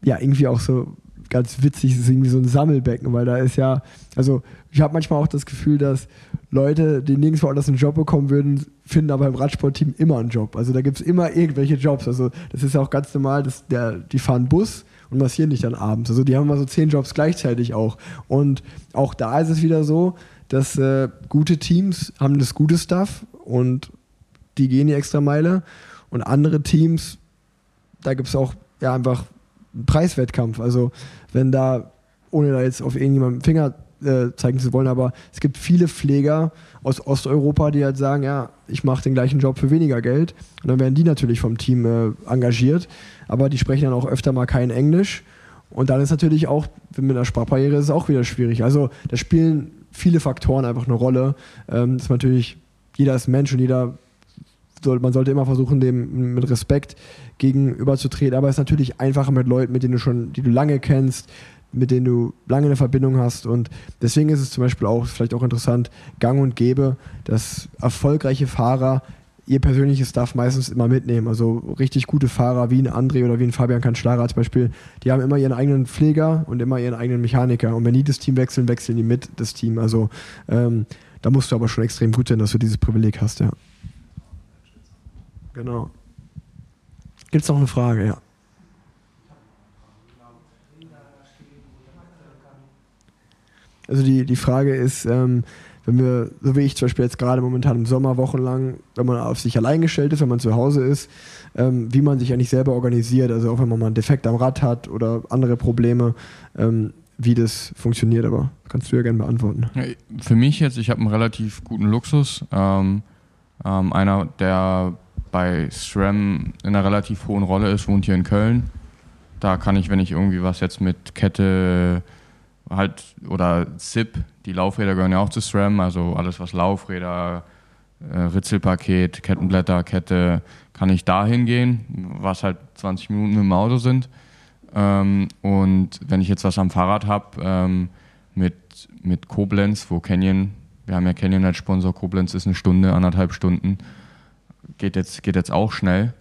ja, irgendwie auch so ganz witzig, es ist irgendwie so ein Sammelbecken, weil da ist ja, also ich habe manchmal auch das Gefühl, dass Leute, die nirgendwo anders einen Job bekommen würden, finden aber im Radsportteam immer einen Job. Also da gibt es immer irgendwelche Jobs. Also das ist ja auch ganz normal, dass der, die fahren Bus und massieren dich dann abends. Also die haben immer so zehn Jobs gleichzeitig auch. Und auch da ist es wieder so, dass äh, gute Teams haben das gute Stuff und die gehen die extra Meile und andere Teams, da gibt es auch ja einfach einen Preiswettkampf. Also wenn da, ohne da jetzt auf irgendjemanden Finger äh, zeigen zu wollen, aber es gibt viele Pfleger aus Osteuropa, die halt sagen, ja, ich mache den gleichen Job für weniger Geld. Und dann werden die natürlich vom Team äh, engagiert, aber die sprechen dann auch öfter mal kein Englisch. Und dann ist natürlich auch, mit einer Sprachbarriere ist es auch wieder schwierig. Also da spielen viele Faktoren einfach eine Rolle. Ähm, ist natürlich, jeder ist Mensch und jeder soll, man sollte immer versuchen, dem mit Respekt gegenüberzutreten. Aber es ist natürlich einfacher mit Leuten, mit denen du schon, die du lange kennst, mit denen du lange eine Verbindung hast. Und deswegen ist es zum Beispiel auch vielleicht auch interessant, gang und gäbe, dass erfolgreiche Fahrer ihr persönliches Stuff meistens immer mitnehmen. Also richtig gute Fahrer wie ein André oder wie ein Fabian Cancellara als Beispiel, die haben immer ihren eigenen Pfleger und immer ihren eigenen Mechaniker. Und wenn die das Team wechseln, wechseln die mit das Team. Also ähm, da musst du aber schon extrem gut sein, dass du dieses Privileg hast, ja. Genau. Gibt es noch eine Frage? Ja. Also die, die Frage ist, ähm, wenn wir, so wie ich zum Beispiel jetzt gerade momentan im Sommer wochenlang, wenn man auf sich allein gestellt ist, wenn man zu Hause ist, ähm, wie man sich eigentlich selber organisiert, also auch wenn man mal einen Defekt am Rad hat oder andere Probleme, ähm, wie das funktioniert, aber kannst du ja gerne beantworten. Für mich jetzt, ich habe einen relativ guten Luxus. Ähm, ähm einer, der bei SRAM in einer relativ hohen Rolle ist, wohnt hier in Köln. Da kann ich, wenn ich irgendwie was jetzt mit Kette halt oder ZIP, die Laufräder gehören ja auch zu SRAM, also alles was Laufräder, äh, Ritzelpaket, Kettenblätter, Kette, kann ich da hingehen, was halt 20 Minuten mit dem Auto sind. Ähm, und wenn ich jetzt was am Fahrrad habe, ähm, mit, mit Koblenz, wo Canyon, wir haben ja Canyon als Sponsor, Koblenz ist eine Stunde, anderthalb Stunden, geht jetzt, geht jetzt auch schnell.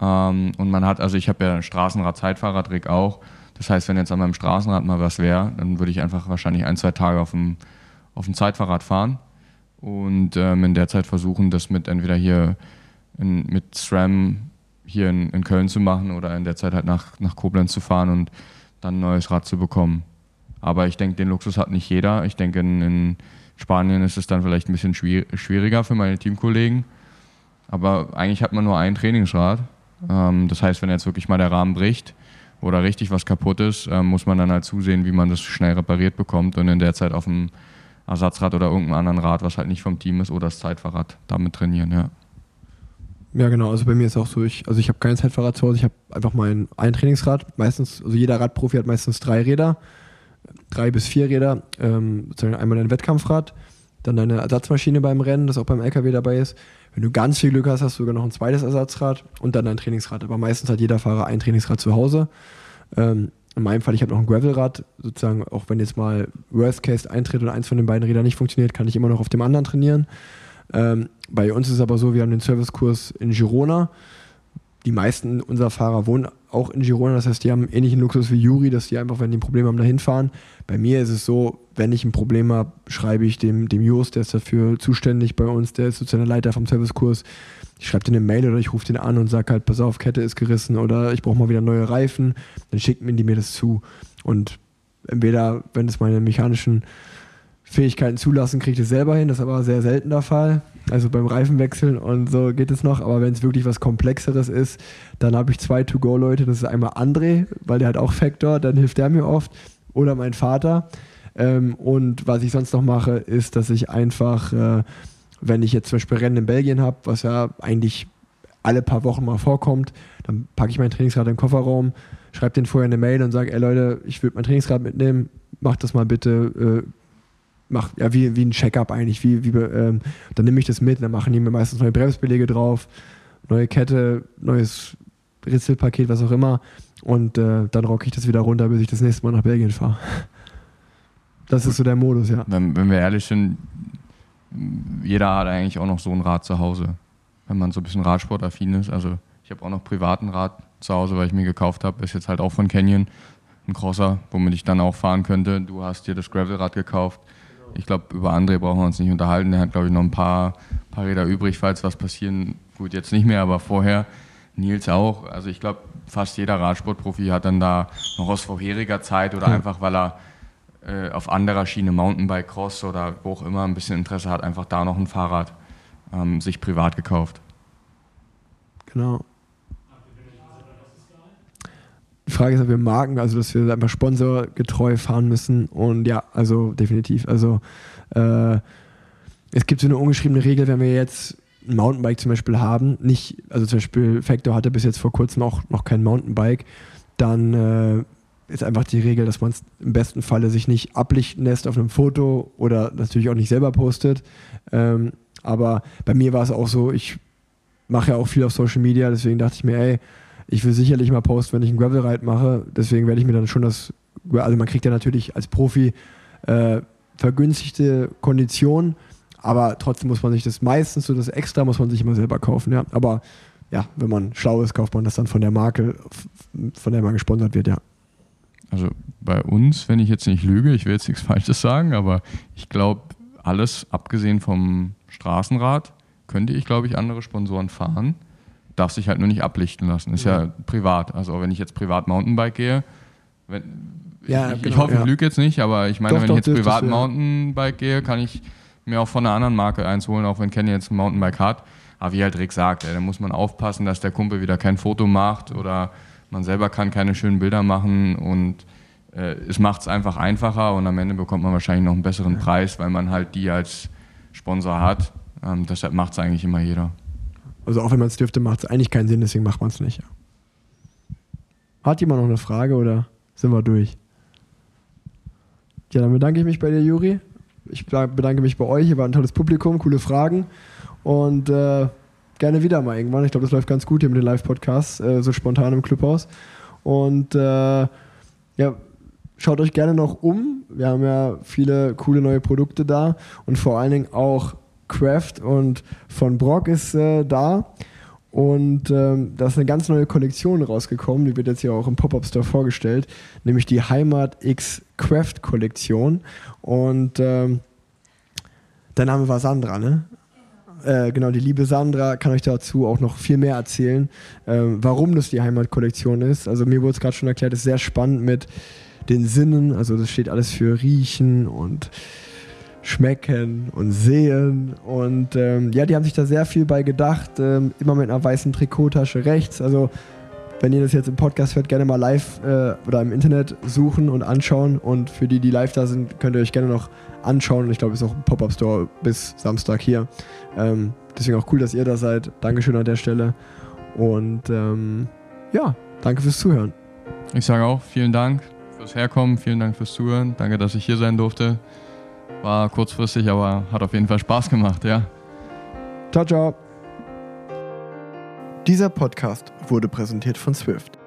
Ähm, und man hat, also ich habe ja Straßenrad, Zeitfahrradtrick auch. Das heißt, wenn jetzt an meinem Straßenrad mal was wäre, dann würde ich einfach wahrscheinlich ein, zwei Tage auf dem, auf dem Zeitfahrrad fahren und ähm, in der Zeit versuchen, das mit entweder hier in, mit SRAM hier in, in, Köln zu machen oder in der Zeit halt nach, nach Koblenz zu fahren und dann ein neues Rad zu bekommen. Aber ich denke, den Luxus hat nicht jeder. Ich denke, in, in Spanien ist es dann vielleicht ein bisschen schwieriger für meine Teamkollegen. Aber eigentlich hat man nur ein Trainingsrad. Ähm, das heißt, wenn jetzt wirklich mal der Rahmen bricht oder richtig was kaputt ist, ähm, muss man dann halt zusehen, wie man das schnell repariert bekommt und in der Zeit auf dem Ersatzrad oder irgendeinem anderen Rad, was halt nicht vom Team ist, oder das Zeitfahrrad damit trainieren, ja. Ja, genau. Also bei mir ist auch so, ich, also ich habe kein Zeitfahrrad zu Hause, ich habe einfach mein ein Trainingsrad. Meistens, also jeder Radprofi hat meistens drei Räder, drei bis vier Räder. Ähm, sozusagen einmal ein Wettkampfrad, dann deine Ersatzmaschine beim Rennen, das auch beim LKW dabei ist. Wenn du ganz viel Glück hast, hast du sogar noch ein zweites Ersatzrad und dann ein Trainingsrad. Aber meistens hat jeder Fahrer ein Trainingsrad zu Hause. Ähm, in meinem Fall, ich habe noch ein Gravelrad, sozusagen, auch wenn jetzt mal Worst Case eintritt und eins von den beiden Rädern nicht funktioniert, kann ich immer noch auf dem anderen trainieren. Ähm, bei uns ist es aber so, wir haben den Servicekurs in Girona, die meisten unserer Fahrer wohnen auch in Girona, das heißt, die haben ähnlichen Luxus wie Juri, dass die einfach, wenn die ein Problem haben, dahin fahren. Bei mir ist es so, wenn ich ein Problem habe, schreibe ich dem, dem Jos, der ist dafür zuständig bei uns, der ist sozusagen der Leiter vom Servicekurs. Ich schreibe dir eine Mail oder ich rufe den an und sage halt, pass auf, Kette ist gerissen oder ich brauche mal wieder neue Reifen. Dann schicken die mir das zu. Und entweder, wenn es meine mechanischen Fähigkeiten zulassen, kriege ich das selber hin. Das ist aber sehr selten der Fall. Also beim Reifenwechseln und so geht es noch. Aber wenn es wirklich was Komplexeres ist, dann habe ich zwei To-Go-Leute. Das ist einmal André, weil der hat auch Factor, dann hilft der mir oft. Oder mein Vater. Ähm, und was ich sonst noch mache, ist, dass ich einfach, äh, wenn ich jetzt zum Beispiel Rennen in Belgien habe, was ja eigentlich alle paar Wochen mal vorkommt, dann packe ich mein Trainingsrad im Kofferraum, schreibe den vorher eine Mail und sage, ey Leute, ich würde mein Trainingsrad mitnehmen, macht das mal bitte, äh, mach, ja, wie, wie ein Checkup eigentlich, wie, wie, ähm, dann nehme ich das mit, dann machen die mir meistens neue Bremsbelege drauf, neue Kette, neues Ritzelpaket, was auch immer und äh, dann rocke ich das wieder runter, bis ich das nächste Mal nach Belgien fahre. Das ist so der Modus, ja. Wenn, wenn wir ehrlich sind, jeder hat eigentlich auch noch so ein Rad zu Hause, wenn man so ein bisschen Radsportaffin ist. Also ich habe auch noch privaten Rad zu Hause, weil ich mir gekauft habe, ist jetzt halt auch von Canyon ein Crosser, womit ich dann auch fahren könnte. Du hast dir das Gravelrad gekauft. Ich glaube, über André brauchen wir uns nicht unterhalten. Der hat, glaube ich, noch ein paar, paar Räder übrig, falls was passieren. Gut, jetzt nicht mehr, aber vorher. Nils auch. Also ich glaube, fast jeder Radsportprofi hat dann da noch aus vorheriger Zeit oder einfach, weil er äh, auf anderer Schiene, Mountainbike, Cross oder wo auch immer ein bisschen Interesse hat, einfach da noch ein Fahrrad ähm, sich privat gekauft. Genau. Die Frage ist, ob wir Marken, also dass wir einfach sponsorgetreu fahren müssen. Und ja, also definitiv. Also äh, es gibt so eine ungeschriebene Regel, wenn wir jetzt ein Mountainbike zum Beispiel haben, nicht, also zum Beispiel Factor hatte bis jetzt vor kurzem auch noch kein Mountainbike, dann äh, ist einfach die Regel, dass man es im besten Falle sich nicht ablichten lässt auf einem Foto oder natürlich auch nicht selber postet. Ähm, aber bei mir war es auch so, ich mache ja auch viel auf Social Media, deswegen dachte ich mir, ey, ich will sicherlich mal posten, wenn ich einen Gravel-Ride mache. Deswegen werde ich mir dann schon das, also man kriegt ja natürlich als Profi äh, vergünstigte Konditionen, aber trotzdem muss man sich das meistens so das Extra muss man sich immer selber kaufen, ja. Aber ja, wenn man schlau ist, kauft man das dann von der Marke, von der man gesponsert wird, ja. Also bei uns, wenn ich jetzt nicht lüge, ich will jetzt nichts Falsches sagen, aber ich glaube, alles abgesehen vom Straßenrad könnte ich, glaube ich, andere Sponsoren fahren. Darf sich halt nur nicht ablichten lassen. Ist ja, ja privat. Also wenn ich jetzt privat Mountainbike gehe, wenn, ja, ich, genau, ich hoffe, ja. ich lüge jetzt nicht, aber ich meine, doch, wenn doch, ich jetzt privat Mountainbike gehe, kann ich mir auch von einer anderen Marke eins holen, auch wenn Kenny jetzt ein Mountainbike hat. Aber wie halt Rick sagt, ey, da muss man aufpassen, dass der Kumpel wieder kein Foto macht oder man selber kann keine schönen Bilder machen und äh, es macht es einfach einfacher und am Ende bekommt man wahrscheinlich noch einen besseren Preis, weil man halt die als Sponsor hat. Ähm, deshalb macht es eigentlich immer jeder. Also auch wenn man es dürfte, macht es eigentlich keinen Sinn, deswegen macht man es nicht. Hat jemand noch eine Frage oder sind wir durch? Ja, dann bedanke ich mich bei dir, Juri. Ich bedanke mich bei euch. Ihr wart ein tolles Publikum, coole Fragen. Und äh, gerne wieder mal irgendwann. Ich glaube, das läuft ganz gut hier mit den Live-Podcasts, äh, so spontan im Clubhaus. Und äh, ja, schaut euch gerne noch um. Wir haben ja viele coole neue Produkte da und vor allen Dingen auch Craft und von Brock ist äh, da. Und ähm, da ist eine ganz neue Kollektion rausgekommen, die wird jetzt hier auch im Pop-Up Store vorgestellt, nämlich die Heimat X Craft Kollektion. Und ähm, der Name war Sandra, ne? Äh, genau, die liebe Sandra kann euch dazu auch noch viel mehr erzählen, ähm, warum das die Heimatkollektion ist. Also mir wurde es gerade schon erklärt, ist sehr spannend mit den Sinnen. Also das steht alles für Riechen und schmecken und sehen. Und ähm, ja, die haben sich da sehr viel bei gedacht. Ähm, immer mit einer weißen Trikottasche rechts. Also, wenn ihr das jetzt im Podcast hört, gerne mal live äh, oder im Internet suchen und anschauen. Und für die, die live da sind, könnt ihr euch gerne noch anschauen. Ich glaube, es ist auch ein Pop-Up-Store bis Samstag hier. Ähm, deswegen auch cool, dass ihr da seid. Dankeschön an der Stelle. Und ähm, ja, danke fürs Zuhören. Ich sage auch vielen Dank fürs Herkommen, vielen Dank fürs Zuhören. Danke, dass ich hier sein durfte. War kurzfristig, aber hat auf jeden Fall Spaß gemacht, ja. Ciao, ciao. Dieser Podcast wurde präsentiert von Swift.